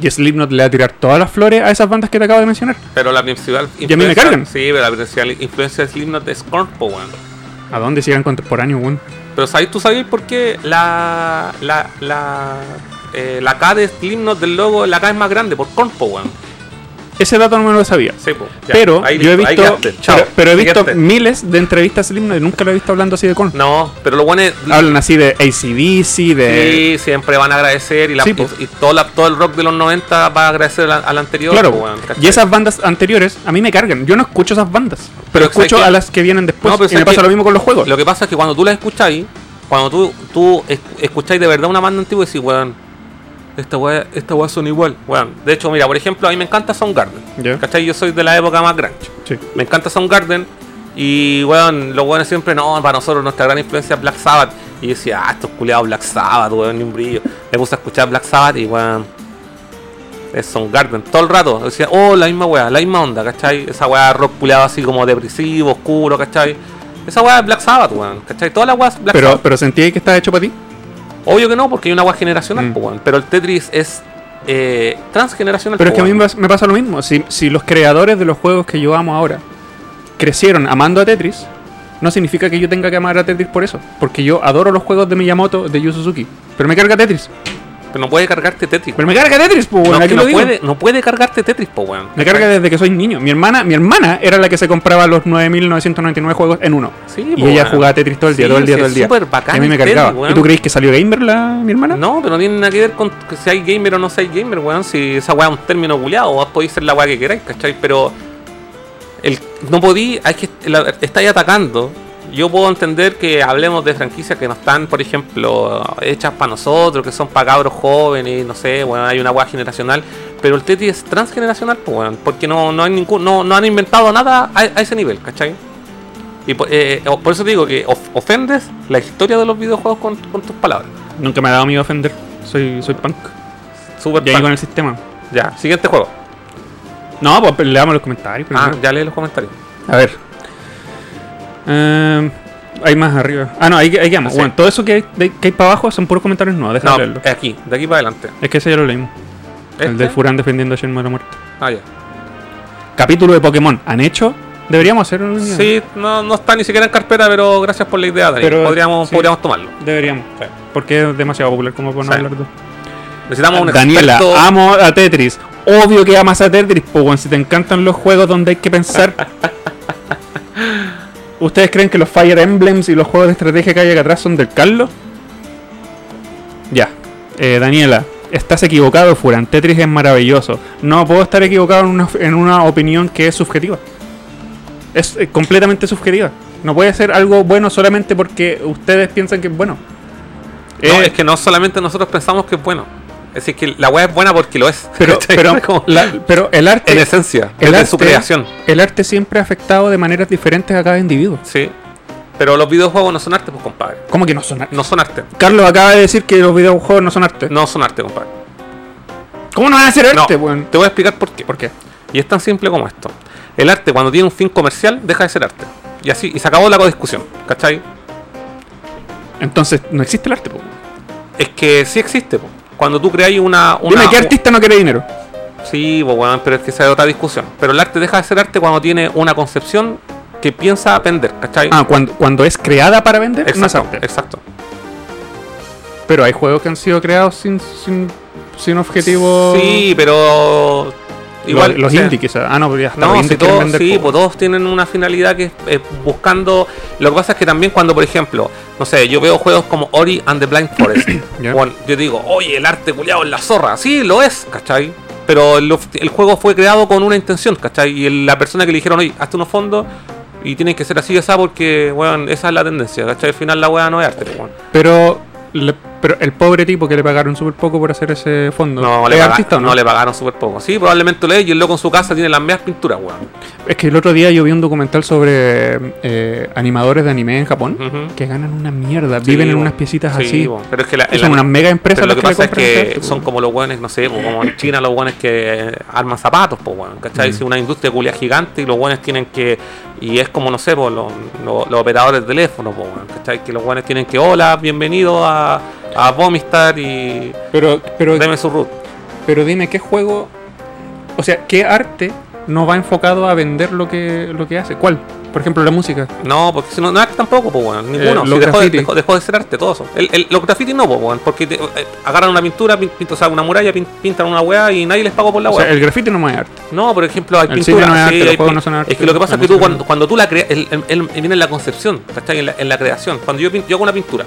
Y Slipknot le va a tirar todas las flores a esas bandas que te acabo de mencionar. Pero la principal Y a mí me influencia- cargan. Sí, pero la principal influencia de Slipknot es Korn, po, weón. ¿A dónde si eran contemporáneos, weón? Pero ¿sabes, tú sabes por qué la la la eh, la K de Slipknot del logo, la K es más grande por Korn, po, weón. Ese dato no me lo sabía. Sí, po, ya. pero Ahí yo he ahí visto, pero, pero he visto miles de entrevistas Slipknot y nunca lo he visto hablando así de Korn. No, pero lo bueno es Hablan así de ACDC, de... sí, siempre van a agradecer y, la, Sí, y, todo, la- todo el rock de los 90 va a agradecer al, anterior. Claro, y esas bandas anteriores a mí me cargan. Yo no escucho esas bandas, pero, Pero ¿sabes escucho a las que vienen después. No, pero y me ¿sabes pasa lo mismo con los juegos. Lo que pasa es que cuando tú las escucháis, cuando tú, tú es- escucháis de verdad una banda antigua y decís, weón, esta weá, esta weá son igual, weón. De hecho, mira, por ejemplo, a mí me encanta Soundgarden. Ya. ¿Cachai? Yo soy de la época más grunge. Sí. Me encanta Soundgarden. Y, weón, los weones siempre, no, para nosotros nuestra gran influencia es Black Sabbath. Y yo decía, ah, estos culiados Black Sabbath, weón, ni un brillo. Me puse a escuchar Black Sabbath y, weón, es Son Garden, todo el rato. Decía, oh, la misma weá, la misma onda, ¿cachai? Esa weá rock puleado así como depresivo, oscuro, ¿cachai? Esa weá es Black Sabbath, weón, ¿cachai? Todas las weas Black Pero, Sabbath. pero sentí que estaba hecho para ti. Obvio que no, porque hay una weá generacional, Mm. po. Pero el Tetris es eh, transgeneracional. Pero es que a mí me pasa lo mismo. Si, si los creadores de los juegos que yo amo ahora crecieron amando a Tetris, no significa que yo tenga que amar a Tetris por eso. Porque yo adoro los juegos de Miyamoto, de Yu Suzuki. Pero me carga Tetris. Pero no puede cargarte Tetris. Pero me carga Tetris, no, que lo no, puede, no puede cargarte Tetris, po, weón. Me carga desde que soy niño. Mi hermana, mi hermana era la que se compraba los 9.999 juegos en uno. Sí, y po, ella weón. jugaba Tetris todo el día, Sí, todo el día, todo el día. súper bacán y a mí me Tetris, cargaba. weón. ¿Y tú crees que salió gamer la, mi hermana? No, pero no tiene nada que ver con que si hay gamer o no si hay gamer, weón. Si esa weá es un término culiado, vos podéis ser la weá que queráis, ¿cachai? Pero el, no podí, hay que la- estáis atacando. Yo puedo entender que hablemos de franquicias que no están, por ejemplo, hechas para nosotros, que son para cabros jóvenes, no sé, bueno, hay una weá generacional, pero el Tetris es transgeneracional, pues, weón, porque no, no hay ningún, no, no han inventado nada a, a ese nivel, ¿cachai? Y por, eh, por eso digo que of- ofendes la historia de los videojuegos con, con tus palabras. Nunca me ha dado miedo ofender. Soy, soy punk. Super Y ahí fan. con el sistema. Ya, siguiente juego. No, pues leamos los comentarios. Ah, ya lee los comentarios. A ver. Eh, hay más arriba. Ah, no, ahí, ahí quedamos. Sí. Bueno, todo eso que hay, de- que hay para abajo son puros comentarios nuevos. Deja No, leerlo. es aquí, de aquí para adelante. Es que ese ya lo leímos. El ¿Este? de Furán defendiendo a Shenmue de la muerte. Ah, ya. Capítulo de Pokémon. ¿Han hecho? Deberíamos hacer un. Sí, no, no está ni siquiera en carpeta, pero gracias por la idea, Dani. Pero, podríamos, sí. podríamos tomarlo. Deberíamos. Sí. Porque es demasiado popular como para no hablar de. Necesitamos un Daniela, experto. amo a Tetris. Obvio que amas a Tetris, pues bueno, si te encantan los juegos donde hay que pensar. ¿Ustedes creen que los Fire Emblems y los juegos de estrategia que hay acá atrás son del Carlos? Ya. Eh, Daniela, estás equivocado, Furan. Tetris es maravilloso. No puedo estar equivocado en una, en una opinión que es subjetiva. Es eh, completamente subjetiva. No puede ser algo bueno solamente porque ustedes piensan que es bueno. No, Eh, es que no solamente nosotros pensamos que es bueno. Es decir, que la web es buena porque lo es. pero, pero, Como la- pero el arte. en esencia, el arte, su creación. El arte siempre ha afectado de maneras diferentes a cada individuo. Sí. Pero los videojuegos no son arte, pues, compadre. ¿Cómo que no son arte? No son arte. Carlos acaba de decir que los videojuegos no son arte. No son arte, compadre. ¿Cómo no van a ser No, arte, weón? te voy a explicar por qué. ¿Por qué? Y es tan simple como esto. El arte, cuando tiene un fin comercial, deja de ser arte. Y así, y se acabó la discusión, ¿cachai? Entonces, no existe el arte, po. Es que sí existe, po. Cuando tú creas una, una. Dime, ¿qué artista no quiere dinero? Sí, pues bueno, pero es que esa es otra discusión. Pero el arte deja de ser arte cuando tiene una concepción que piensa vender, ¿cachai? Ah, cuando, cuando es creada para vender, no es exacto, arte. exacto. Pero hay juegos que han sido creados sin, sin, sin objetivo. Sí, pero. Igual. los, los o sea, indie, quizás. Ah, no, pero ya hasta No, si todos, sí, pues todos tienen una finalidad que es eh, buscando. Lo que pasa es que también cuando, por ejemplo, no sé, yo veo juegos como Ori and the Blind Forest. Ya. bueno, yo digo, oye, el arte culiado en la zorra. Sí, lo es, ¿cachai? Pero el, el juego fue creado con una intención, ¿cachai? Y el- la persona que le dijeron, oye, hazte unos fondos y tienen que ser así, esa, porque, weón, esa es la tendencia, ¿cachai? Al final la weá no es arte, pues, weón. Pero, le- pero el pobre tipo que le pagaron súper poco por hacer ese fondo. No, ¿Es le, artista no? no le pagaron súper poco. Sí, probablemente lo es y el loco en su casa tiene las mismas pinturas, weón. Es que el otro día yo vi un documental sobre eh, animadores de anime en Japón que ganan una mierda, Sí, viven en unas piecitas Sí, así. Pero es que la, son ani- unas mega empresas Pero lo que pasa es que son po. como los buenos, no sé, po, como en China los buenos que arman zapatos, pues bueno, ¿cachai? Mm. Es una industria culia gigante y los buenos tienen que, y es como, no sé, po, los, los- los operadores de teléfono, pues bueno, ¿cachai? Que los buenos tienen que, hola, bienvenido a, a Vomistar y Pero, pero, deme su root. pero dime, ¿qué juego? O sea, ¿qué arte no va enfocado a vender lo que, lo que hace? ¿Cuál? Por ejemplo, la música. No, porque si no, no arte tampoco, pues bueno, ninguno. Eh, Si dejó, de, dejó, dejó de ser arte, todo eso. El, el- los graffiti no, pues bueno, porque te- eh, agarran una pintura, pin- o sea, una muralla, pin- pintan una weá y nadie les pagó por la O weá. sea, el graffiti no es arte. No, por ejemplo, hay El pintura. no es arte, sí, hay no son arte, es que lo que pasa es que tú, cuando, cuando tú la creas, viene en la concepción, ¿cachai? En la, en la creación. Cuando yo, yo hago una pintura,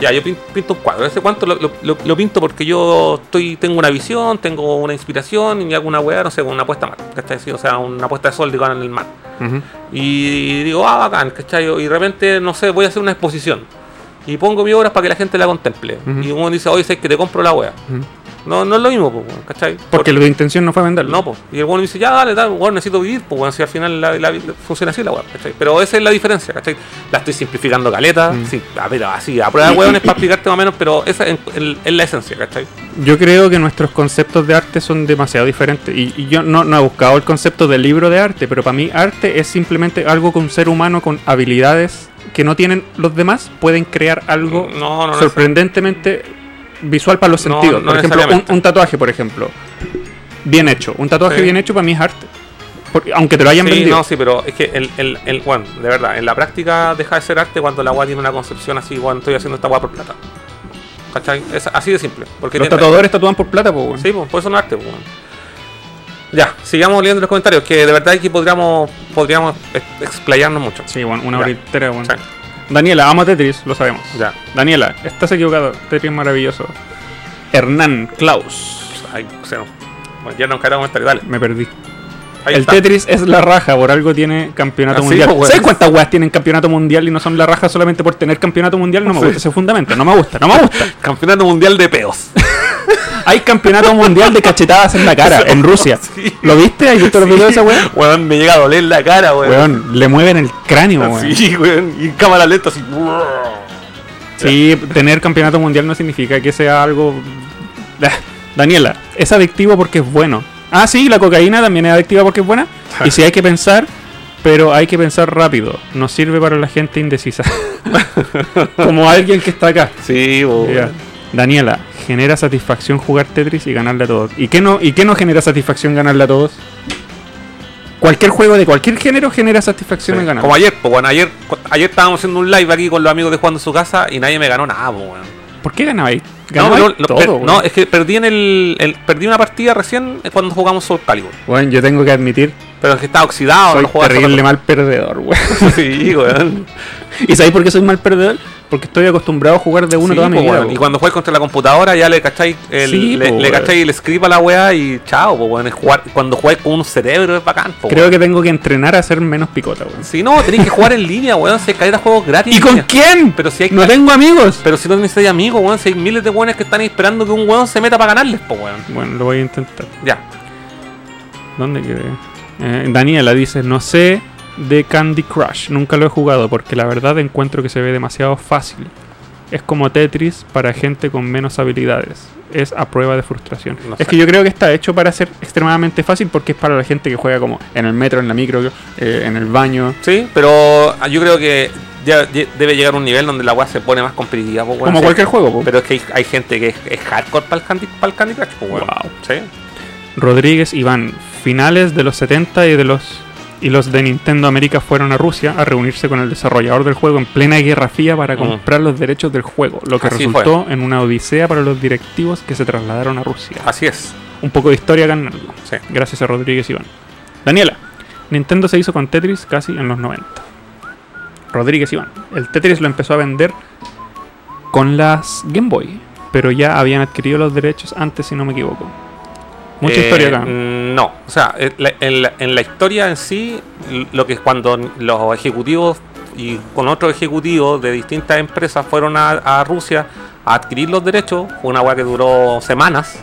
Ya, yo pin- pinto un cuadro. Ese cuánto lo, lo- pinto porque yo estoy tengo una visión, tengo una inspiración y hago una weá, no sé, una puesta a mar, ¿cachai? O sea, una puesta de sol, digo, en el mar. Y digo, ah, bacán, ¿cachai? Y de repente, no sé, voy a hacer una exposición. Y pongo mis obras para que la gente la contemple. Y uno dice, oye, sé que te compro la wea. No, no es lo mismo, ¿cachai? Porque Por- la intención no fue venderlo. No, pues. Y el weón dice, ya, dale, dale, weón, necesito vivir, pues, weón, si al final la, la- funciona así la weón, ¿cachai? Pero esa es la diferencia, ¿cachai? La estoy simplificando caleta, Mm. sí, a ver, así, a prueba de weón es para explicarte más o menos, pero esa es, es- es la esencia, ¿cachai? Yo creo que nuestros conceptos de arte son demasiado diferentes. Y, y yo no, no he buscado el concepto del libro de arte, pero para mí arte es simplemente algo que un ser humano con habilidades que no tienen los demás pueden crear algo No, no, no. sorprendentemente visual para los No, sentidos. no por ejemplo, un, tatuaje, por ejemplo. Bien hecho. Un tatuaje Sí. bien hecho para mí es arte. Porque- aunque te lo hayan Sí, vendido. no, sí, pero es que el, el, el, bueno, de verdad, en la práctica deja de ser arte cuando la weá tiene una concepción así, bueno, estoy haciendo esta weá por plata. ¿Cachai? Es así de simple. Porque los tatuadores tatúan por plata, pues, weón. Sí, pues, por eso no es arte, pues, weón. Ya, sigamos leyendo los comentarios, que de verdad aquí podríamos, podríamos ex- explayarnos mucho. Sí, bueno, una hora. Sí. Daniela, amo Tetris, lo sabemos. Ya. Daniela, estás equivocado. Tetris maravilloso. Hernán Klaus. Ay, o sea, no. Bueno, ya no caerá comentario, dale. Me perdí. Ahí el está. Tetris es la raja, por algo tiene campeonato Ah, mundial. pues. ¿Sabes cuántas weas tienen campeonato mundial y no son la raja solamente por tener campeonato mundial? No me Sí. gusta ese fundamento, no me gusta, no me gusta. Campeonato mundial de peos. Hay campeonato mundial de cachetadas en la cara, en Rusia. Sí. ¿Lo viste? ¿Has visto los videos de esa wea? Weón, me llega a doler la cara, weón. Weón, le mueven el cráneo, weón. Sí, weón. Y en cámara lenta así. Sí, tener campeonato mundial no significa que sea algo. Ah, Daniela, es adictivo porque es bueno. Ah, sí, la cocaína también es adictiva porque es buena. Y sí hay que pensar, pero hay que pensar rápido. No sirve para la gente indecisa. Como alguien que está acá. Sí, weón. Ya. Daniela, genera satisfacción jugar Tetris y ganarle a todos. ¿Y qué no, y qué no genera satisfacción ganarle a todos? Cualquier juego de cualquier género genera satisfacción Sí. en ganar. Como ayer, pues bueno, ayer, ayer estábamos haciendo un live aquí con los amigos de jugando en su casa y nadie me ganó nada, pues. ¿Por qué ganabais? No, Ganabais no, no, todo, per- no, es que perdí en el, el- perdí una partida recién cuando jugamos Soul Calibur. Bueno, yo tengo que admitir, Pero es que estaba oxidado, soy no terrible mal perdedor, weón. Sí, weón. ¿Y sabéis por qué soy mal perdedor? Porque estoy acostumbrado a jugar de uno Sí, toda mi po, vida. Y cuando juegas contra la computadora ya le cacháis el, Sí, le, po, le cacháis el script a la weá y chao, bueno, jugar, cuando jugáis con un cerebro es bacán, po, Creo que tengo que entrenar a ser menos picota, weón. Si no, tenéis que jugar en línea, weón, si hay de juegos gratis. ¿Y con línea. quién? Pero si hay No tengo amigos. Pero si no necesitáis amigos, weón, si hay miles de weones que están esperando que un weón se meta para ganarles, pues weón. Bueno, lo voy a intentar. Ya. ¿Dónde quedé? Eh, Daniela dice, no sé de Candy Crush. Nunca lo he jugado porque la verdad encuentro que se ve demasiado fácil. Es como Tetris para gente con menos habilidades. Es a prueba de frustración. No es que yo creo que está hecho para ser extremadamente fácil porque es para la gente que juega como en el metro, en la micro, eh, en el baño. Sí, pero ah, yo creo que ya debe llegar un nivel donde la weá se pone más competitiva, pues, como Sí. cualquier juego. po. Pero es que hay, hay gente que es, es hardcore para el Candy, para el Candy Crush, pues. Wow. Sí. Rodríguez Iván, finales de los 70 y de los y los de Nintendo América fueron a Rusia a reunirse con el desarrollador del juego en plena Guerra Fría para Mm. comprar los derechos del juego, lo que Así resultó en una odisea para los directivos que se trasladaron a Rusia. Así es. Un poco de historia ganarlo. Sí. Gracias a Rodríguez Iván. Daniela, Nintendo se hizo con Tetris casi en los 90. Rodríguez Iván, el Tetris lo empezó a vender con las Game Boy, pero ya habían adquirido los derechos antes, si no me equivoco. Mucha Eh, historia acá. mm, No, o sea, en la, en la- historia en sí, lo que es cuando los ejecutivos y con otros ejecutivos de distintas empresas fueron a, a Rusia a adquirir los derechos, fue una weá que duró semanas.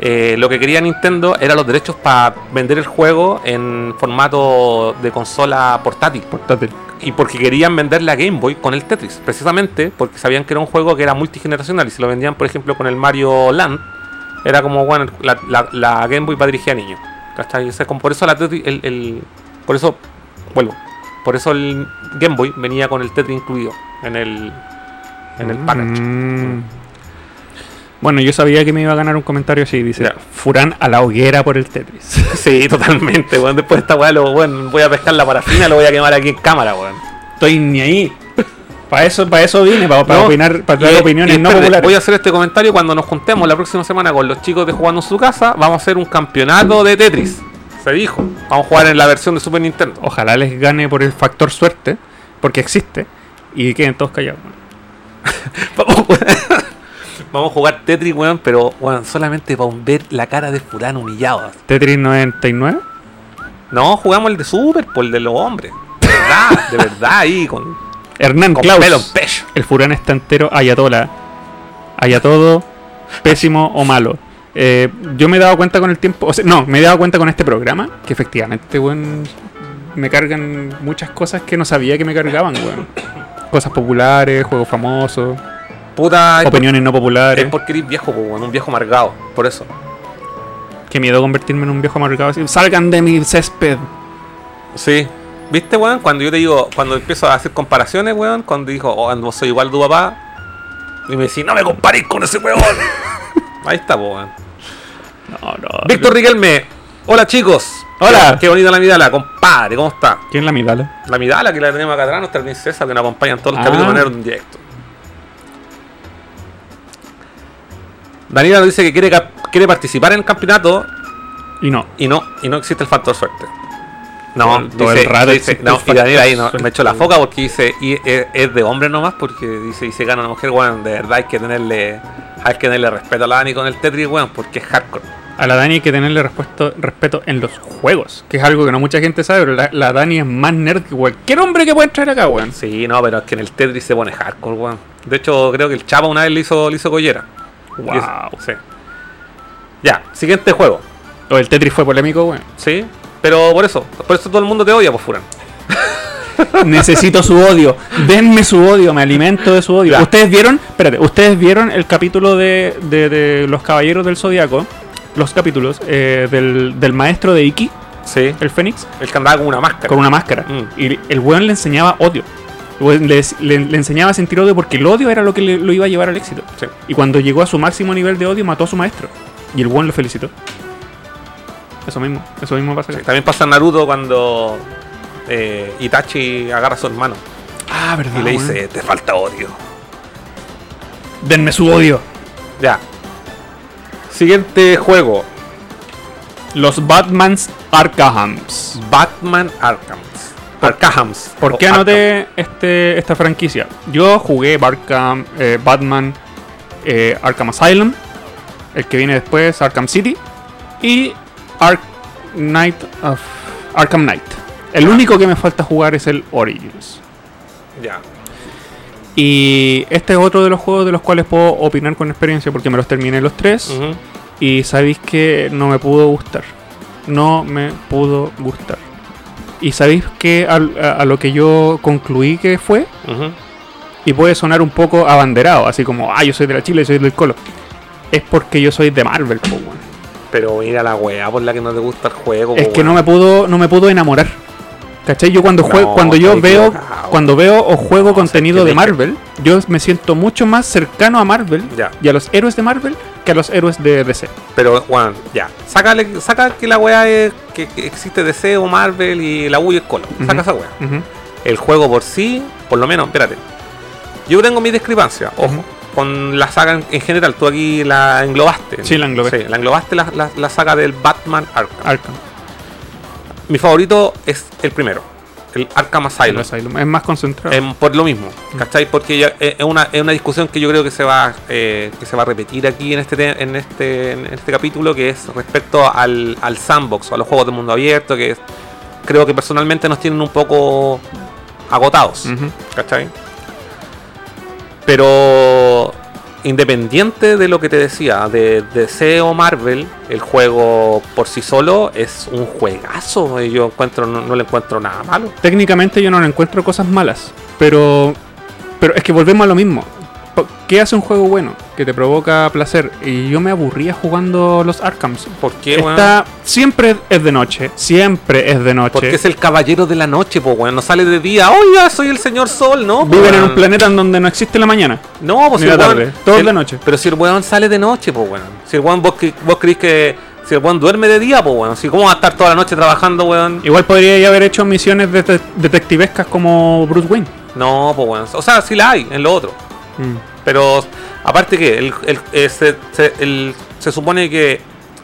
eh, lo que quería Nintendo era los derechos para vender el juego en formato de consola portátil. Portátil. Y porque querían vender la Game Boy con el Tetris, precisamente porque sabían que era un juego que era multigeneracional y si lo vendían, por ejemplo, con el Mario Land, era como, bueno, la, la- la Game Boy va dirigida a niños. ¿cachai? O sea, como por eso la Tetris, el, el- por eso, vuelvo, por eso el Game Boy venía con el Tetris incluido en el, en el package. Mm. Bueno, yo sabía que me iba a ganar un comentario así. Dice, Ya. Furán a la hoguera por el Tetris. Sí, totalmente, weón. Después de esta weá, lo, weón, voy a pescar la parafina, lo voy a quemar aquí en cámara, weón. Estoy ni ahí. Para eso, para eso vine, para, para No, opinar, para dar opiniones no populares. Voy a hacer este comentario cuando nos juntemos la próxima semana con los chicos de jugando en su casa. Vamos a hacer un campeonato de Tetris. Se dijo. Vamos a jugar en la versión de Super Nintendo. Ojalá les gane por el factor suerte, porque existe, y queden todos callados. Vamos, Vamos a jugar Tetris, weón, pero weón, solamente para ver la cara de Furán humillado. Tetris 99. No, jugamos el de Super, por el de los hombres. De verdad, de verdad, ahí con, Hernán con Klaus. pelo en pecho. El Furán está entero ayatola. Haya todo, pésimo o malo. Eh, yo me he dado cuenta con el tiempo, o sea, no, me he dado cuenta con este programa que efectivamente, weón, me cargan muchas cosas que no sabía que me cargaban, weón. Cosas populares, juegos famosos, Puta, por- opiniones no populares. es porque eres viejo, weón, un viejo amargado. Por eso. Qué miedo convertirme en un viejo amargado. Salgan de mi césped. Sí. ¿Viste, weón? Cuando yo te digo, cuando empiezo a hacer comparaciones, weón, cuando dijo, oh, no soy igual a tu papá, y me decís, no me comparéis con ese weón. Ahí está, weón. No, no. Víctor Riquelme, hola chicos. Hola. Qué, qué bonita la midala, compadre, ¿cómo está? ¿Quién es la midala? La midala que la tenemos acá atrás, nuestra princesa que nos acompaña en todos los Ah. capítulos de manera en directo. Daniela nos dice que quiere, quiere participar en el campeonato Y no. y no, y no existe el factor suerte. No, Todo el- todo dice, el rato dice- no, y Daniela ahí no, me echó la foca porque dice, y es, es de hombre nomás, porque dice, y se gana una mujer, weón, de verdad hay que tenerle, hay que tenerle respeto a la Dani con el Tetris, weón, porque es hardcore. A la Dani hay que tenerle respeto, respeto en los juegos, que es algo que no mucha gente sabe, pero la, la Dani es más nerd que cualquier hombre que pueda entrar acá, weón. Sí, no, pero es que en el Tetris se pone hardcore, weón. De hecho, creo que el Chapa una vez le hizo, le hizo collera. Wow. Sí. Ya, siguiente juego. O el Tetris fue polémico, weón. Sí, pero por eso, por eso todo el mundo te odia, pues Furan. Necesito su odio. Denme su odio, me alimento de su odio. Ustedes vieron, espérate, ustedes vieron el capítulo de, de- de los Caballeros del Zodiaco, los capítulos eh, del, del maestro de Iki, Sí. el Fénix, El que andaba con una máscara. con una máscara. Mm. Y el weón le enseñaba odio. Le, le- le enseñaba a sentir odio porque el odio era lo que le- lo iba a llevar al éxito. Sí. Y cuando llegó a su máximo nivel de odio, mató a su maestro. Y el weón lo felicitó. Eso mismo, eso mismo pasa Sí. También pasa Naruto cuando eh, Itachi agarra a su hermano Ah, verdad. y le dice, te falta odio. Denme su odio. Ya. Siguiente juego. Los Batmans Arkhams. Batman Arkham. Arkhams. ¿Por qué anoté este, esta franquicia? Yo jugué Arkham, eh, Batman eh, Arkham Asylum, el que viene después, Arkham City, y Ark Knight of Arkham Knight. El único que me falta jugar es el Origins. Ya. Y este es otro de los juegos de los cuales puedo opinar con experiencia porque me los terminé los tres. Y sabéis que no me pudo gustar. No me pudo gustar. Y sabéis que a, a lo que yo concluí que fue, y puede sonar un poco abanderado, así como, ah, yo soy de la Chile, soy del Colo. Es porque yo soy de Marvel, weón. Pero mira la weá por la que no te gusta el juego. Es po, que no me pudo, no me pudo enamorar. ¿Cachai? Yo cuando juego, No, cuando yo veo, equivocado. cuando veo o juego No, contenido de Marvel, yo me siento mucho más cercano a Marvel Ya. y a los héroes de Marvel que a los héroes de DC. Pero, bueno, ya. Sácale, saca que la weá es que, que existe DC o Marvel y la U y el Colo. Saca esa weá. El juego por sí, por lo menos, espérate. Yo tengo mi discrepancia, ojo. Con la saga en, en general. Tú aquí la englobaste. Sí, la englobé. Sí, la englobaste la, la- la saga del Batman Arkham. Arkham. Mi favorito es el primero, el Arkham El Asylum. Asylum. Es más concentrado. Por lo mismo, ¿cachai? Porque ya es es una, es una discusión que yo creo que se va eh, que se va a repetir aquí en este te- en este en este capítulo que es respecto al, al sandbox o a los juegos de mundo abierto que es- creo que personalmente nos tienen un poco agotados. ¿cachai? Pero independiente de lo que te decía de DC o Marvel, el juego por sí solo es un juegazo. y Yo encuentro no, no le encuentro nada malo. Técnicamente yo no le encuentro cosas malas, pero pero es que volvemos a lo mismo. ¿Qué hace un juego bueno? Que te provoca placer. Y yo me aburría jugando los Arkhams. ¿Por qué, weón? Está, siempre es de noche, siempre es de noche. Porque es el caballero de la noche, pues, weón. No sale de día. Oiga, soy el señor sol, ¿no? Viven en un planeta en donde no existe la mañana. No, pues si la tarde, todo el- de noche. Pero si el weón sale de noche, pues, weón. Si el weón vos, vos creís que. Si el weón duerme de día, pues, weón. Si cómo va a estar toda la noche trabajando, weón. Igual podría ya haber hecho misiones dete- detectivescas como Bruce Wayne. No, pues, weón. O sea, sí la hay en lo otro. Pero aparte que el, el- eh, se, se- el- se supone que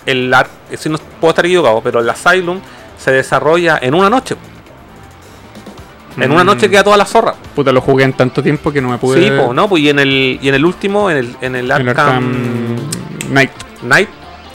el si no puedo estar equivocado, pero el Asylum se desarrolla en una noche. En una Mm. noche queda toda la zorra. Puta, lo jugué en tanto tiempo que no me pude. Sí, po, ¿no? Pues y en el y en el último, en el, en el Arkham, Arkham Knight. Knight,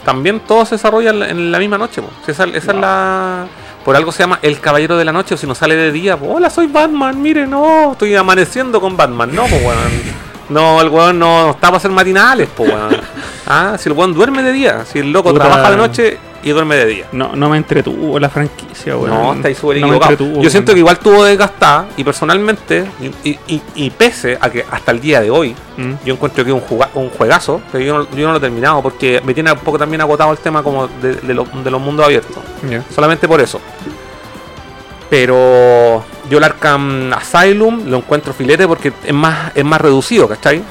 también todo se desarrolla en la, misma noche, po. Esa, es la. Por algo se llama El Caballero de la Noche, o si no sale de día, po, hola, soy Batman, mire, no, estoy amaneciendo con Batman, no, pues weón. No, el weón no, está para hacer matinales, pues weón. Ah, si el weón duerme de día. Si el loco Puta. trabaja de noche y duerme de día. No, no me entretuvo la franquicia, weón. No, estáis súper No entretuvo, Yo siento que igual tuvo desgastada y personalmente, y, y- y- y pese a que hasta el día de hoy, Mm. yo encuentro que es un, juegazo, pero yo no, yo no lo he terminado porque me tiene un poco también agotado el tema como de, de lo- de los mundos abiertos. Solamente por eso. Pero yo el Arkham Asylum lo encuentro filete porque es más, es más reducido, ¿cachai?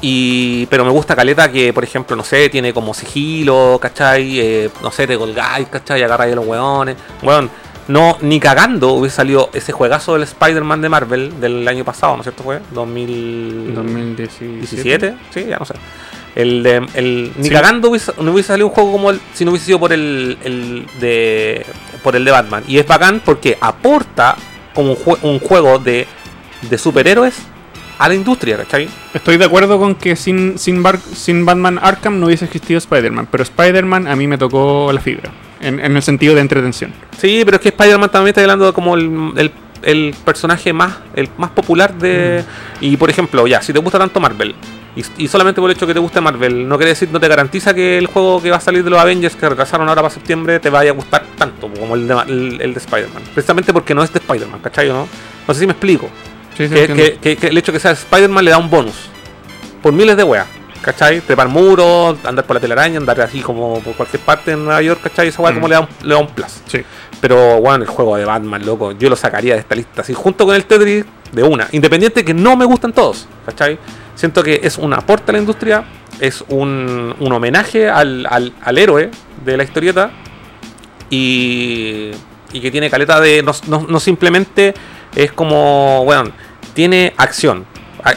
Y, pero me gusta Caleta que, por ejemplo, no sé, tiene como sigilo, ¿cachai? Eh, no sé, te colgáis, ¿cachai? Agarráis a los hueones. Weón, no, ni cagando hubiese salido ese juegazo del Spider-Man de Marvel del año pasado, ¿no es cierto? Fue 2017. 2017. Sí, ya no sé. El de, el, ni Sí. cagando hubiese, no hubiese salido un juego como el, si no hubiese sido por el, el de por el de Batman. Y es bacán porque aporta como un, jue- un juego de, de superhéroes a la industria, ¿cachai? Estoy de acuerdo con que sin, sin, Bar- sin Batman Arkham no hubiese existido Spider-Man, pero Spider-Man a mí me tocó la fibra, en, en el sentido de entretención. Sí, pero es que Spider-Man también está hablando como el, el- el personaje más el más popular de... Y por ejemplo, ya, si te gusta tanto Marvel, y, y solamente por el hecho que te guste Marvel, no quiere decir, no te garantiza que el juego que va a salir de los Avengers que retrasaron ahora para septiembre te vaya a gustar tanto como el de, el, el de Spider-Man. Precisamente porque no es de Spider-Man, ¿cachai no? No sé si me explico. Sí, sí, que, entiendo. que- que- que el hecho que sea Spider-Man le da un bonus. Por miles de weas. ¿Cachai? Trepar muros, andar por la telaraña, andar así como por cualquier parte en Nueva York, ¿cachai? Esa wea Mm. como le da un, le da un plus. Sí. Pero, bueno, el juego de Batman, loco, yo lo sacaría de esta lista, así, junto con el Tetris, de una. Independiente que no me gustan todos, ¿cachai? Siento que es un aporte a la industria, es un, un homenaje al, al- al héroe de la historieta y, y que tiene caleta de. No, no- no simplemente es como, bueno, tiene acción,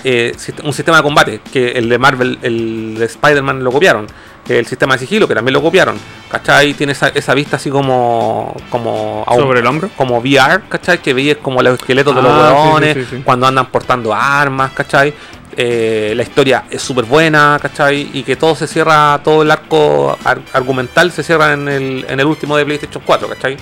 eh, un sistema de combate, que el de Marvel, el de Spider-Man lo copiaron, el sistema de sigilo, que también lo copiaron, ¿cachai? Tiene esa, esa vista así como. como Sobre el hombro. como VR, ¿cachai? Que veías como los esqueletos de los Ah, sí, hueones sí, sí. cuando andan portando armas, ¿cachai? Eh, la historia es súper buena, ¿cachai? Y que todo se cierra, todo el arco ar- argumental se cierra en el, en el último de PlayStation 4, ¿cachai?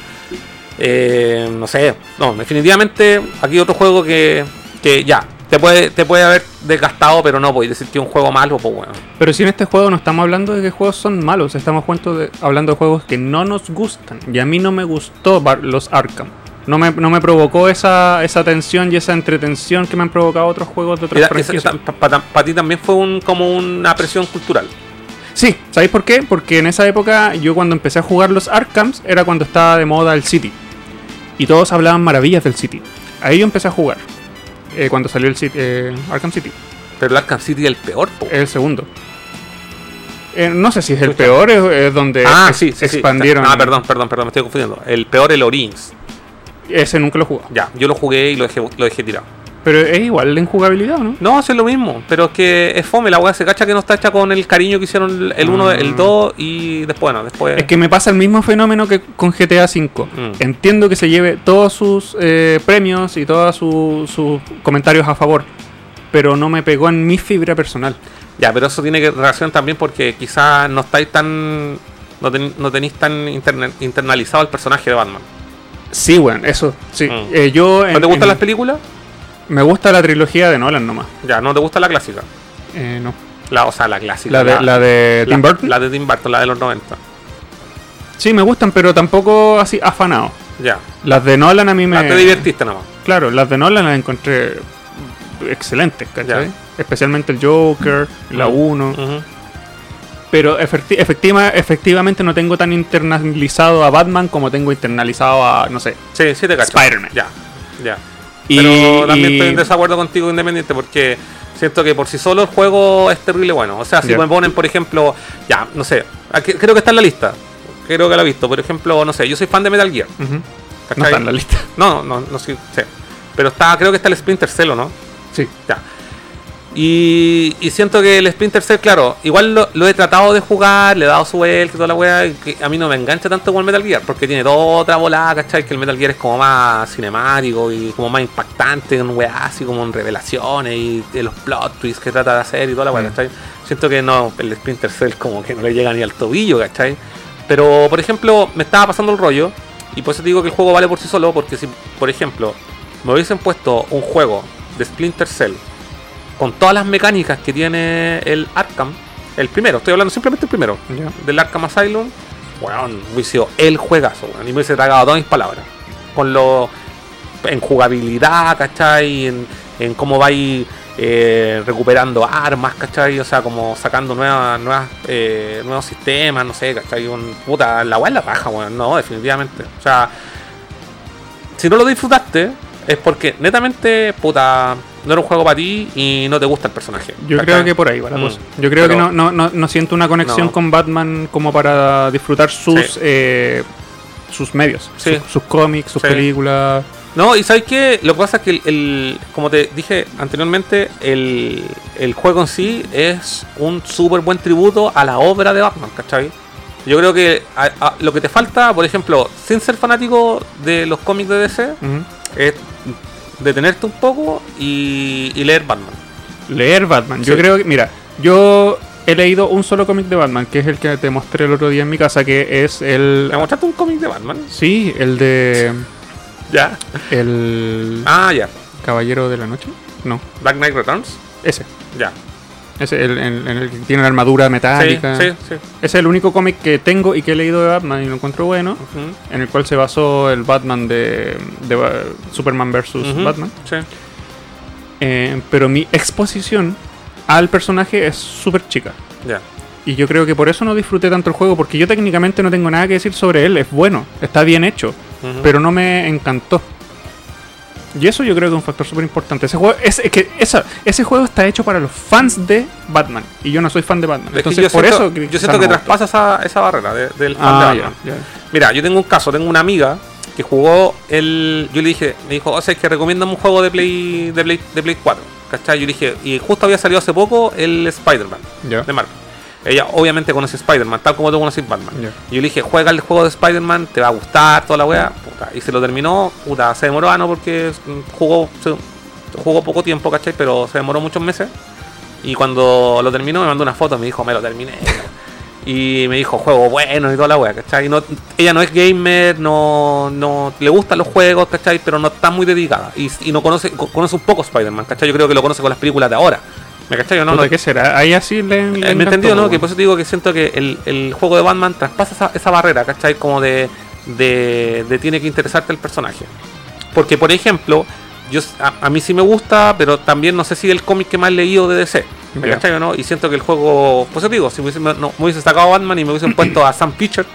Eh, no sé, no, definitivamente aquí otro juego que, que ya, te puede, te puede haber desgastado, pero no podéis decir que es un juego malo, pues bueno. Pero si en este juego no estamos hablando de que juegos son malos, estamos de- hablando de juegos que no nos gustan. Y a mí no me gustó los Arkham. No me, no me provocó esa, esa tensión y esa entretención que me han provocado otros juegos de otras franquicias. Para ti también fue un, como una presión cultural. Sí, ¿sabéis por qué? Porque en esa época yo cuando empecé a jugar los Arkhams era cuando estaba de moda el City. Y todos hablaban maravillas del City. Ahí yo empecé a jugar. Eh, cuando salió el City- eh, Arkham City. Pero el Arkham City es el peor, po. Es el segundo. Eh, no sé si es el peor, es, es donde ah, sí, sí. expandieron. Ah, perdón, perdón, perdón, me estoy confundiendo. El peor el Origins. Ese nunca lo jugó. Ya, yo lo jugué y lo dejé, lo dejé tirado. Pero es igual en jugabilidad, ¿no? No, es lo mismo, pero es que es fome, la weá se cacha que no está hecha con el cariño que hicieron el 1, Ah. el 2 y después, bueno, después... Es que me pasa el mismo fenómeno que con GTA V. Mm. Entiendo que se lleve todos sus eh, premios y todos su- sus comentarios a favor, pero no me pegó en mi fibra personal. Ya, pero eso tiene que relación también porque quizás no estáis tan... No, ten- no tenéis tan internalizado el personaje de Batman. Sí, bueno, eso, sí. Mm. Eh, yo ¿No en- te gustan en- las películas? Me gusta la trilogía de Nolan nomás. Ya, ¿no te gusta la clásica? Eh, no. La, o sea, la clásica. La de, la de Tim la- Burton. La de Tim Burton, la de los 90. Sí, me gustan, pero tampoco así afanado. Ya. Las de Nolan a mí me. Ah, te divertiste nomás. Claro, las de Nolan las encontré excelentes, ¿cachai? Ya. Especialmente el Joker, la Mm. 1. Ujú. Pero efecti- efectiva- efectivamente no tengo tan internalizado a Batman como tengo internalizado a, no sé. Sí, sí te. Spider-Man. Ya, ya. Y, Pero también estoy en desacuerdo contigo independiente porque siento que por sí solo el juego es terrible bueno. O sea, si me ponen, por ejemplo, ya, no sé, aquí- creo que está en la lista. Creo que lo he visto. Por ejemplo, no sé, yo soy fan de Metal Gear. No está en la lista. No, no, no, sí, sí. Pero está, creo que está el Splinter Cell, ¿o ¿no? Sí. Ya. Y, y siento que el Splinter Cell, claro, igual lo, lo he tratado de jugar, le he dado su vuelta y toda la weá, y que a mí no me engancha tanto como el Metal Gear, porque tiene toda otra volada, ¿cachai? Que el Metal Gear es como más cinemático y como más impactante, en weá, así como en revelaciones y de los plot twists que trata de hacer y toda la weá, Mm. ¿cachai? Siento que no, el Splinter Cell como que no le llega ni al tobillo, ¿cachai? Pero, por ejemplo, me estaba pasando el rollo, y por eso te digo que el juego vale por sí solo, porque si, por ejemplo, me hubiesen puesto un juego de Splinter Cell con todas las mecánicas que tiene el Arkham, El primero, estoy hablando simplemente el primero. Del Arkham Asylum. Weón, hubiese sido el juegazo, weón. Y me hubiese tragado todas mis palabras. Con lo. En jugabilidad, ¿cachai? En, en cómo vais eh, recuperando armas, ¿cachai? O sea, como sacando nuevas, nuevas, eh, nuevos sistemas, no sé, ¿cachai? Un, puta, la weá la paja, weón. No, definitivamente. O sea, si no lo disfrutaste, es porque netamente, puta, no era un juego para ti y no te gusta el personaje. Yo ¿cachai? creo que por ahí va la Mm. cosa. Yo creo que no, no, no, no siento una conexión con Batman como para disfrutar sus Sí. eh, sus medios, Sí. sus, sus cómics, sus Sí. películas. No, y sabes qué, lo que pasa es que el, el- como te dije anteriormente, el, el juego en sí es un súper buen tributo a la obra de Batman, ¿cachai? Yo creo que a- a- lo que te falta, por ejemplo, sin ser fanático de los cómics de DC, es detenerte un poco y, y leer Batman. Leer Batman. Yo creo que, mira, yo he leído un solo cómic de Batman, que es el que te mostré el otro día en mi casa, que es el... ¿Me mostraste un cómic de Batman? Sí, el de... Ya. El Ah, ya. Caballero de la Noche. No, Dark Knight Returns. ese. Ya. Ese, el, el- en el que tiene la armadura metálica. sí, es el único cómic que tengo y que he leído de Batman y lo encuentro bueno. En el cual se basó el Batman de, Superman vs. Batman. Sí. Eh, pero mi exposición al personaje es súper chica. Ya. Y yo creo que por eso no disfruté tanto el juego, porque yo técnicamente no tengo nada que decir sobre él. Es bueno, está bien hecho, pero no me encantó. Y eso yo creo que es un factor súper importante. Ese juego, es, es que esa- ese juego está hecho para los fans de Batman. Y yo no soy fan de Batman. Es que Entonces, por siento, eso yo siento no que traspasa esa, esa barrera de- del fan Ah, de Batman. Mira, yo tengo un caso, tengo una amiga que jugó el. Yo le dije, me dijo, o sea, es que recomiéndame un juego de Play, de Play, de Play 4. ¿Cachai? Yo le dije, y justo había salido hace poco el Spider-Man de Marvel. Ella obviamente conoce Spider-Man, tal como tú conoces Batman. Ya. Y yo le dije, juega el juego de Spider-Man, te va a gustar, toda la wea. Puta, y se lo terminó, puta, se demoró, ah, no, porque mm, jugó, se- jugó poco tiempo, ¿cachai? Pero se demoró muchos meses. Y cuando lo terminó me mandó una foto, me dijo, me lo terminé. y me dijo, juego bueno y toda la wea, ¿cachai? Y no, ella no es gamer, no, no le gustan los juegos, ¿cachai? Pero no está muy dedicada. Y, y no conoce, co- conoce un poco Spider-Man, ¿cachai? Yo creo que lo conoce con las películas de ahora. ¿Me cachai? o No, no, ¿Qué será? Ahí así le. le eh, ¿Me entendido, no? Que por eso te digo que siento que el, el juego de Batman traspasa esa, esa barrera, ¿cachai? Como de, de, de tiene que interesarte el personaje. Porque, por ejemplo, yo a, a mí sí me gusta, pero también no sé si el cómic que más he leído de DC. ¿Me Ya. cachai o no? Y siento que el juego, pues eso te digo, si me hubiese, no, me hubiese sacado a Batman y me hubiesen puesto a Sam Pitcher,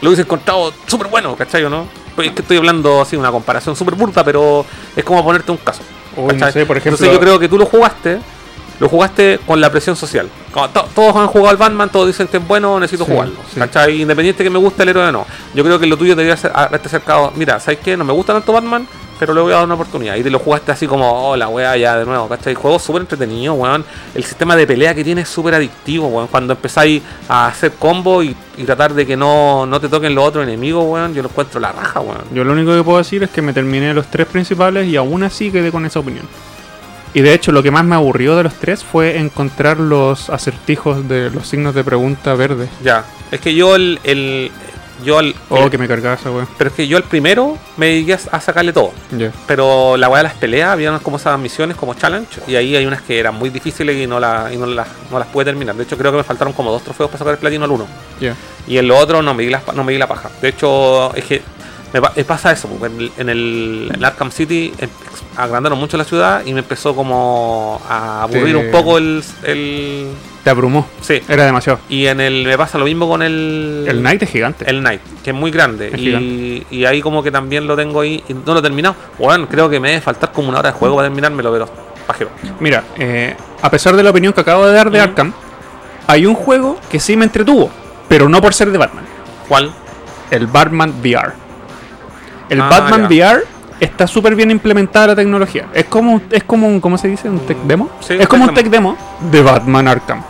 lo hubiese encontrado súper bueno, ¿cachai o no? Pues es que estoy hablando así, una comparación súper burda, pero es como ponerte un caso. Uy, no ¿cachai? sé, por ejemplo. Entonces yo creo que tú lo jugaste, lo jugaste con la presión social. To- todos han jugado al Batman, todos dicen que es bueno, necesito Sí, jugarlo. sí. ¿cachai? Independiente que me guste el héroe o no. Yo creo que lo tuyo debería ser haberte acercado, mira, ¿sabes qué? No me gusta tanto Batman, pero le voy a dar una oportunidad. Y te lo jugaste así como, oh, la wea ya de nuevo, ¿cachai? Juego súper entretenido, weón. El sistema de pelea que tiene es súper adictivo, weón. Cuando empezáis a hacer combo y, y tratar de que no, no te toquen los otros enemigos, weón, yo lo encuentro la raja, weón. Yo lo único que puedo decir es que me terminé los tres principales y aún así quedé con esa opinión. Y de hecho, lo que más me aburrió de los tres fue encontrar los acertijos de los signos de pregunta verde. Ya. Es que yo el. el yo el, Oh, el- que me cargaba esa wea. Pero es que yo al primero me dediqué a sacarle todo. Ya. Pero la weá de las peleas, había unas como esas misiones como challenge. Y ahí hay unas que eran muy difíciles y no, la, y no, las, no las pude terminar. De hecho, creo que me faltaron como dos trofeos para sacar el platino al uno. Ya. Y en lo otro no me di la, no me di la paja. De hecho, es que me, pa- me pasa eso. porque En el, en el, en Arkham City em- agrandaron mucho la ciudad y me empezó como a aburrir un poco el, el. Te abrumó. Sí. Era demasiado. Y en el me pasa lo mismo con el. El Knight es gigante. El Knight, que es muy grande. Es y, y ahí como que también lo tengo ahí. Y no lo he terminado. Bueno, creo que me debe faltar como una hora de juego para terminármelo, pero pajero. Mira, eh, a pesar de la opinión que acabo de dar de. Arkham, hay un juego que sí me entretuvo, pero no por ser de Batman. ¿Cuál? El Batman VR. El Ah, Batman ya. VR está súper bien implementada la tecnología. Es como, un- es como un, ¿cómo se dice? ¿Un tech demo? Sí, es como un tech demo de Batman Arkham.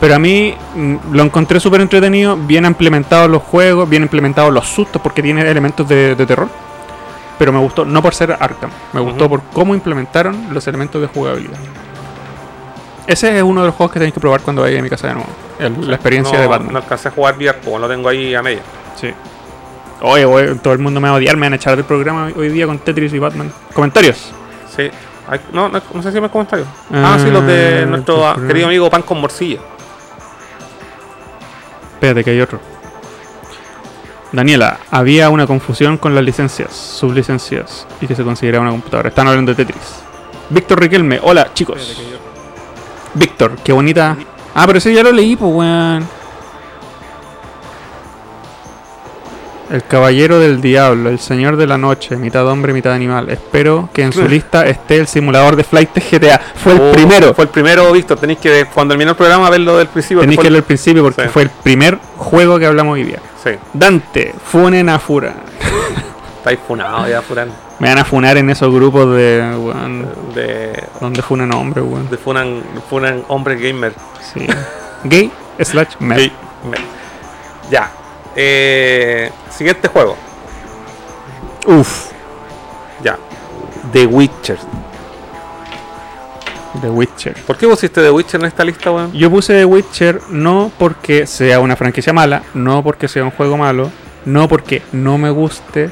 Pero a mí mm, lo encontré súper entretenido, bien implementados los juegos, bien implementados los sustos, porque tiene elementos de, de terror. Pero me gustó, no por ser Arkham, me gustó por cómo implementaron los elementos de jugabilidad. Ese es uno de los juegos que tenéis que probar cuando vayáis a mi casa de nuevo. el- la experiencia no, de Batman. No alcancé a jugar VR, como lo tengo ahí a media. Sí. Oye, oye, todo el mundo me va a odiar, me van a echar del programa hoy día con Tetris y Batman. Comentarios. Sí. Hay- no, no, no sé si me comentarios. Ah, sí, los de Ah, nuestro querido amigo Pan con Morcilla. Espérate que hay otro. Daniela, había una confusión con las licencias, sublicencias, y que se consideraba una computadora. Están hablando de Tetris. Víctor Riquelme, hola chicos. Víctor, qué bonita. Ah, pero ese ya lo leí, pues weón. El caballero del diablo, el señor de la noche, mitad hombre, mitad animal. Espero que en su lista esté el simulador de flight GTA. Fue el Oh, primero. Fue el primero, Víctor. Tenéis que, cuando terminó el programa, verlo del principio. Tenéis que verlo al principio porque Sí. fue el primer juego que hablamos hoy día. Sí, Dante, funen a Fura. estáis funado ya, Furan. Me van a funar en esos grupos de. weón, De, donde funan hombres, weón. de Funan, Funan hombre gamer. Sí. Gay slash mad. Gay- Ya. Eh, siguiente juego. Uf. Ya. The Witcher. The Witcher. ¿Por qué pusiste The Witcher en esta lista, weón? Yo puse The Witcher no porque sea una franquicia mala, no porque sea un juego malo, no porque no me guste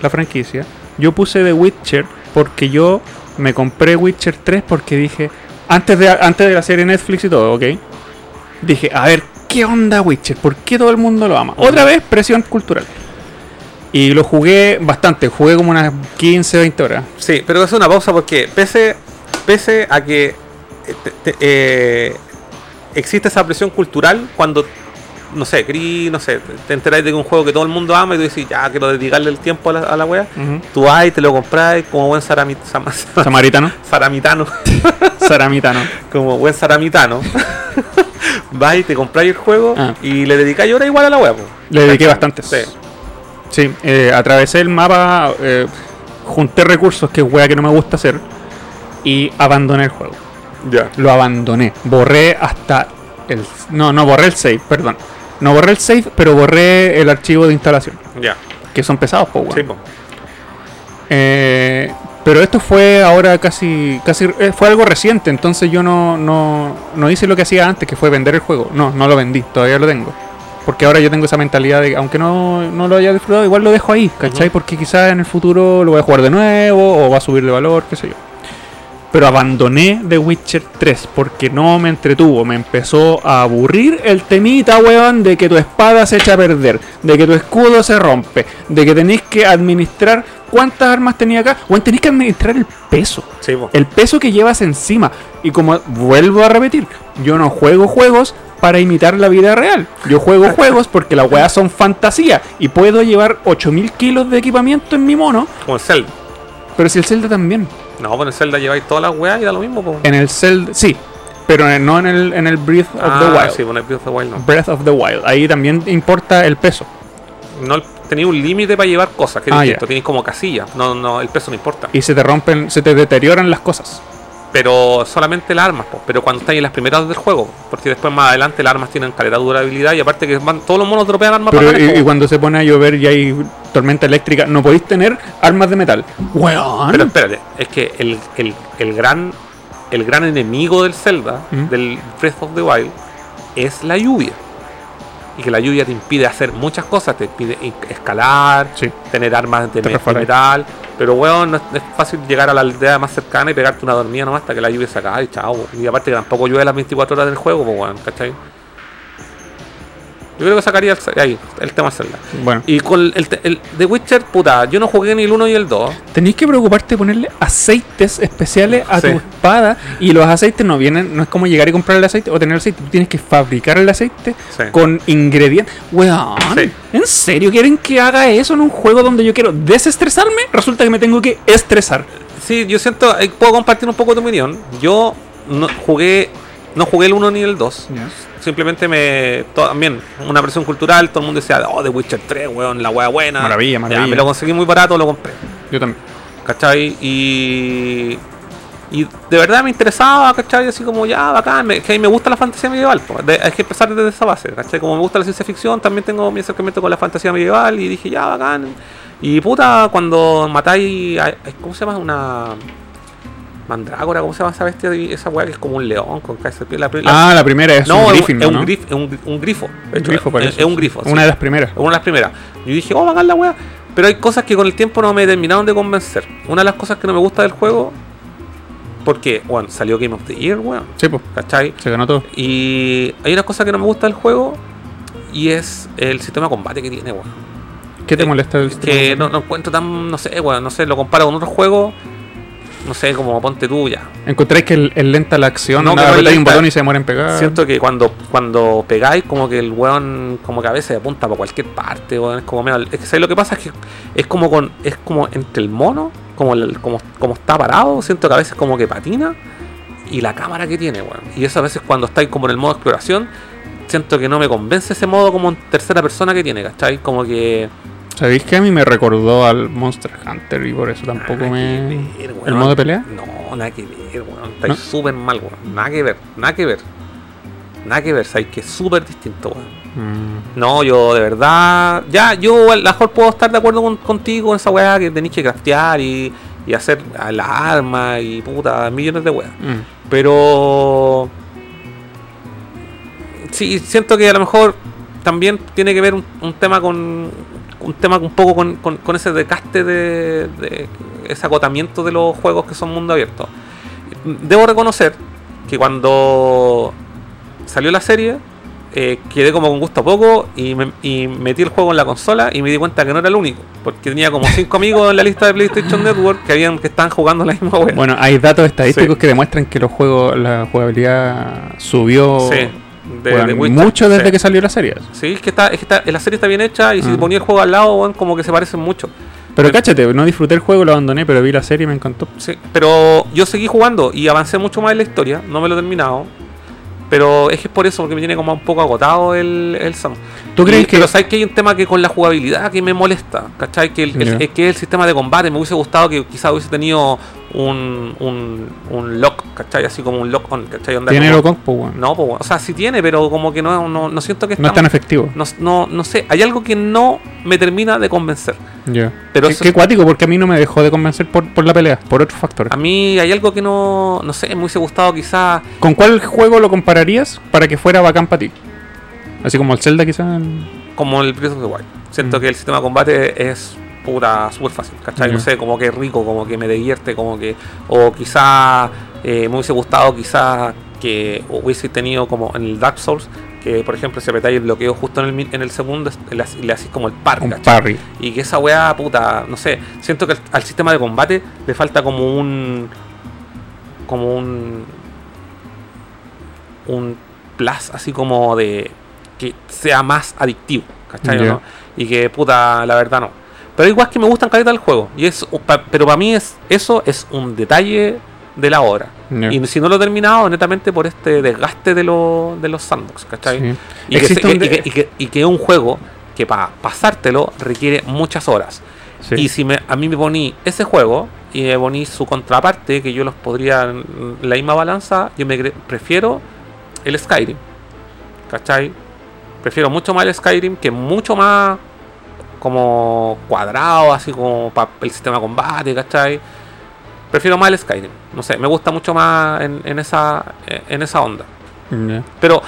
la franquicia. Yo puse The Witcher porque yo me compré Witcher 3 porque dije, antes de, antes de la serie Netflix y todo, ¿ok? Dije, a ver, ¿qué onda Witcher? ¿Por qué todo el mundo lo ama? Otra vez, presión cultural. Y lo jugué bastante, jugué como unas 15, 20 horas. Sí, pero es una pausa porque pese, pese a que eh, te- te- eh, existe esa presión cultural cuando, no sé, querí, no sé, te enteráis de un juego que todo el mundo ama y tú decís, ya quiero dedicarle el tiempo a la, a la wea, tú vas y te lo compras como buen sarami- sama- Samaritano. saramitano, Saramitano. como buen saramitano. vas y te compráis el juego Ah. y le dedicáis horas igual a la po. Le dediqué bastantes. Sí. Sí, eh, atravesé el mapa, eh, junté recursos, que es wea que no me gusta hacer, y abandoné el juego. Ya. Lo abandoné. Borré hasta el... No, no borré el save, perdón. No borré el save, pero borré el archivo de instalación. Ya. Que son pesados, po, weón. Sí, po. Eh, pero esto fue ahora casi, casi eh, fue algo reciente, entonces yo no, no, no hice lo que hacía antes, que fue vender el juego. No, no lo vendí, todavía lo tengo. Porque ahora yo tengo esa mentalidad de que aunque no, no lo haya disfrutado, igual lo dejo ahí, ¿cachai? Porque quizás en el futuro lo voy a jugar de nuevo o va a subir de valor, qué sé yo. Pero abandoné The Witcher 3 porque no me entretuvo. Me empezó a aburrir el temita, weón, de que tu espada se echa a perder, de que tu escudo se rompe, de que tenéis que administrar cuántas armas tenía acá. Weón, tenéis que administrar el peso. Sí. El peso que llevas encima. Y como vuelvo a repetir, yo no juego juegos para imitar la vida real. Yo juego juegos porque las weas son fantasía. Y puedo llevar 8000 kilos de equipamiento en mi mono. Como el Zelda. Pero si el Zelda también. No, pues en el Zelda lleváis todas las weas y da lo mismo, po. En el Zelda, sí, pero en- no en el, en el Breath of the Ah, Wild. sí, bueno, el Breath of the Wild no. Breath of the Wild. Ahí también importa el peso. no tenía un límite para llevar cosas, que es Ah, ya. tenéis como casillas, no, no, el peso no importa. Y se te rompen, se te deterioran las cosas. Pero solamente las armas, po. pero cuando estáis en las primeras del juego, porque después más adelante las armas tienen calidad de durabilidad y aparte que van, todos los monos dropean armas Pero y, cuando se pone a llover y hay tormenta eléctrica, no podéis tener armas de metal. Weón. Pero espérate, es que el, el, el gran el gran enemigo del Zelda, ¿Mm? del Breath of the Wild, es la lluvia. Y que la lluvia te impide hacer muchas cosas, te impide escalar, Sí. tener armas de, me- metal. Pero weón, no es, es fácil llegar a la aldea más cercana y pegarte una dormida nomás hasta que la lluvia se acabe y chao. Y aparte que tampoco llueve las 24 horas del juego, pues weón, ¿cachai? Yo creo que sacaría el, ahí, el tema Zelda. Bueno, Y con el, el, The Witcher, puta, yo no jugué ni el 1 ni el 2. tenéis que preocuparte de ponerle aceites especiales a Sí. tu espada. Y los aceites no vienen, no es como llegar y comprar el aceite o tener el aceite. Tú tienes que fabricar el aceite Sí. con ingredientes. Weón, Sí. ¿en serio quieren que haga eso en un juego donde yo quiero desestresarme? Resulta que me tengo que estresar. Sí, yo siento, eh, puedo compartir un poco tu opinión. Yo no jugué, no jugué el 1 ni el 2. Simplemente me. también, una presión cultural, todo el mundo decía, oh, The Witcher 3, weón, la wea buena. Maravilla, Ya, maravilla. me lo conseguí muy barato, lo compré. Yo también. ¿Cachai? Y. Y de verdad me interesaba, ¿cachai? Así como ya, bacán, me, que me gusta la fantasía medieval. po. De- hay que empezar desde esa base, ¿cachai? Como me gusta la ciencia ficción, también tengo mi acercamiento con la fantasía medieval y dije, ya, bacán. Y puta, cuando matáis. ¿Cómo se llama? Una. Mandrágora, ¿cómo se llama esa bestia? Esa weá que es como un león con cabeza de piel. La, la- Ah, la primera es no, un un, es un ¿no? grif- es un, un grifo. Un hecho, grifo, es, un grifo. Una sí. de las primeras. Una de las primeras. Yo dije, oh, bacán la wea. Pero hay cosas que con el tiempo no me terminaron de convencer. Una de las cosas que no me gusta del juego, porque, bueno, salió Game of the Year, weón. Sí, pues, ¿Cachai? se ganó todo. Y hay una cosa que no me gusta del juego, y es el sistema de combate que tiene, weón. ¿Qué te Eh, molesta del Es que no, no encuentro tan, no sé, weón, no sé, lo comparo con otros juegos, no sé, como ponte tú ya. ¿Encontráis que es lenta la acción? No, que no un botón y se demora en pegar. Siento que cuando, cuando pegáis, como que el weón, como que a veces apunta para cualquier parte, weón, es como medio- es que ¿sabes lo que pasa es que es como con, es como entre el mono, como el, como, como está parado, siento que a veces como que patina, y la cámara que tiene, weón. Y eso a veces cuando estáis como en el modo exploración, siento que no me convence ese modo como en tercera persona que tiene, ¿cachai? Como que. ¿Sabéis que a mí me recordó al Monster Hunter y por eso tampoco nada me. ver. ¿El modo de pelea? No, nada que ver, weón. Estáis ¿No? súper mal, weón. Nada que ver, nada que ver. Nada que ver, sabéis que es súper distinto, weón. Mm, No, yo de verdad. Ya, yo a lo mejor puedo estar de acuerdo con- contigo con esa weá que tenéis que craftear y, y hacer las armas y puta, millones de weas. mm. Pero. Sí, siento que a lo mejor también tiene que ver un, un tema con. Un tema un poco con, con- con ese desgaste de, de ese agotamiento de los juegos que son mundo abierto. Debo reconocer que cuando salió la serie, eh, quedé como con gusto a poco y, me- y metí el juego en la consola y me di cuenta que no era el único. Porque tenía como cinco amigos en la lista de PlayStation Network que habían que estaban jugando la misma wea. Bueno, hay datos estadísticos Sí. que demuestran que los juegos, la jugabilidad subió Sí, de- weón, de Witcher, mucho desde sí. que salió la serie. Sí, es que, está, es que está- la serie está bien hecha y si Ah. ponía el juego al lado, weón, como que se parecen mucho. Pero Pero- cáchate, no disfruté el juego, lo abandoné, pero vi la serie y me encantó. Sí, pero yo seguí jugando y avancé mucho más en la historia, no me lo he terminado. Pero es que es por eso, porque me tiene como un poco agotado el, el Sam. ¿Tú Y- crees que Pero sabes que hay un tema que con la jugabilidad que me molesta, ¿cachai? Que el, el- es que el sistema de combate me hubiese gustado que quizás hubiese tenido un, un, un lock, ¿cachai? Así como un lock on, ¿cachai? Onda tiene como- lo compo, weón? No, pues, o sea, sí tiene, pero como que no, no, no siento que No es tan efectivo. no, no, no sé, hay algo que no me termina de convencer. Ya. Pero Qué, qué cuático, porque a mí no me dejó de convencer por, por la pelea, por otros factores. A mí hay algo que no, no sé, me hubiese gustado quizás ¿Con cuál juego lo compararías para que fuera bacán para ti? Así como el Zelda, quizás. como el Breath of the Wild. Siento Mm. que el sistema de combate es puta súper fácil, ¿cachai? No sé, como que rico, como que me divierte, como que. O quizá eh, me hubiese gustado, quizá que hubiese tenido como en el Dark Souls, que por ejemplo si apretáis el bloqueo justo en el, en el segundo, es- le, le hacís como el par, Un ¿cachai? parry. Y que esa weá, puta, no sé, siento que al, al sistema de combate le falta como un. como un. un plus así como de. que sea más adictivo, ¿cachai? no? Y que, puta, la verdad no. Pero igual que me gustan caleta del juego. Y es, pero para mí es eso es un detalle de la obra. Y si no lo he terminado, netamente por este desgaste de, lo- de los sandbox, ¿cachai? Sí. Y, que, y que- y que- y que es un juego que para pasártelo requiere muchas horas. Sí. Y si me, a mí me poní ese juego y me poní su contraparte, que yo los podría la misma balanza, yo me prefiero el Skyrim. ¿Cachai? Prefiero mucho más el Skyrim, que mucho más como cuadrado, así como para el sistema de combate, ¿cachai? Prefiero más el Skyrim. No sé, me gusta mucho más en, en esa, en esa onda. Pero,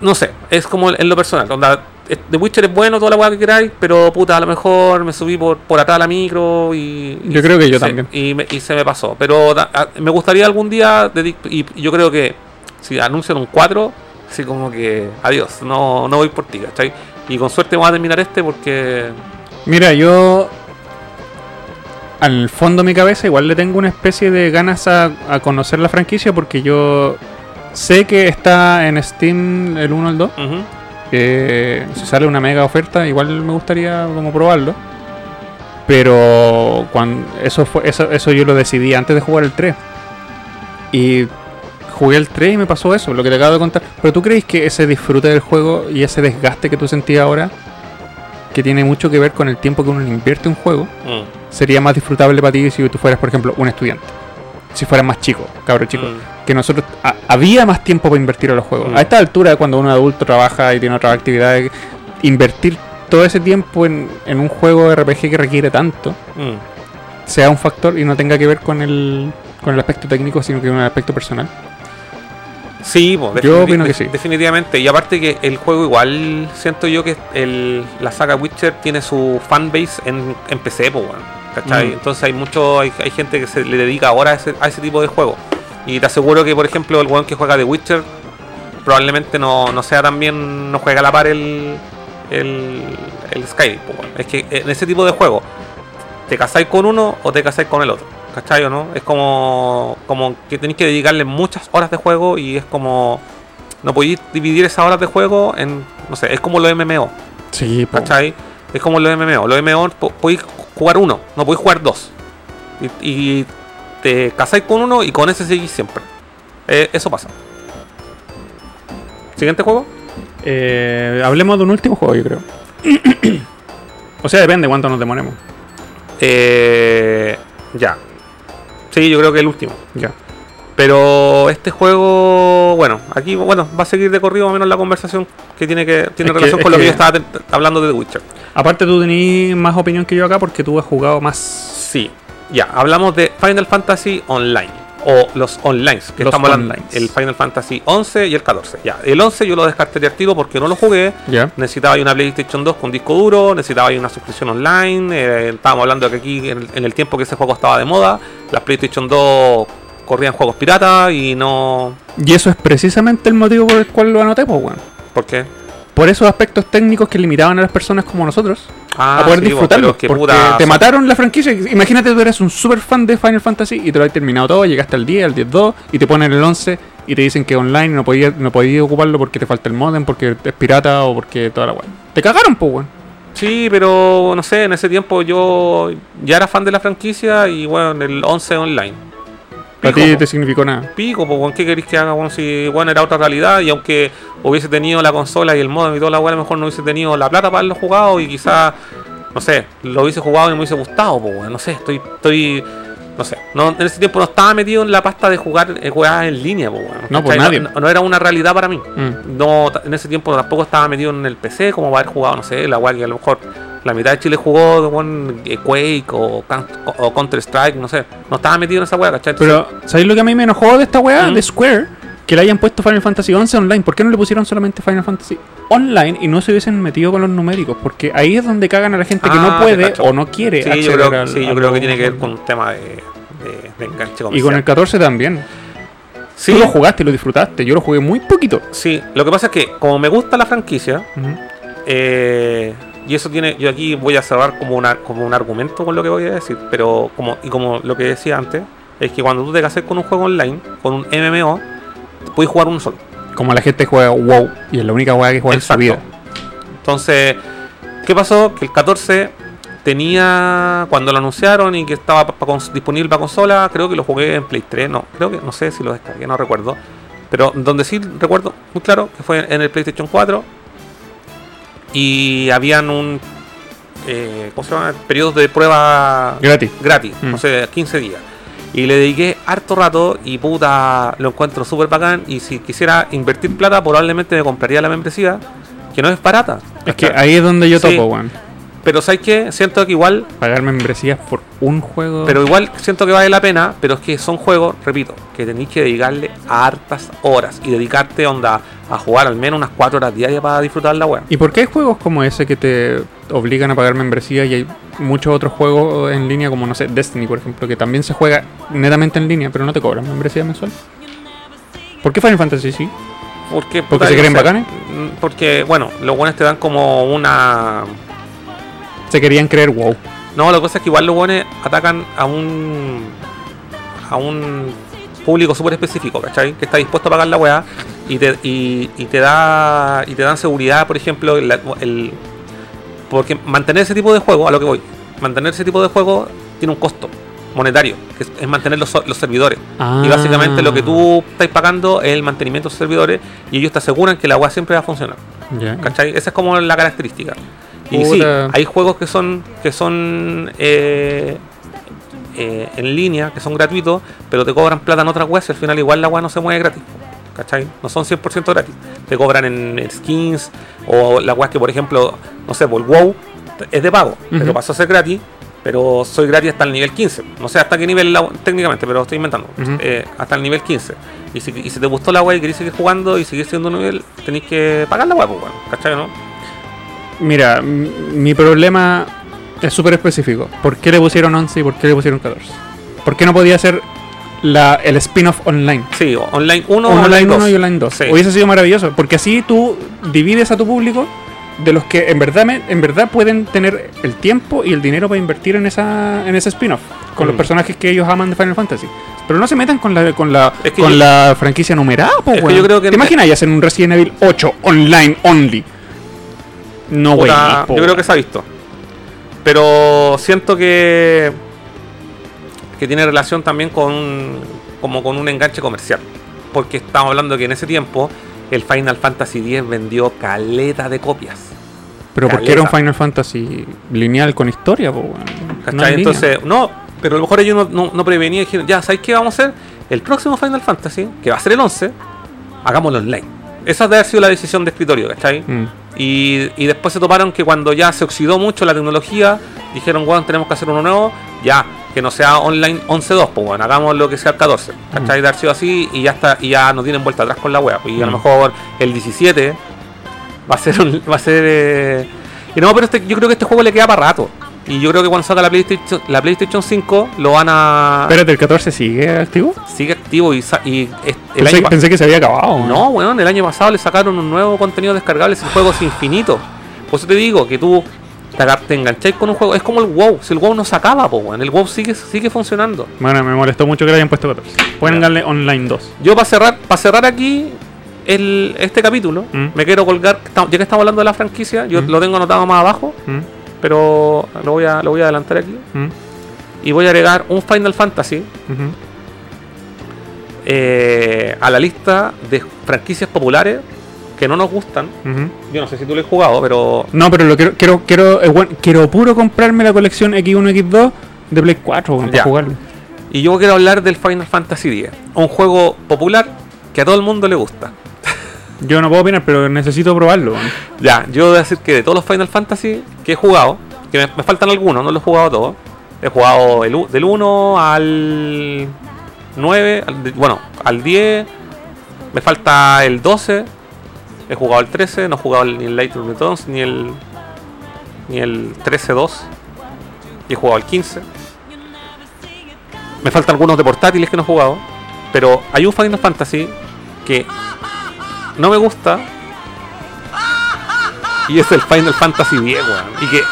no sé, es como en lo personal. Onda, eh, The Witcher es bueno, toda la weá que queráis, pero puta, a lo mejor me subí por, por atrás a la micro y. y Yo creo que yo también. Y, me- y se me pasó. Pero da- a- me gustaría algún día, dedic- y yo creo que si anuncian un 4, así como que adiós, no, no voy por ti, ¿cachai? Y con suerte vamos a terminar este porque. Mira, yo al fondo de mi cabeza igual le tengo una especie de ganas a, a conocer la franquicia porque yo sé que está en Steam el 1 al 2. ujú, que si sale una mega oferta igual me gustaría como probarlo. Pero cuando eso fue eso, eso yo lo decidí antes de jugar el 3. Y jugué el 3 y me pasó eso, lo que te acabo de contar. Pero tú crees que ese disfrute del juego y ese desgaste que tú sentías ahora, que tiene mucho que ver con el tiempo que uno invierte en un juego, mm, sería más disfrutable para ti si tú fueras, por ejemplo, un estudiante? Si fueras más chico, cabrón chico. mm. Que nosotros ha- había más tiempo para invertir en los juegos. Mm. A esta altura, cuando uno es adulto trabaja y tiene otras actividades, invertir todo ese tiempo en, en un juego RPG que requiere tanto, sea un factor y no tenga que ver con el, con el aspecto técnico, sino que con el aspecto personal. Sí, Yo opino que sí. definitivamente. Y aparte que el juego igual siento yo que el, la saga Witcher tiene su fanbase en, en PC, weón, ¿cachai? Mm. Entonces hay mucho, hay, hay gente que se le dedica ahora a ese, a ese tipo de juego. Y te aseguro que, por ejemplo, el weón que juega de Witcher probablemente no, no sea también, no juega a la par el, el, el Skyrim. Es que en ese tipo de juego, te casáis con uno o te casáis con el otro. ¿Cachai o no? Es como, como que tenéis que dedicarle muchas horas de juego y es como. No podéis dividir esas horas de juego en. No sé, es como los MMO. Sí, po. ¿Cachai? Es como los MMO. Los MMO po- podéis jugar uno, no podéis jugar dos. Y, y te casáis con uno y con ese seguís siempre. Eh, eso pasa. Siguiente juego. Eh, hablemos de un último juego, yo creo. o sea, depende cuánto nos demoremos. Eh, ya. Sí, yo creo que el último. Ya. Pero este juego, bueno, aquí bueno, va a seguir de corrido más o menos la conversación que tiene que tiene Es relación con lo que que- yo estaba hablando de The Witcher. Aparte, tú tenés más opinión que yo acá porque tú has jugado más. Sí, ya, hablamos de Final Fantasy Online. O los online, que Los estamos hablando. El Final Fantasy 11 y el 14. Ya, el 11 yo lo descarté de activo porque no lo jugué. Ya. Necesitaba una PlayStation 2 con disco duro, necesitaba una suscripción online. eh, estábamos hablando de que aquí, en el, en el tiempo que ese juego estaba de moda, las PlayStation 2 corrían juegos piratas y no. Y eso es precisamente el motivo por el cual lo anoté, pues, weón. ¿Por qué? Por esos aspectos técnicos que limitaban a las personas como nosotros Ah, a poder sí, disfrutarlo. porque puta, te mataron la franquicia. Imagínate tú eres un super fan de Final Fantasy y te lo has terminado todo, llegaste al 10, al 10-2 y te ponen el 11 y te dicen que online no podías no podías ocuparlo porque te falta el modem, porque es pirata o porque toda la weá. Te cagaron, pues, weón. Sí, pero no sé, en ese tiempo yo ya era fan de la franquicia y bueno, el 11 online. Para ti te significó nada. Pico, pues, ¿qué queréis que haga? Bueno, si bueno, era otra realidad y aunque hubiese tenido la consola y el modem y toda la weá, a lo mejor no hubiese tenido la plata para haberlo jugado y quizás, no sé, lo hubiese jugado y me hubiese gustado, pues, weón, no sé, estoy, estoy, no sé, no, en ese tiempo no estaba metido en la pasta de jugar eh, weá en línea, pues, weón, No, pues, nadie. no, no era una realidad para mí. Mm. No, en ese tiempo tampoco estaba metido en el PC como para haber jugado, no sé, la weá que a lo mejor la mitad de Chile jugó con Quake o, Can- o Counter Strike, no sé. No estaba metido en esa weá, ¿cachai? Pero, ¿sabéis lo que a mí me enojó de esta weá? Mm. De Square. Que le hayan puesto Final Fantasy 11 online. ¿Por qué no le pusieron solamente Final Fantasy online y no se hubiesen metido con los numéricos? Porque ahí es donde cagan a la gente que Ah, no te puede o no quiere sí, yo creo, al- sí, yo creo que tiene que ver con un tema de, de, de enganche Y comercial. con el 14 también. sí, Tú lo jugaste y lo disfrutaste. Yo lo jugué muy poquito. sí, lo que pasa es que como me gusta la franquicia, eh, y eso tiene, yo aquí voy a cerrar como, una, como un argumento con lo que voy a decir, pero como, y como lo que decía antes, es que cuando tú te cases con un juego online, con un MMO, puedes jugar uno solo. Como la gente juega WoW y es la única weá que juega en su Exacto. vida. Entonces, ¿qué pasó? Que el 14 tenía, cuando lo anunciaron y que estaba pa- pa cons- disponible para consola, creo que lo jugué en Play 3, no, creo que, no sé si lo descargué, no recuerdo. Pero donde sí recuerdo muy claro que fue en el PlayStation 4 y habían un, eh, ¿cómo se llama? Periodos de prueba Gratis. gratis, Mm. no sé, 15 días. Y le dediqué harto rato y puta, lo encuentro súper bacán. Y si quisiera invertir plata, probablemente me compraría la membresía, que no es barata. Es que ahí es donde yo Sí. topo, weón. Pero ¿sabes qué? Siento que igual, Pagar membresías por un juego. pero igual siento que vale la pena, pero es que son juegos, repito, que tenéis que dedicarle hartas horas y dedicarte onda a jugar al menos unas 4 horas diarias para disfrutar la web. ¿Y por qué hay juegos como ese que te obligan a pagar membresía y hay muchos otros juegos en línea como, no sé, Destiny, por ejemplo, que también se juega netamente en línea, pero no te cobran membresía mensual? ¿Por qué Final Fantasy sí? Porque, ¿Porque se creen bacanes? Mm, Porque, bueno, los buenos te dan como una Se querían creer wow. No, la cosa es que igual los buenos atacan a un. a un público súper específico, ¿cachai? Que está dispuesto a pagar la weá y te, y, y te da. y te dan seguridad, por ejemplo, el, el- porque mantener ese tipo de juego, a lo que voy, mantener ese tipo de juego tiene un costo monetario, que es, es mantener los, los servidores. Y básicamente lo que tú estás pagando es el mantenimiento de los servidores y ellos te aseguran que la weá siempre va a funcionar. Ya. ¿Cachai? Esa es como la característica. Y sí, hay juegos que son que son eh, eh, en línea, que son gratuitos, pero te cobran plata en otras webs y al final igual la web no se mueve gratis. ¿Cachai? No son 100% gratis. Te cobran en, skins o la web que, por ejemplo, no sé, por el WoW es de pago, pero pasó a ser gratis. Pero soy gratis hasta el nivel 15. No sé hasta qué nivel la- técnicamente, pero estoy inventando. Eh, hasta el nivel 15. Y si, y si te gustó la web y querés seguir jugando y seguir siendo un nivel, tenéis que pagar la web, pues, bueno, ¿cachai? ¿no? Mira, mi problema es súper específico. ¿Por qué le pusieron 11 y por qué le pusieron 14? ¿Por qué no podía ser la, el spin-off online. Sí, online 1 Un online 1 2. y online 2. Sí. Hubiese sido maravilloso, porque así tú divides a tu público de los que en verdad en verdad pueden tener el tiempo y el dinero para invertir en esa en ese spin-off con los Mm. personajes que ellos aman de Final Fantasy. Pero no se metan con la con la Es que con yo- la franquicia numerada, po, Es que yo creo que- ¿Te imaginas ya hacer un Resident Evil 8 online only? No, güey. Yo creo que se ha visto. Pero siento que que tiene relación también con un- como con un enganche comercial, porque estamos hablando que en ese tiempo el Final Fantasy X vendió caleta de copias. Pero porque era un caleta. Final Fantasy lineal con historia, po. Entonces, no, pero a lo mejor ellos no, no, no prevenían y dijeron, ya, ¿sabes qué vamos a hacer? El próximo Final Fantasy, que va a ser el 11, hagámoslo online. Esa debe haber sido la decisión de escritorio, ¿cachai? Mm. Y, y después se toparon que cuando ya se oxidó mucho la tecnología, dijeron, bueno, tenemos que hacer uno nuevo, ya, que no sea online 11.2, pues bueno, hagamos lo que sea el 14, ¿cachai? De haber sido así y ya está, y ya no tienen vuelta atrás con la web. Y a lo Mm. mejor el 17 va a ser un- va a ser eh, y no, pero este, yo creo que este juego le queda para rato. Y yo creo que cuando salga la PlayStation, la PlayStation 5 lo van a Espérate, ¿el 14 sigue activo? sigue activo y, y el Pensé, año pensé que se había acabado. no, weón, el año pasado le sacaron un nuevo contenido descargable, el juego es infinito. Por eso te digo que tú te, engancháis con un juego, es como el WoW, si el WoW no se acaba, po, weón, el WoW sigue, sigue funcionando. Bueno, me molestó mucho que le hayan puesto 14. Pónganle online 2. Yo para cerrar, para cerrar aquí el, este capítulo, Mm. me quiero colgar, ya que estamos hablando de la franquicia, yo Mm. lo tengo anotado más abajo, ¿Mm? Pero lo voy a, lo voy a adelantar aquí. ¿Mm? Y voy a agregar un Final Fantasy eh, a la lista de franquicias populares que no nos gustan. Yo no sé si tú lo has jugado, pero No, pero lo quiero, quiero, quiero, eh, bueno, quiero puro comprarme la colección X1, X2 de Play 4 weón, Ya. para jugarlo. Y yo quiero hablar del Final Fantasy X, un juego popular que a todo el mundo le gusta. Yo no puedo opinar, pero necesito probarlo. Ya, yo voy a decir que de todos los Final Fantasy que he jugado, que me, me faltan algunos, no los he jugado todos. He jugado el del 1 al 9, al bueno, al 10, me falta el 12, he jugado el 13, no he jugado ni el Light Returns, ni el ni el 13-2, y he jugado el 15. Me faltan algunos de portátiles que no he jugado, pero hay un Final Fantasy que no me gusta y es el Final Fantasy X, weón. Y que,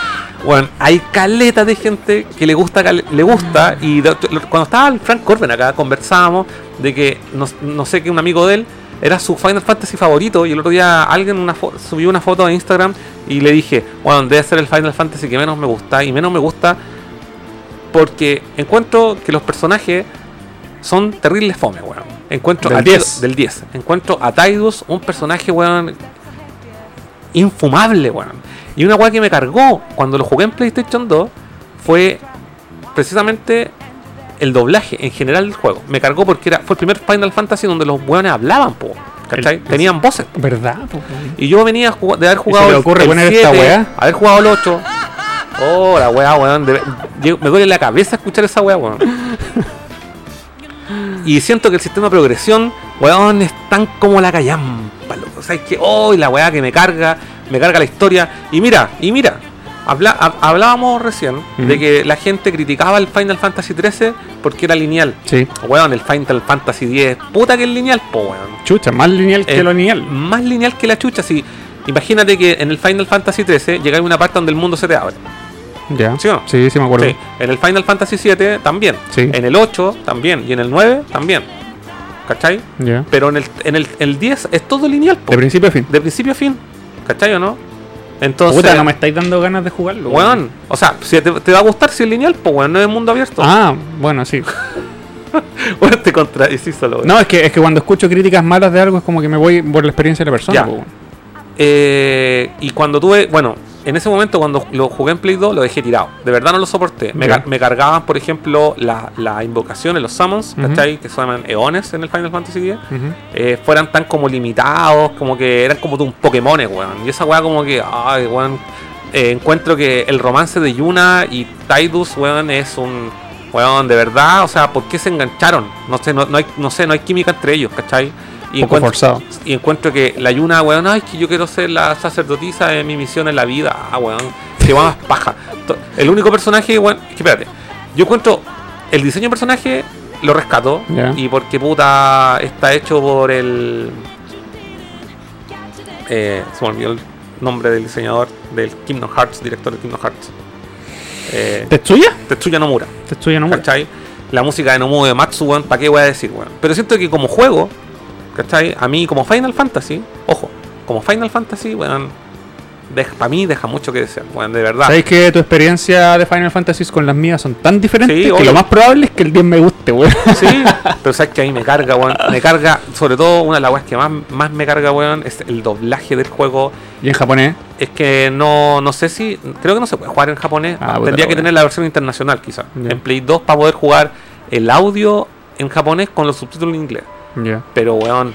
weón, hay caleta de gente que le gusta, le gusta. Y cuando estaba el Frank Corbin acá, conversábamos de que, no, no sé, que un amigo de él era su Final Fantasy favorito. Y el otro día alguien una subió una foto a Instagram y le dije, weón, debe ser el Final Fantasy que menos me gusta. Y menos me gusta porque encuentro que los personajes son terribles fome, weón. Encuentro Del a 10. del 10. Encuentro a Tidus, un personaje, weón, infumable, weón. Y una weá que me cargó cuando lo jugué en PlayStation 2 fue precisamente el doblaje en general del juego. Me cargó porque era, fue el primer Final Fantasy donde los weones hablaban, po, ¿cachai? El- Tenían voces. ¿Verdad? po? Y yo venía de haber se jugado le el- ocurre el poner esta 7, weá? haber jugado el 8. Oh, la weá, weón. de- me duele la cabeza escuchar esa weá, weón. Y siento que el sistema de progresión, weón, es tan como la callampa, loco. O sea, es que, oh, la weá que me carga, me carga la historia. Y mira, y mira, habla- hab- hablábamos recién de que la gente criticaba el Final Fantasy 13 porque era lineal. Sí. Weón, el Final Fantasy 10, puta que es lineal, po, weón Chucha, más lineal que lo lineal. más lineal que la chucha. Si, imagínate que en el Final Fantasy 13 llega a una parte donde el mundo se te abre. Ya. ¿sí o no? Sí, sí, me acuerdo. Sí. En el Final Fantasy 7 también. Sí. En el 8 también. Y en el 9 también. ¿Cachai? Ya. Pero en el, en el, el 10 es todo lineal. po. De principio a fin. De principio a fin. ¿Cachai o no? Entonces, Puta, no me estáis dando ganas de jugarlo. weón, o sea, si te, te va a gustar si es lineal, pues weón, no es mundo abierto. Ah, bueno, sí. Weón, te contradecís solo, weón. No, es que, es que cuando escucho críticas malas de algo es como que me voy por la experiencia de la persona. Ya. po, weón. Eh, y cuando tuve, bueno, en ese momento cuando lo jugué en Play 2 lo dejé tirado. De verdad no lo soporté. Me, Ya. car- me cargaban, por ejemplo, las las invocaciones, los summons, Ujú. ¿cachai? Que se llaman eones en el Final Fantasy X. Ujú. eh, fueran tan como limitados, como que eran como de un Pokémon, weón. Y esa weá como que, ay, weón. eh, encuentro que el romance de Yuna y Tidus, weón, es un... Weón, de verdad, o sea, ¿por qué se engancharon? No sé, no, no hay, no sé, no hay química entre ellos, ¿cachai? Y Poco forzado. y encuentro que la Yuna, weón, ay, que yo quiero ser la sacerdotisa de mi misión en la vida. Ah, weón, que va más paja. El único personaje, weón, que espérate, yo encuentro el diseño de personaje lo rescato. Y porque puta está hecho por el. Eh, se me olvidó el nombre del diseñador del Kingdom Hearts, director de Kingdom Hearts. Eh, ¿Tetsuya? Tetsuya Nomura. Tetsuya no muere. ¿Cachai? La música de Nobuo de Matsu, weón, ¿para qué voy a decir, weón? Pero siento que como juego, ¿cachai? A mí, como Final Fantasy, ojo, como Final Fantasy, weón, para mí deja mucho que desear, weón, de verdad. ¿Sabéis que tu experiencia de Final Fantasy con las mías son tan diferentes Sí, que obvio. lo más probable es que el 10 me guste, weón? Sí, pero sabes que a mí me carga, weón. Me carga, sobre todo una de las weas que más, más me carga, weón, es el doblaje del juego. Y en japonés. Es que no, no sé si. Creo que no se puede jugar en japonés. Ah, Tendría que tener la versión internacional, quizás. Ya. En Play 2 para poder jugar el audio en japonés con los subtítulos en inglés. Pero, weón.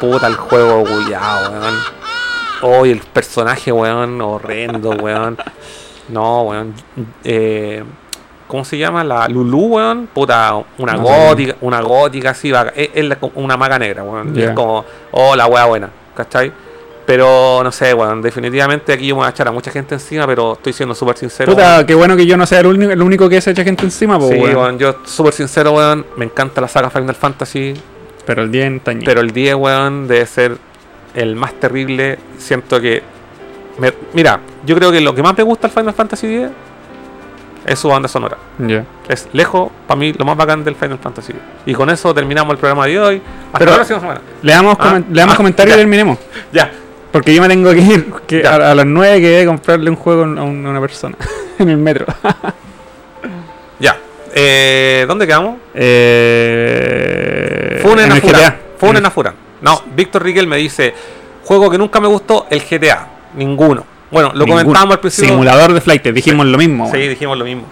Puta el juego, culiao, weón. Oh, y el personaje, weón, horrendo, weón. No, weón. Eh, ¿Cómo se llama? La Lulu, weón. Puta, una No, gótica, una gótica así, vaga- es, es una maga negra, weón. Y. Es como, oh, la wea buena, ¿cachai? Pero no sé, weón. Definitivamente aquí yo me voy a echar a mucha gente encima, pero estoy siendo súper sincero. Puta, qué bueno que yo no sea el único, el único que se echa gente encima, po, Sí, weón. weón, yo súper sincero, weón. Me encanta la saga Final Fantasy. Pero el 10 en. Pero el 10, weón, debe ser el más terrible. Siento que. me- mira, yo creo que lo que más me gusta al Final Fantasy 10 es su banda sonora. Ya. Es lejos, para mí, lo más bacán del Final Fantasy 10. Y con eso terminamos el programa de hoy. Hasta Pero- la próxima semana. Le damos, Ah, comen- le damos ah, comentarios y ya. terminemos. Ya, Porque yo me tengo que ir que a, a las 9 que comprarle un juego a un- a una persona en el metro. ya. Eh, ¿Dónde quedamos? eh, Funen en a Furan. GTA. Funen a Furan. No, Víctor Riquel me dice: Juego que nunca me gustó, el GTA. Ninguno. Bueno, lo Ninguno. comentábamos al principio. Simulador de flight, dijimos lo mismo. Sí, dijimos lo mismo.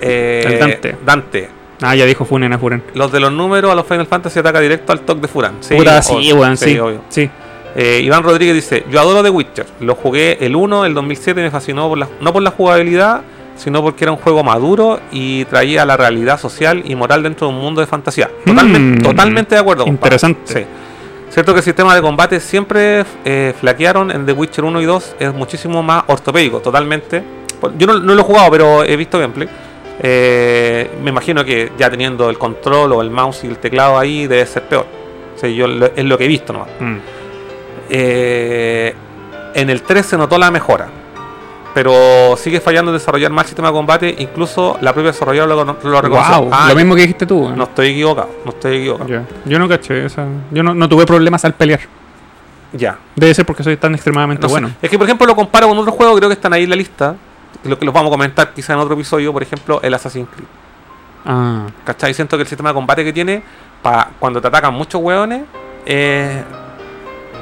Eh, El Dante. Dante. Ah, ya dijo Funen a Furen. Los de los números a los Final Fantasy ataca directo al toque de Furan. Sí, obvio. sí, sí. obvio. Sí. Eh, Iván Rodríguez dice: Yo adoro The Witcher. Lo jugué el 1, el 2007 y me fascinó por la, no por la jugabilidad, sino porque era un juego maduro y traía la realidad social y moral dentro de un mundo de fantasía. Totalmente, Mm, totalmente de acuerdo. compadre. interesante. Sí. Cierto que el sistema de combate siempre eh, flaquearon en The Witcher 1 y 2, es muchísimo más ortopédico, totalmente. Yo no, no lo he jugado, pero he visto gameplay. Eh, me imagino que ya teniendo el control o el mouse y el teclado ahí debe ser peor. O sea, yo lo- es lo que he visto nomás. Mm. Eh, en el 3 se notó la mejora. Pero sigue fallando en desarrollar más sistema de combate. Incluso la propia desarrolladora lo, lo reconoció. Wow, Ah, lo mismo que dijiste tú. No estoy equivocado. No estoy equivocado. Yo no caché, esa- yo no, no tuve problemas al pelear. Ya. Debe ser porque soy tan extremadamente No sé. bueno. Es que, por ejemplo, lo comparo con otros juegos, creo que están ahí en la lista. Lo que los vamos a comentar quizá en otro episodio, por ejemplo, el Assassin's Creed. Ah, ¿Cachai? Siento que el sistema de combate que tiene, para cuando te atacan muchos hueones, eh,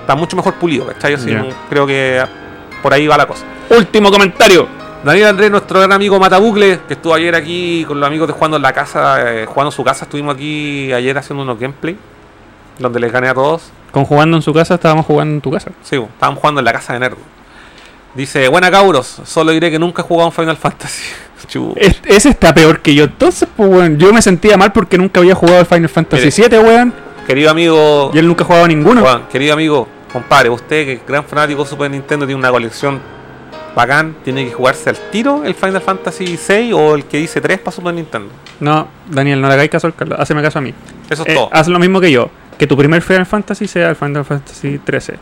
está mucho mejor pulido, ¿cachai? Así. Creo que por ahí va la cosa. Último comentario. Daniel Andrés, nuestro gran amigo Matabucle, que estuvo ayer aquí con los amigos de jugando en la casa, eh, jugando en su casa, estuvimos aquí ayer haciendo unos gameplay, donde les gané a todos. Con jugando en su casa, estábamos jugando en tu casa. Sí, estábamos jugando en la casa de Nerd. Dice, buena Cauros, solo diré que nunca he jugado un Final Fantasy. Es- ese está peor que yo. Entonces, pues, weón, yo me sentía mal porque nunca había jugado el Final Fantasy. VII, weón. Querido amigo, Y él nunca ha jugado ninguno. Juan, querido amigo, compadre, usted que es gran fanático de Super Nintendo, tiene una colección bacán, tiene que jugarse al tiro el Final Fantasy VI o el que dice 3 para Super Nintendo. No, Daniel, no le hagáis caso al Carlos. Haceme caso a mí. Eso es Eh, todo. haz lo mismo que yo. Que tu primer Final Fantasy sea el Final Fantasy 13.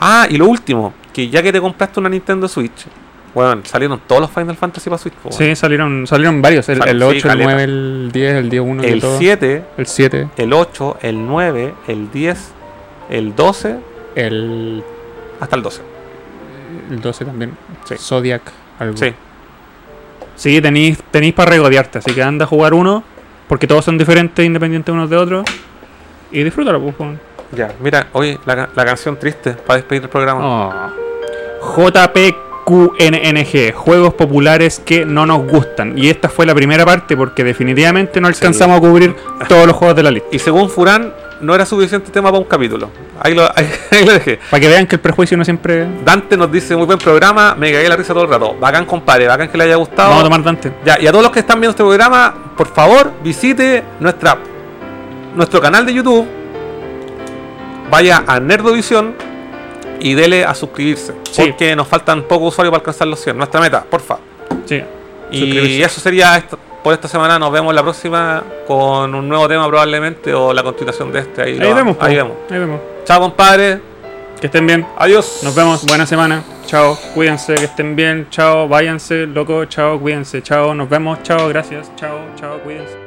Ah, y lo último, que ya que te compraste una Nintendo Switch, bueno, salieron todos los Final Fantasy para Switch. Sí, salieron, salieron varios. El, el sí, 8, el caleta. 9, el 10, el 10 1 el 7, El 7, el 8, el 9, el 10, el 12, el, hasta el 12. el 12 también. Sí. Zodiac, algo. Sí. Sí, tenéis, tenéis para regodearte, así que anda a jugar uno, porque todos son diferentes, independientes unos de otros. Y disfrútalo, pues. Ya, mira, oye, la, la canción triste para despedir el programa. Oh. JPQNNG, juegos populares que no nos gustan. Y esta fue la primera parte porque definitivamente no alcanzamos a cubrir todos los juegos de la lista. Y según Furán, no era suficiente tema para un capítulo. Ahí lo, ahí- ahí lo dejé. Para que vean que el prejuicio no siempre... Dante nos dice muy buen programa, me cagué la risa todo el rato. Bacán, compadre, bacán que le haya gustado. Vamos a tomar Dante. Ya, y a todos los que están viendo este programa, por favor, visite nuestra, nuestro canal de YouTube. Vaya a Nerdovisión y dele a suscribirse. Sí. Porque nos faltan pocos usuarios para alcanzar los 100. Nuestra meta, porfa. Sí. Y eso sería esto- por esta semana. Nos vemos la próxima con un nuevo tema probablemente o la continuación de este. Ahí, Ahí lo- vemos, ahí vemos. Ahí vemos. Chao, compadre. Que estén bien. Adiós. Nos vemos. Buena semana. Chao. Cuídense. Que estén bien. Chao. Váyanse. Loco. Chao. Cuídense. Chao. Nos vemos. Chao. Gracias. Chao. Chao. Cuídense.